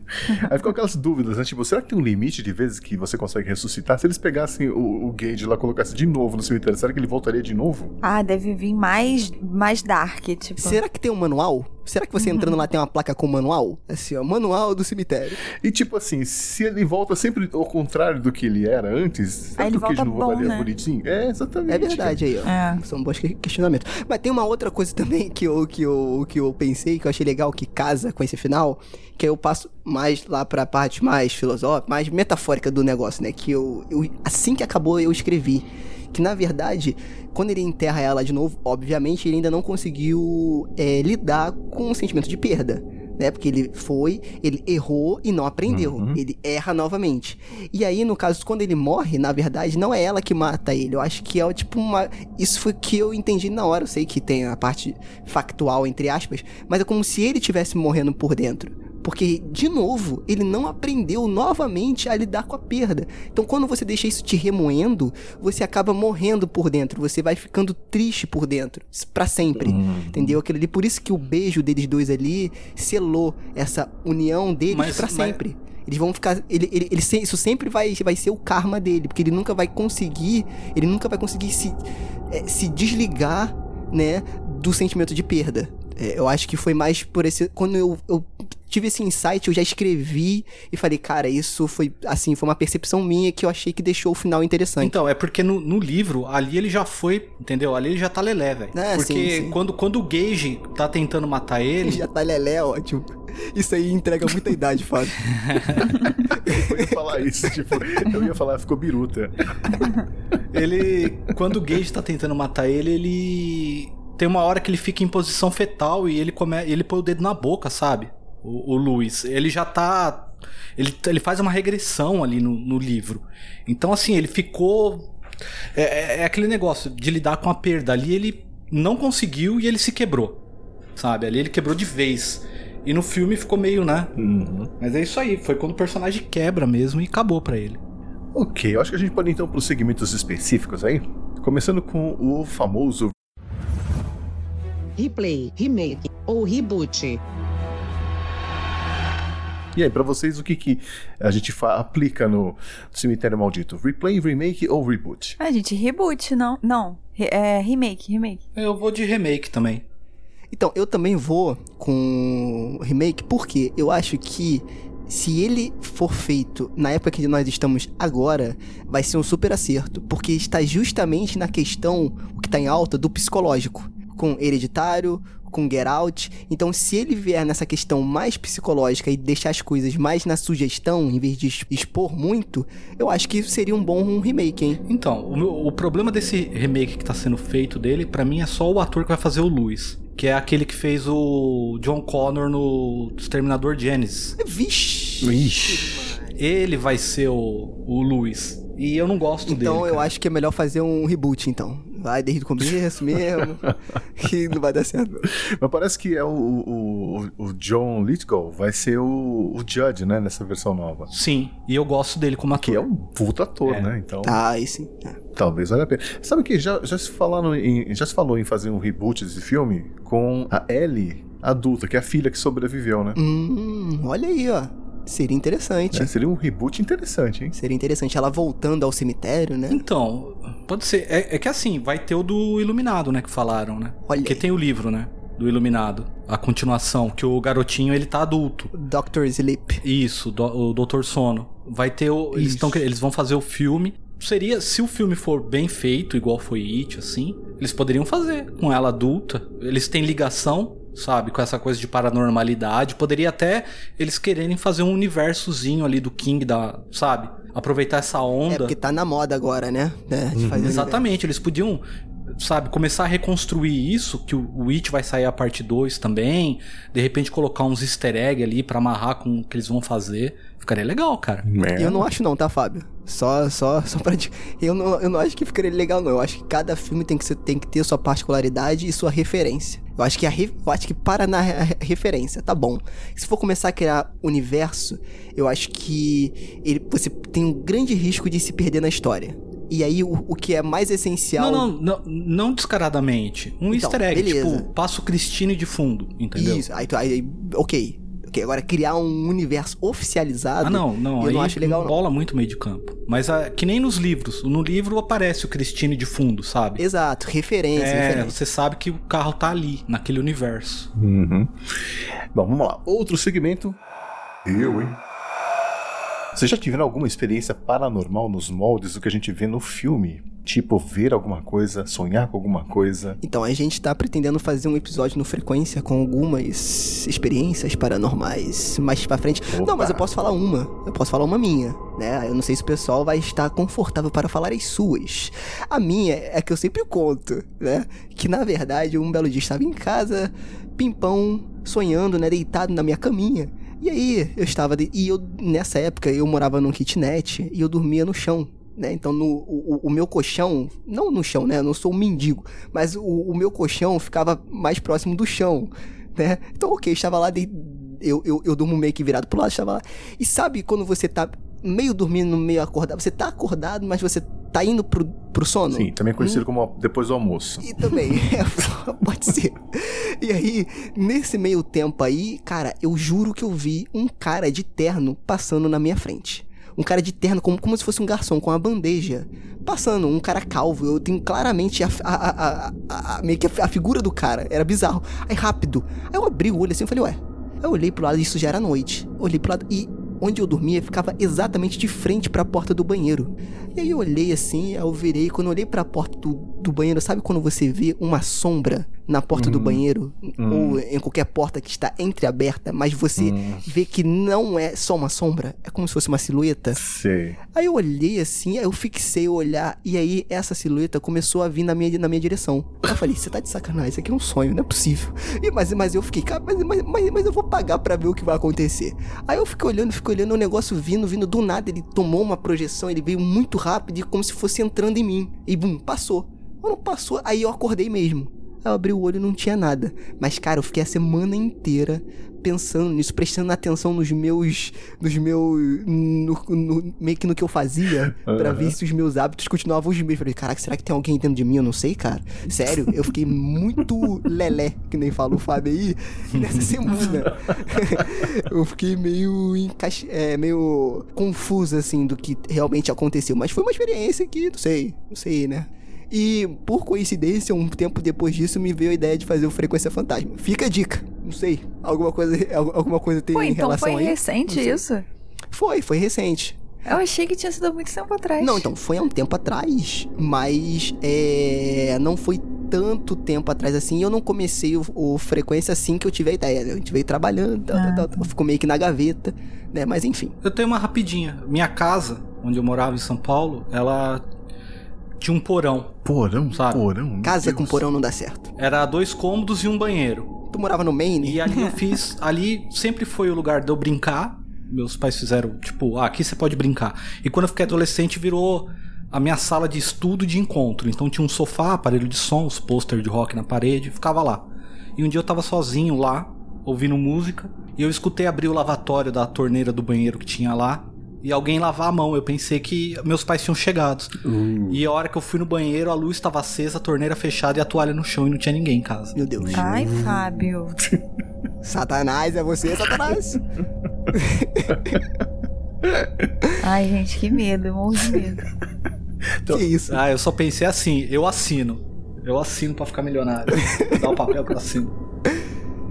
Aí ficam aquelas dúvidas, né? Tipo, será que tem um limite de vezes que você consegue ressuscitar? Se eles pegassem o, o Gage lá e colocassem de novo no cemitério, será que ele voltaria de novo? Ah, deve vir mais, mais dark, tipo. Será que tem um manual? Será que você entrando lá tem uma placa com manual? Assim, ó, manual do cemitério. E tipo assim, se ele volta sempre ao contrário do que ele era antes, Aí que ele o queijo volta não bom, voltaria né? bonitinho? É, exatamente. É verdade aí, ó. É. São bons que- questionamentos. Mas tem uma outra coisa também que eu, que, eu, que eu pensei, que eu achei legal, que casa com esse final, que aí eu passo mais lá pra parte mais filosófica, mais metafórica do negócio, né? Que eu, eu assim que acabou, eu escrevi. Que na verdade, quando ele enterra ela de novo, obviamente ele ainda não conseguiu é, lidar com o sentimento de perda. Né? Porque ele foi, ele errou e não aprendeu. Uhum. Ele erra novamente. E aí, no caso, quando ele morre, na verdade, não é ela que mata ele. Eu acho que é tipo uma. Isso foi que eu entendi na hora. Eu sei que tem a parte factual, entre aspas, mas é como se ele tivesse morrendo por dentro. Porque, de novo, ele não aprendeu novamente a lidar com a perda. Então, quando você deixa isso te remoendo, você acaba morrendo por dentro. Você vai ficando triste por dentro. Pra sempre. Entendeu? Aquilo ali. Por isso que o beijo deles dois ali selou essa união deles Mas- pra mas- sempre. Eles vão ficar. Ele, ele, ele isso sempre vai, vai ser o karma dele. Porque ele nunca vai conseguir. Ele nunca vai conseguir se, eh, se desligar, né? Do sentimento de perda. É, eu acho que foi mais por esse. Quando eu, eu tive esse insight, eu já escrevi e falei, cara, isso foi assim, foi uma percepção minha que eu achei que deixou o final interessante. Então, é porque no, no livro, ali ele já foi, entendeu? Ali ele já tá lelé, velho. É, porque sim, sim. Quando, quando o Gage tá tentando matar ele, já tá lelé, ótimo. Isso aí entrega muita idade, Fábio. Eu ia falar isso, tipo, eu ia falar, ficou biruta. ele. Quando o Gage tá tentando matar ele, ele. Tem uma hora que ele fica em posição fetal e ele come... ele põe o dedo na boca, sabe? O, o Luiz. Ele já tá. Ele, ele faz uma regressão ali no, no livro. Então, assim, ele ficou. É, é- é aquele negócio de lidar com a perda. Ali ele não conseguiu e ele se quebrou. Sabe? Ali ele quebrou de vez. E no filme ficou meio, né? Uhum. Mas é isso aí. Foi quando o personagem quebra mesmo e acabou pra ele. Ok, eu acho que a gente pode então para os segmentos específicos aí. Começando com o famoso replay, remake ou reboot. E aí, pra vocês, o que, que a gente aplica no Cemitério Maldito? Replay, remake ou reboot? Ah, gente, reboot, não. Não. Re- é remake, remake. Eu vou de remake também. Então, eu também vou com o remake, porque eu acho que se ele for feito na época que nós estamos agora, vai ser um super acerto, porque está justamente na questão, o que está em alta, do psicológico, com Hereditário, com Get Out. Então, se ele vier nessa questão mais psicológica e deixar as coisas mais na sugestão, em vez de expor muito, eu acho que seria um bom remake, hein? Então, o, meu- o problema desse remake que tá sendo feito dele, pra mim, é só o ator que vai fazer o Luis. Que é aquele que fez o John Connor no Exterminador Genesis. Vixe! Ixi. Ele vai ser o, o Luis. E eu não gosto dele. Então eu cara. acho que é melhor fazer um reboot, então. Vai desde o começo mesmo. que não vai dar certo. Mas parece que é o, o, o John Lithgow, vai ser o, o Judge, né, nessa versão nova. Sim, e eu gosto dele como ator. Que é um puto ator, É. né? Então, Ah, aí sim. É. talvez valha a pena. Sabe que já, já, se falaram em, já se falou em fazer um reboot desse filme com a Ellie adulta, que é a filha que sobreviveu, né? Hum, olha aí, ó. Seria interessante. É, seria um reboot interessante, hein? Seria interessante ela voltando ao cemitério, né? Então, pode ser. É, é que assim, vai ter o do Iluminado, né? Que falaram, né? Olha Porque tem o livro, né? Do Iluminado. A continuação, que o garotinho ele tá adulto. Dr. Sleep. Isso, do- o Doutor Sono. Vai ter o. Eles, tão, eles vão fazer o filme. Seria, se o filme for bem feito, igual foi It, assim, eles poderiam fazer com ela adulta. Eles têm ligação, sabe, com essa coisa de paranormalidade. Poderia até eles quererem fazer um universozinho ali do King, da, sabe? Aproveitar essa É onda. porque tá na moda agora, né? É, de fazer Exatamente, eles podiam, sabe, começar a reconstruir isso, que o It vai sair a parte 2 também, de repente colocar uns easter egg ali pra amarrar com o que eles vão fazer. Ficaria legal, cara. É. Eu não acho não, tá, Fábio? Só, só, só pra... Eu não, eu não acho que ficaria legal, não. Eu acho que cada filme tem que, ser, tem que ter sua particularidade e sua referência. Eu acho que, a re- eu acho que para na re- referência, tá bom. Se for começar a criar universo, eu acho que ele, você tem um grande risco de se perder na história. E aí, o, o que é mais essencial... Não, não, não, não descaradamente. Um Então, easter egg, beleza. tipo, passo Cristine de fundo, entendeu? Isso, aí, aí, ok. Agora criar um universo oficializado. Ah, não, não. Eu não acho legal, não. bola muito meio de campo. Mas ah, que nem nos livros. No livro aparece o Christine de fundo, sabe? Exato, referência, É, referência. você sabe que o carro tá ali, naquele universo. Uhum. Bom, vamos lá. Outro segmento. Eu, hein? Vocês já tiveram alguma experiência paranormal nos moldes do que a gente vê no filme? Tipo, ver alguma coisa, sonhar com alguma coisa? Então, a gente tá pretendendo fazer um episódio no Frequência com algumas experiências paranormais mais pra frente. Opa. Não, mas eu posso falar uma. Eu posso falar uma minha, né? Eu não sei se o pessoal vai estar confortável para falar as suas. A minha é que eu sempre conto, né? Que na verdade, um belo dia estava em casa, pimpão, sonhando, né? Deitado na minha caminha. E aí, eu estava. de- E eu, nessa época, eu morava num kitnet e eu dormia no chão. Né? Então, no, o, o- meu colchão, não no chão, né? Eu não sou um mendigo, mas o, o meu colchão ficava mais próximo do chão, né? Então, ok, estava lá, de, eu, eu, eu durmo meio que virado pro lado, estava lá. E sabe quando você tá meio dormindo, meio acordado? Você tá acordado, mas você tá indo pro, pro sono? Sim, também conhecido como depois do almoço. E também, é, pode ser. E aí, nesse meio tempo aí, cara, eu juro que eu vi um cara de terno passando na minha frente. Um cara de terno, como, como se fosse um garçom, com uma bandeja. Passando, um cara calvo. Eu tenho claramente a, a, a, a- a- meio que a, a figura do cara. Era bizarro. Aí, rápido. Aí eu abri o olho assim e falei, ué. Aí eu olhei pro lado, isso já era noite. Olhei pro lado e onde eu dormia ficava exatamente de frente pra porta do banheiro. E aí eu olhei assim, eu virei. Quando eu olhei pra porta do, do banheiro, sabe quando você vê uma sombra na porta do banheiro? Ou em qualquer porta que está entreaberta, mas você vê que não é só uma sombra? É como se fosse uma silhueta? Sei. Aí eu olhei assim, aí eu fixei o olhar, e aí essa silhueta começou a vir na minha, na minha direção. Eu falei, você tá de sacanagem, isso aqui é um sonho, não é possível. E, mas, mas eu fiquei, cara, mas, mas, mas, mas eu vou pagar pra ver o que vai acontecer. Aí eu fiquei olhando, fiquei olhando o negócio vindo, vindo do nada, ele tomou uma projeção, ele veio muito rápido, e como se fosse entrando em mim. E bum, passou. Quando passou, aí eu acordei mesmo. Eu abri o olho e não tinha nada. Mas, cara, eu fiquei a semana inteira pensando nisso, prestando atenção nos meus. nos meus. no- no- meio que no que eu fazia, pra ver se os meus hábitos continuavam os mesmos. Falei, caraca, será que tem alguém dentro de mim? Eu não sei, cara. Sério, eu fiquei muito lelé, que nem fala o Fábio aí, nessa semana. eu fiquei meio encaixe... é, meio confuso, assim, do que realmente aconteceu. Mas foi uma experiência que, não sei, não sei, né? E, por coincidência, um tempo depois disso, me veio a ideia de fazer o Frequência Fantasma. Fica a dica. Não sei. Alguma coisa, al- alguma coisa tem Pô, em então relação foi aí? recente Não sei. isso? Foi, foi recente. Eu achei que tinha sido há muito tempo atrás. Não, então, foi há um tempo atrás, mas é, não foi tanto tempo atrás assim, e eu não comecei o, o Frequência assim que eu tive a ideia, né? A gente veio trabalhando, tal, tal, tal, tal, ficou meio que na gaveta, né? Mas enfim. Eu tenho uma rapidinha. Minha casa, onde eu morava em São Paulo, ela tinha um porão. Porão, Sabe? porão. Casa Deus. com porão não dá certo. Era dois cômodos e um banheiro. Tu morava no Maine? E ali eu fiz. Ali sempre foi o lugar de eu brincar. Meus pais fizeram, tipo, ah, aqui você pode brincar. E quando eu fiquei adolescente, virou a minha sala de estudo e de encontro. Então tinha um sofá, aparelho de som, os pôster de rock na parede, ficava lá. E um dia eu tava sozinho lá, ouvindo música, e eu escutei abrir o lavatório da torneira do banheiro que tinha lá. E alguém lavar a mão. Eu pensei que meus pais tinham chegado. E a hora que eu fui no banheiro, a luz estava acesa, a torneira fechada e a toalha no chão e não tinha ninguém em casa. Meu Deus. Ai, Fábio. Satanás, é você, Satanás. Ai, gente, que medo, morro de medo. Então, que isso? Ah, eu só pensei assim, eu assino. Eu assino pra ficar milionário. Dá o papel que eu assino.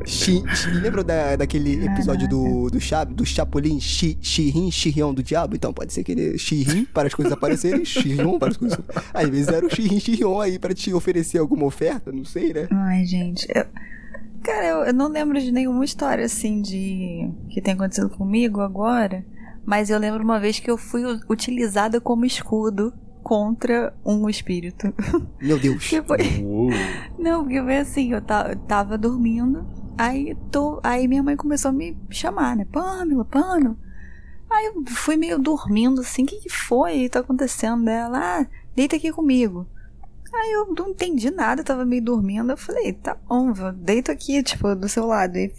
Chi, lembra da, daquele episódio do, do, Chab, do Chapolin, Chi, Chirin, Chirion do Diabo? Então pode ser que ele Chirin para as coisas aparecerem, Chirion para as coisas. Às vezes era o Chirin, Chirion aí para te oferecer alguma oferta, não sei, né? Ai, gente. eu- Cara, eu, eu não lembro de nenhuma história assim de. que tem acontecido comigo agora. Mas eu lembro uma vez que eu fui utilizada como escudo contra um espírito. Meu Deus. Que foi. uou. Não, porque foi assim, eu tava dormindo, aí, tô, aí minha mãe começou a me chamar, né? Pâmela, Pâmela. Aí eu fui meio dormindo assim, o que, que foi? Tá acontecendo dela? Ah, deita aqui comigo. Aí eu não entendi nada, tava meio dormindo. Eu falei, tá bom, deito aqui, tipo, do seu lado. E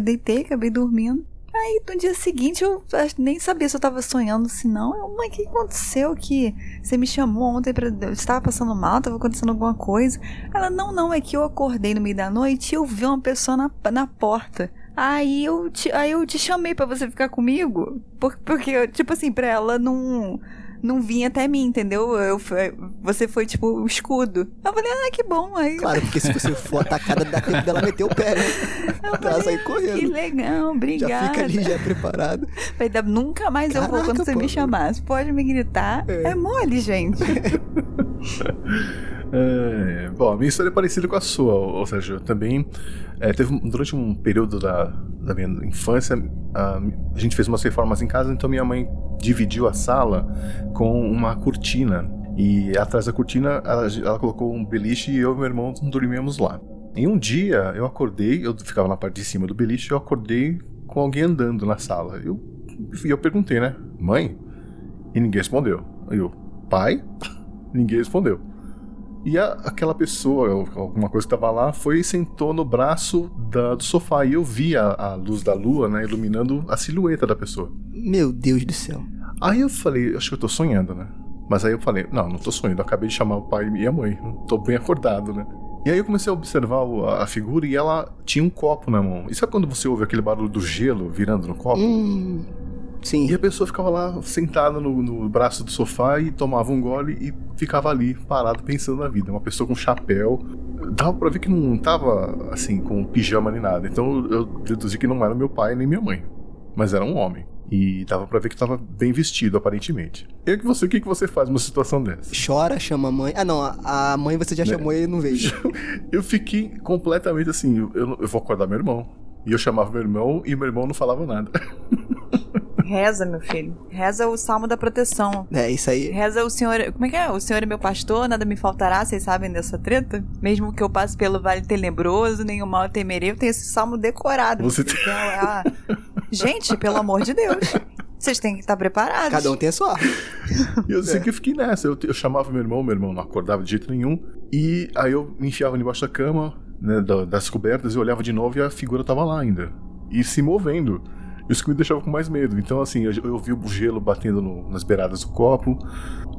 deitei, acabei dormindo. Aí no dia seguinte eu nem sabia se eu tava sonhando, se não. Eu, mãe, o que aconteceu que você me chamou ontem pra. Você estava passando mal, tava acontecendo alguma coisa. Ela, não, não, é que eu acordei no meio da noite e eu vi uma pessoa na, na porta. Aí eu te, aí eu te chamei pra você ficar comigo, por- porque, tipo assim, pra ela não, não vir até mim, entendeu? Eu, fui- você foi, tipo, o escudo. Eu falei, ah, que bom. Aí Claro, porque se você for atacada, dá tempo dela meter o pé, né? eu Pra sair que correndo. legal, obrigada. Já fica ali, já preparado. Falei, "Dá- nunca mais eu vou Caraca, quando você pô. me chamar. Você pode me gritar. É. É, mole, gente. É, bom, a minha história é parecida com a sua, ou seja, eu também é, teve durante um período da, da minha infância, a, a gente fez umas reformas em casa, então minha mãe dividiu a sala com uma cortina e atrás da cortina ela, ela colocou um beliche e eu e meu irmão dormíamos lá. Em um dia eu acordei, eu ficava na parte de cima do beliche, eu acordei com alguém andando na sala. Eu, e eu perguntei, né, mãe? E ninguém respondeu. Aí eu, pai? Ninguém respondeu. E a- aquela pessoa, alguma coisa que tava lá, foi e sentou no braço da- do sofá. E eu vi a, a luz da lua, né, iluminando a silhueta da pessoa. Meu Deus do céu. Aí eu falei, acho que eu tô sonhando, né? Mas aí eu falei, não, não tô sonhando, eu acabei de chamar o pai e a mãe, tô bem acordado, né? E aí eu comecei a observar a figura e ela tinha um copo na mão. E sabe quando você ouve aquele barulho do gelo virando no copo? Hum. Sim. E a pessoa ficava lá sentada no, no braço do sofá e tomava um gole e ficava ali parado pensando na vida. Uma pessoa com chapéu. Dava pra ver que não tava assim com pijama nem nada. Então eu deduzi que não era meu pai nem minha mãe. Mas era um homem. E dava pra ver que tava bem vestido, aparentemente. E que você, o que, que você faz numa situação dessa? Chora, chama a mãe. Ah, não. A mãe você já Né? chamou e não veio. Eu fiquei completamente assim, eu, eu vou acordar meu irmão. E eu chamava meu irmão e meu irmão não falava nada. Reza, meu filho. Reza o salmo da proteção. É, isso aí. Reza o Senhor. Como é que é? O Senhor é meu pastor, nada me faltará. Vocês sabem dessa treta? Mesmo que eu passe pelo vale tenebroso, nenhum mal temerei. Eu tenho esse salmo decorado. Você tem- é a- Gente, pelo amor de Deus. Vocês têm que estar preparados. Cada um tem a sua. E eu sei que eu fiquei nessa. Eu, eu chamava meu irmão, meu irmão não acordava de jeito nenhum. E aí eu me enfiava debaixo da cama, né, da- das cobertas, e olhava de novo e a figura tava lá ainda. E se movendo. Isso que me deixava com mais medo. Então, assim, eu, eu vi o gelo batendo no- nas beiradas do copo.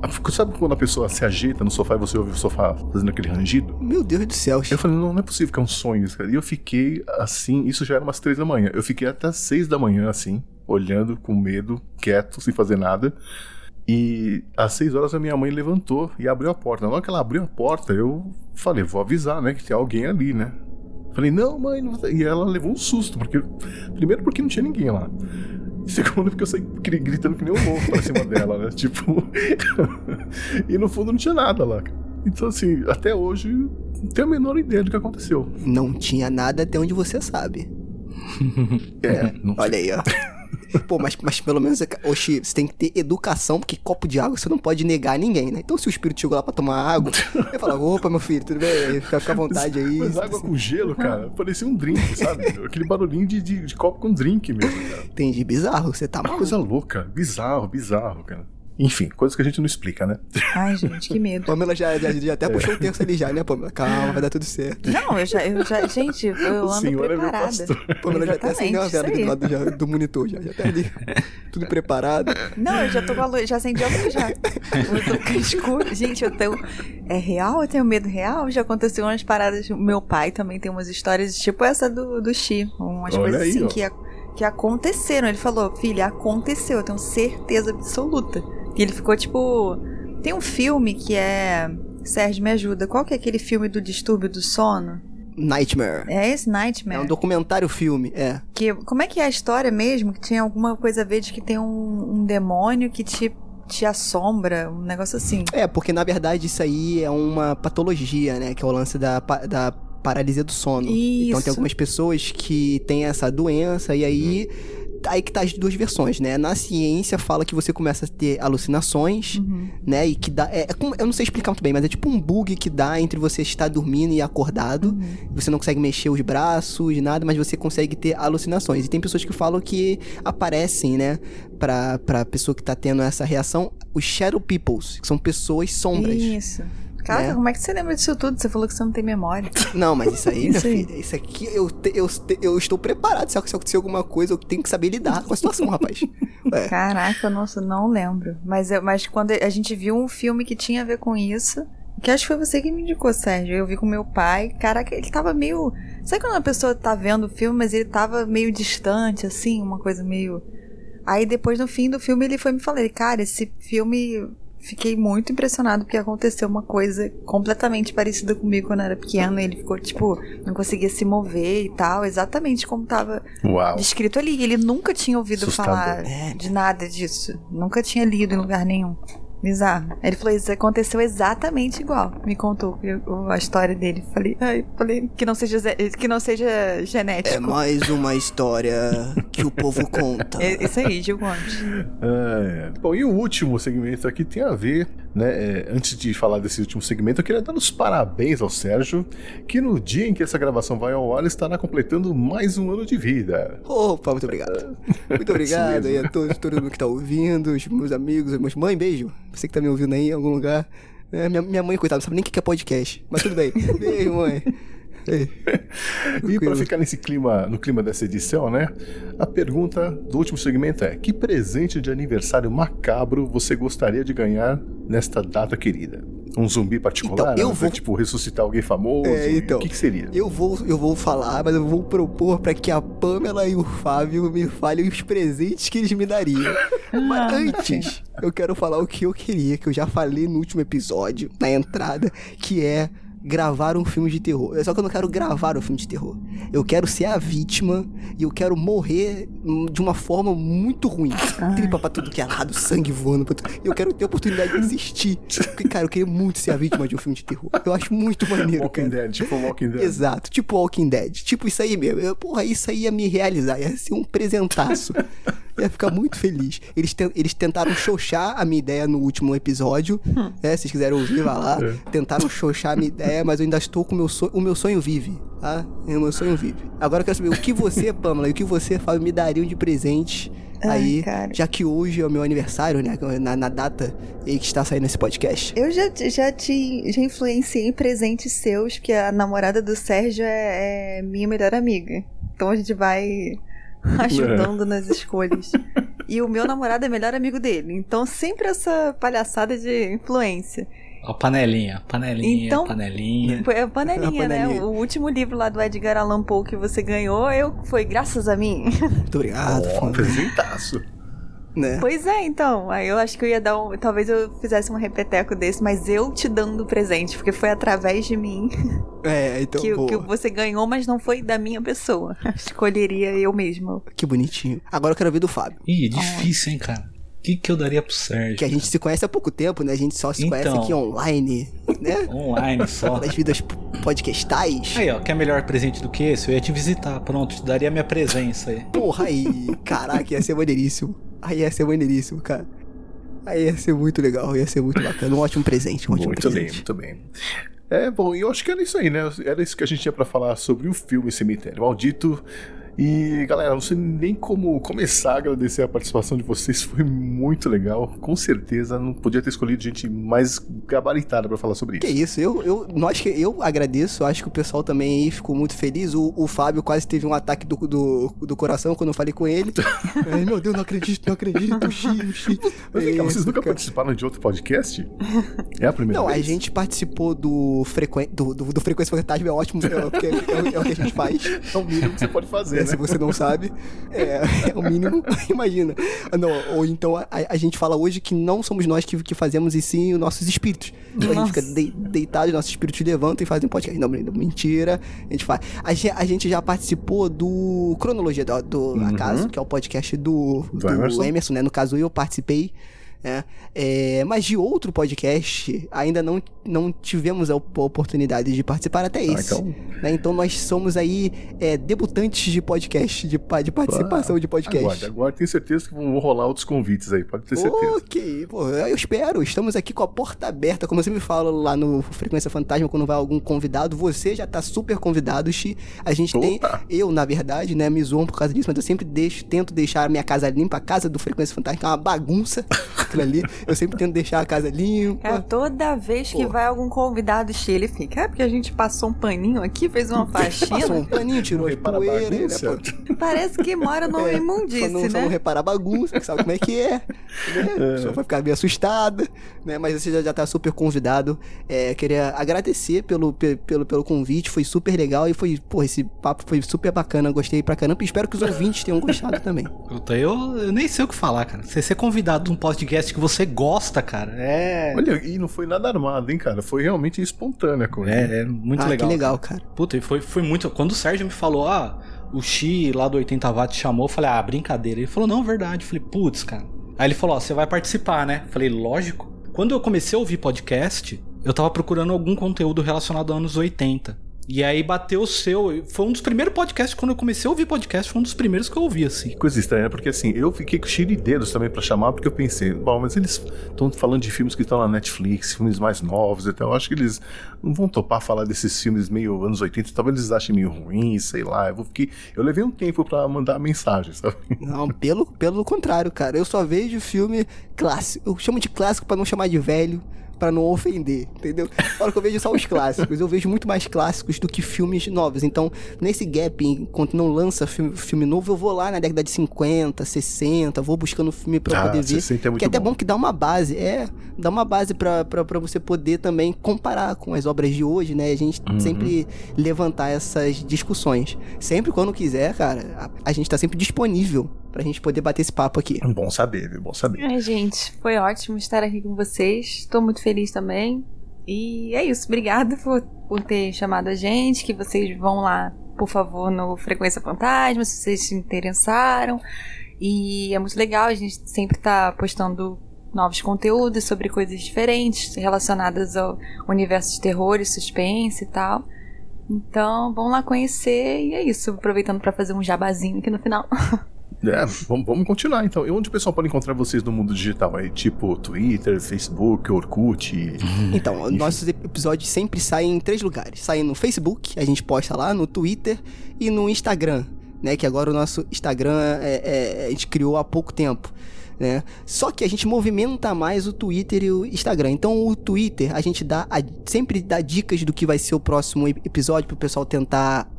A- Sabe quando a pessoa se ajeita no sofá e você ouve o sofá fazendo aquele rangido? Meu Deus do céu. Eu falei, não, não é possível que é um sonho isso, cara. E eu fiquei assim, isso já era umas três da manhã. Eu fiquei até seis da manhã, assim, olhando com medo, quieto, sem fazer nada. E às seis horas a minha mãe levantou e abriu a porta. Na hora que ela abriu a porta, eu falei, vou avisar, né, que tem alguém ali, né? Falei, não, mãe, não e ela levou um susto, porque. Primeiro porque não tinha ninguém lá. E segundo porque eu saí gri- gritando que nem um louco pra cima dela, né? Tipo. e no fundo não tinha nada lá. Então, assim, até hoje não tenho a menor ideia do que aconteceu. Não tinha nada até onde você sabe. É, não Olha aí, ó. Pô, mas, mas pelo menos, oxi, você tem que ter educação, porque copo de água você não pode negar a ninguém, né? Então se o espírito chegou lá pra tomar água, ele fala, opa, meu filho, tudo bem? Fica, fica à vontade aí. Mas água com gelo, cara, parecia um drink, sabe? Aquele barulhinho de, de, de copo com drink mesmo, cara. Entendi, bizarro, você tá maluco. coisa louca, bizarro, bizarro, cara. Enfim, coisas que a gente não explica, né? Ai, gente, que medo. Pamela já, já, já até puxou o terço ali já, né, Pamela? Calma, vai dar tudo certo. Não, eu já, eu já. Gente, eu O ando senhor é meu preparada. pastor. Pamela já até acendeu a vela do lado já, do monitor, já, já tá ali. Tudo preparado. Não, eu já tô com a luz, já acendi a luz já. Eu tô com escuro. Gente, eu tenho. É real? Eu tenho medo real? Já aconteceu umas paradas. Meu pai também tem umas histórias tipo essa do, do Xi. Umas Olha coisas aí, assim ó. que, a- que aconteceram. Ele falou, filha, aconteceu, eu tenho certeza absoluta. E ele ficou tipo. Tem um filme que é. Sérgio, me ajuda. Qual que é aquele filme do distúrbio do sono? Nightmare. É esse É Nightmare? um documentário filme, é. Que, como é que é a história mesmo? Que tinha alguma coisa a ver de que tem um, um demônio que te, te assombra, um negócio assim. É, porque na verdade isso aí é uma patologia, né? Que é o lance da, da paralisia do sono. Então Isso. tem algumas pessoas que têm essa doença e aí. Aí que tá as duas versões, né? Na ciência fala que você começa a ter alucinações, Uhum. né? E que dá. É, é como- eu não sei explicar muito bem, mas é tipo um bug que dá entre você estar dormindo e acordado. Uhum. Você não consegue mexer os braços, nada, mas você consegue ter alucinações. E tem pessoas que falam que aparecem, né? Pra, pra pessoa que tá tendo essa reação, os Shadow Peoples, que são pessoas sombras. Isso. Caraca, Né? como é que você lembra disso tudo? Você falou que você não tem memória. Não, mas isso aí, minha Isso aí. filha, isso aqui eu, te- eu, te- eu estou preparado. Se acontecer alguma coisa, eu tenho que saber lidar com a situação, rapaz. É. Caraca, nossa, não lembro. Mas, eu- mas quando a gente viu um filme que tinha a ver com isso, Que acho que foi você que me indicou, Sérgio. Eu vi com meu pai. Caraca, ele tava meio. Sabe quando uma pessoa tá vendo o filme, mas ele tava meio distante, assim, uma coisa meio. Aí depois no fim do filme ele foi me falar, cara, esse filme fiquei muito impressionado porque aconteceu uma coisa completamente parecida comigo quando eu era pequeno. Ele ficou, tipo, não conseguia se mover e tal, exatamente como tava Uau. descrito ali. Ele nunca tinha ouvido Assustador. falar É. de nada disso. Nunca tinha lido em lugar nenhum. Bizarro. Ele falou, isso aconteceu exatamente igual. Me contou a história dele. Falei, ai, falei que não seja, que não seja genético. É mais uma história que o povo conta. É isso aí, Gil Gomes. É. Bom, e o último segmento aqui tem a ver, né? é, antes de falar desse último segmento, eu queria dar os parabéns ao Sérgio, que no dia em que essa gravação vai ao ar estará completando mais um ano de vida. Opa, muito obrigado. Muito obrigado aí a todos, todo mundo que tá ouvindo, os meus amigos, meus mãe, beijo. Você que tá me ouvindo aí em algum lugar. É, minha, minha mãe, coitada, não sabe nem o que é podcast. Mas tudo bem. Beijo, mãe. Ei, E para ficar nesse clima, no clima dessa edição, né? A pergunta do último segmento é: que presente de aniversário macabro você gostaria de ganhar nesta data querida? Um zumbi particular? Então, eu Né? vou- Tipo, ressuscitar alguém famoso? É, então. O que, que seria? Eu vou, eu vou falar, mas eu vou propor pra que a Pamela e o Fábio me falem os presentes que eles me dariam. Mas antes, eu quero falar o que eu queria, que eu já falei no último episódio, na entrada, que é gravar um filme de terror. Só que eu não quero gravar um filme de terror. Eu quero ser a vítima e eu quero morrer hum, de uma forma muito ruim. Tripa pra tudo que é lado, sangue voando pra tudo. Eu quero ter a oportunidade de assistir. Porque, cara, eu queria muito ser a vítima de um filme de terror. Eu acho muito maneiro, Walking cara. Dead, tipo Walking Dead. Exato, tipo Walking Dead. Tipo isso aí mesmo. Eu, porra, isso aí ia me realizar. Ia ser um presentaço. Ia ficar muito feliz. Eles, ten- eles tentaram xoxar a minha ideia no último episódio. né? Se vocês quiserem ouvir, vai lá. Tentaram xoxar a minha ideia, mas eu ainda estou com o meu sonho. O meu sonho vive, tá? O meu sonho vive. Agora eu quero saber o que você, Pamela, e o que você, Fábio, me dariam de presente. Ai, Aí, cara. já que hoje é o meu aniversário, né? Na, na data em que está saindo esse podcast. Eu já, já te já influenciei em presentes seus, porque a namorada do Sérgio é, é minha melhor amiga. Então a gente vai ajudando nas escolhas. E o meu namorado é melhor amigo dele. Então sempre essa palhaçada de influência. Ó, panelinha, panelinha, Então- panelinha. Foi a panelinha, A né? panelinha. O último livro lá do Edgar Allan Poe que você ganhou, eu foi graças a mim. Muito obrigado, Fábio. presentaço. Né? Pois é, então. Aí eu acho que eu ia dar um. Talvez eu fizesse um repeteco desse, mas eu te dando presente, porque foi através de mim É, então. que, boa. que você ganhou, mas não foi da minha pessoa. Escolheria eu mesma. Que bonitinho. Agora eu quero ver do Fábio. Ih, difícil, hein, cara. O que, que eu daria pro Sérgio? Que a gente se conhece há pouco tempo, né? A gente só se conhece Então. aqui online, né? Online só. Das vidas podcastais. Aí, ó, quer melhor presente do que esse? Eu ia te visitar, pronto, te daria minha presença aí. Porra, aí. Caraca, ia ser maneiríssimo. Aí ia ser maneiríssimo, cara. Aí ia ser muito legal, ia ser muito bacana. Um ótimo presente, um ótimo Muito bem, presente. muito bem. É, bom, e eu acho que era isso aí, né? Era isso que a gente tinha pra falar sobre o filme Cemitério Maldito. E, galera, não sei nem como começar a agradecer a participação de vocês, foi muito legal. Com certeza, não podia ter escolhido gente mais gabaritada pra falar sobre Que isso. isso, eu, eu, nós que eu agradeço, acho que o pessoal também aí ficou muito feliz. O, o Fábio quase teve um ataque do, do, do coração quando eu falei com ele. Ai, meu Deus, não acredito, não acredito, Xi, Xi. Mas É vocês isso, nunca cara. participaram de outro podcast? É a primeira Não, vez? a gente participou do, frequen... do, do, do Frequência Fantasma, é ótimo, é, porque é, é o- é o que a gente faz. É o mínimo que você pode fazer, É, né? Se você não sabe, é, é o mínimo. Imagina. Ah, Não, ou então a, a gente fala hoje que não somos nós que, que fazemos, e sim os nossos espíritos. Então a gente Nossa. fica de, deitado, os nossos espíritos levantam e fazem podcast. Não, mentira. A gente faz. A, a gente já participou do Cronologia do, do Acaso, que é o podcast do, Do do Emerson. Emerson. né? No caso, eu participei. Né? É, mas de outro podcast, ainda não, não tivemos a op- oportunidade de participar até Ah, esse. então, né? Então nós somos aí é, debutantes de podcast, de, de participação de podcast. aguarde, aguarde, tenho certeza que vão rolar outros convites aí, pode ter certeza. Ok, pô, eu espero. Estamos aqui com a porta aberta. Como eu sempre falo lá no Frequência Fantasma, quando vai algum convidado, você já tá super convidado, Xi. A gente tem. Opa! Eu, na verdade, né, me zoam por causa disso, mas eu sempre deixo, tento deixar a minha casa limpa, a casa do Frequência Fantasma, que é uma bagunça. aquilo ali. Eu sempre tento deixar a casa limpa. É, toda vez que Pô. vai algum convidado Xi, ele fica, é porque a gente passou um paninho aqui, fez uma faxina. Passou um paninho, tirou as poeiras, né? Parece que mora numa É, imundice, só não, só né? não repara a bagunça, que sabe como é que é. Né? A pessoa vai ficar meio assustada, né? Mas você já, já tá super convidado. É, queria agradecer pelo, pe- pelo, pelo convite, foi super legal e foi, pô, esse papo foi super bacana, gostei pra caramba e espero que os ouvintes tenham gostado também. Puta, eu, eu nem sei o que falar, cara. Você ser convidado num podcast que você gosta, cara, é. Olha, e não foi nada armado, hein, cara? Foi realmente espontânea a coisa. É, é muito ah, legal. que legal, cara. Puta, e foi, foi muito. Quando o Sérgio me falou, ah, o Xi lá do 80 watts chamou, eu falei, ah, brincadeira. Ele falou, não, verdade. Eu falei, putz, cara. Aí ele falou, ó, você vai participar, né? Eu falei, lógico. Quando eu comecei a ouvir podcast, eu tava procurando algum conteúdo relacionado aos anos 80. E aí bateu o seu. Foi um dos primeiros podcasts, quando eu comecei a ouvir podcast, foi um dos primeiros que eu ouvi, assim. Que coisa estranha, porque assim, eu fiquei com dedos também pra chamar, porque eu pensei, bom, mas eles estão falando de filmes que estão na Netflix, filmes mais novos, então eu acho que eles não vão topar falar desses filmes meio anos 80, talvez eles achem meio ruins, sei lá. Eu, vou fiquei, eu levei um tempo pra mandar mensagem, sabe? Não, pelo, pelo contrário, cara. Eu só vejo filme clássico. Eu chamo de clássico pra não chamar de velho, pra não ofender, entendeu? Fala que eu vejo só os clássicos. Eu vejo muito mais clássicos do que filmes novos. Então, nesse gap, enquanto não lança filme, filme novo, eu vou lá na década de 50, 60, vou buscando filme pra Ah, poder ver. 60 é muito que é até bom. bom que dá uma base, é, dá uma base pra você poder também comparar com as obras de hoje, né? A gente Uhum. sempre levantar essas discussões. Sempre quando quiser, cara, a, a gente tá sempre disponível pra gente poder bater esse papo aqui. Bom saber, viu? Bom saber. Ai, gente, foi ótimo estar aqui com vocês. Tô muito feliz também. E é isso. Obrigada por, por ter chamado a gente. Que vocês vão lá, por favor, no Frequência Fantasma, se vocês se interessaram. E é muito legal, a gente sempre tá postando novos conteúdos sobre coisas diferentes relacionadas ao universo de terror e suspense e tal. Então, vão lá conhecer e é isso. Aproveitando pra fazer um jabazinho aqui no final. É, vamos, vamos continuar então. E onde o pessoal pode encontrar vocês no mundo digital aí? Tipo Twitter, Facebook, Orkut. Então, nossos episódios sempre saem em três lugares. Saem no Facebook, a gente posta lá, no Twitter e no Instagram, né? Que agora o nosso Instagram é- é- a gente criou há pouco tempo. Né? Só que a gente movimenta mais o Twitter e o Instagram. Então o Twitter a gente dá a- sempre dá dicas do que vai ser o próximo ep- episódio pro pessoal tentar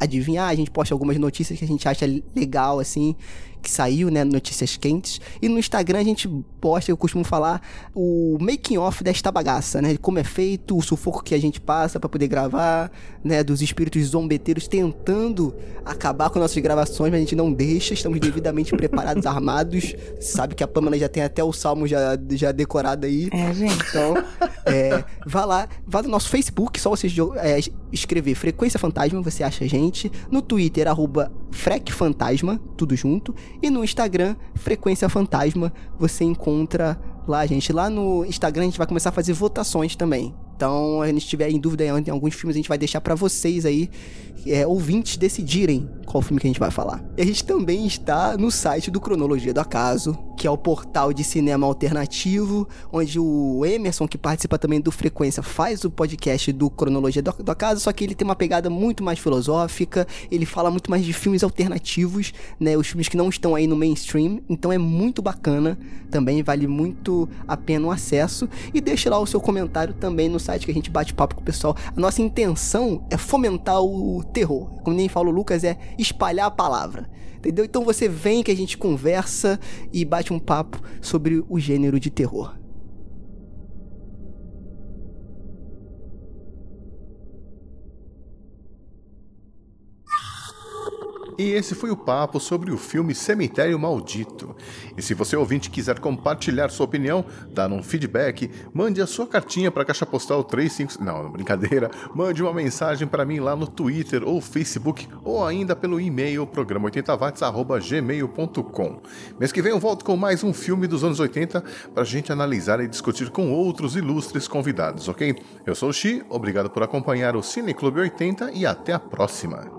adivinhar. A gente posta algumas notícias que a gente acha legal assim, que saiu, né, notícias quentes. E no Instagram a gente posta, eu costumo falar, o making off desta bagaça, né? Como é feito, o sufoco que a gente passa pra poder gravar, né? Dos espíritos zombeteiros tentando acabar com nossas gravações, mas a gente não deixa, estamos devidamente preparados, armados. Sabe que a Pamela já tem até o salmo já, já decorado aí. É, gente. Então, é, vá lá, vá no nosso Facebook, só você jo- é, escrever Frequência Fantasma, você acha a gente. No Twitter, arroba FrecFantasma, tudo junto. E no Instagram, Frequência Fantasma, você encontra lá, gente. Lá no Instagram a gente vai começar a fazer votações também. Então, a gente tiver em dúvida em alguns filmes, a gente vai deixar pra vocês aí, é, ouvintes, decidirem qual filme que a gente vai falar. E a gente também está no site do Cronologia do Acaso, que é o portal de cinema alternativo, onde o Emerson, que participa também do Frequência, faz o podcast do Cronologia do, do Acaso, só que ele tem uma pegada muito mais filosófica, ele fala muito mais de filmes alternativos, né, os filmes que não estão aí no mainstream, então é muito bacana, também vale muito a pena o acesso, e deixe lá o seu comentário também no site que a gente bate papo com o pessoal. A nossa intenção é fomentar o terror, como nem fala o Lucas, é espalhar a palavra. Entendeu? Então você vem que a gente conversa e bate um papo sobre o gênero de terror. E esse foi o papo sobre o filme Cemitério Maldito. E se você ouvinte quiser compartilhar sua opinião, dar um feedback, mande a sua cartinha para a caixa postal 35... Não, brincadeira. Mande uma mensagem para mim lá no Twitter ou Facebook ou ainda pelo e-mail programa80watts@gmail.com. Mês que vem eu volto com mais um filme dos anos 80 para a gente analisar e discutir com outros ilustres convidados, ok? Eu sou o Xi, obrigado por acompanhar o Cine Clube 80 e até a próxima.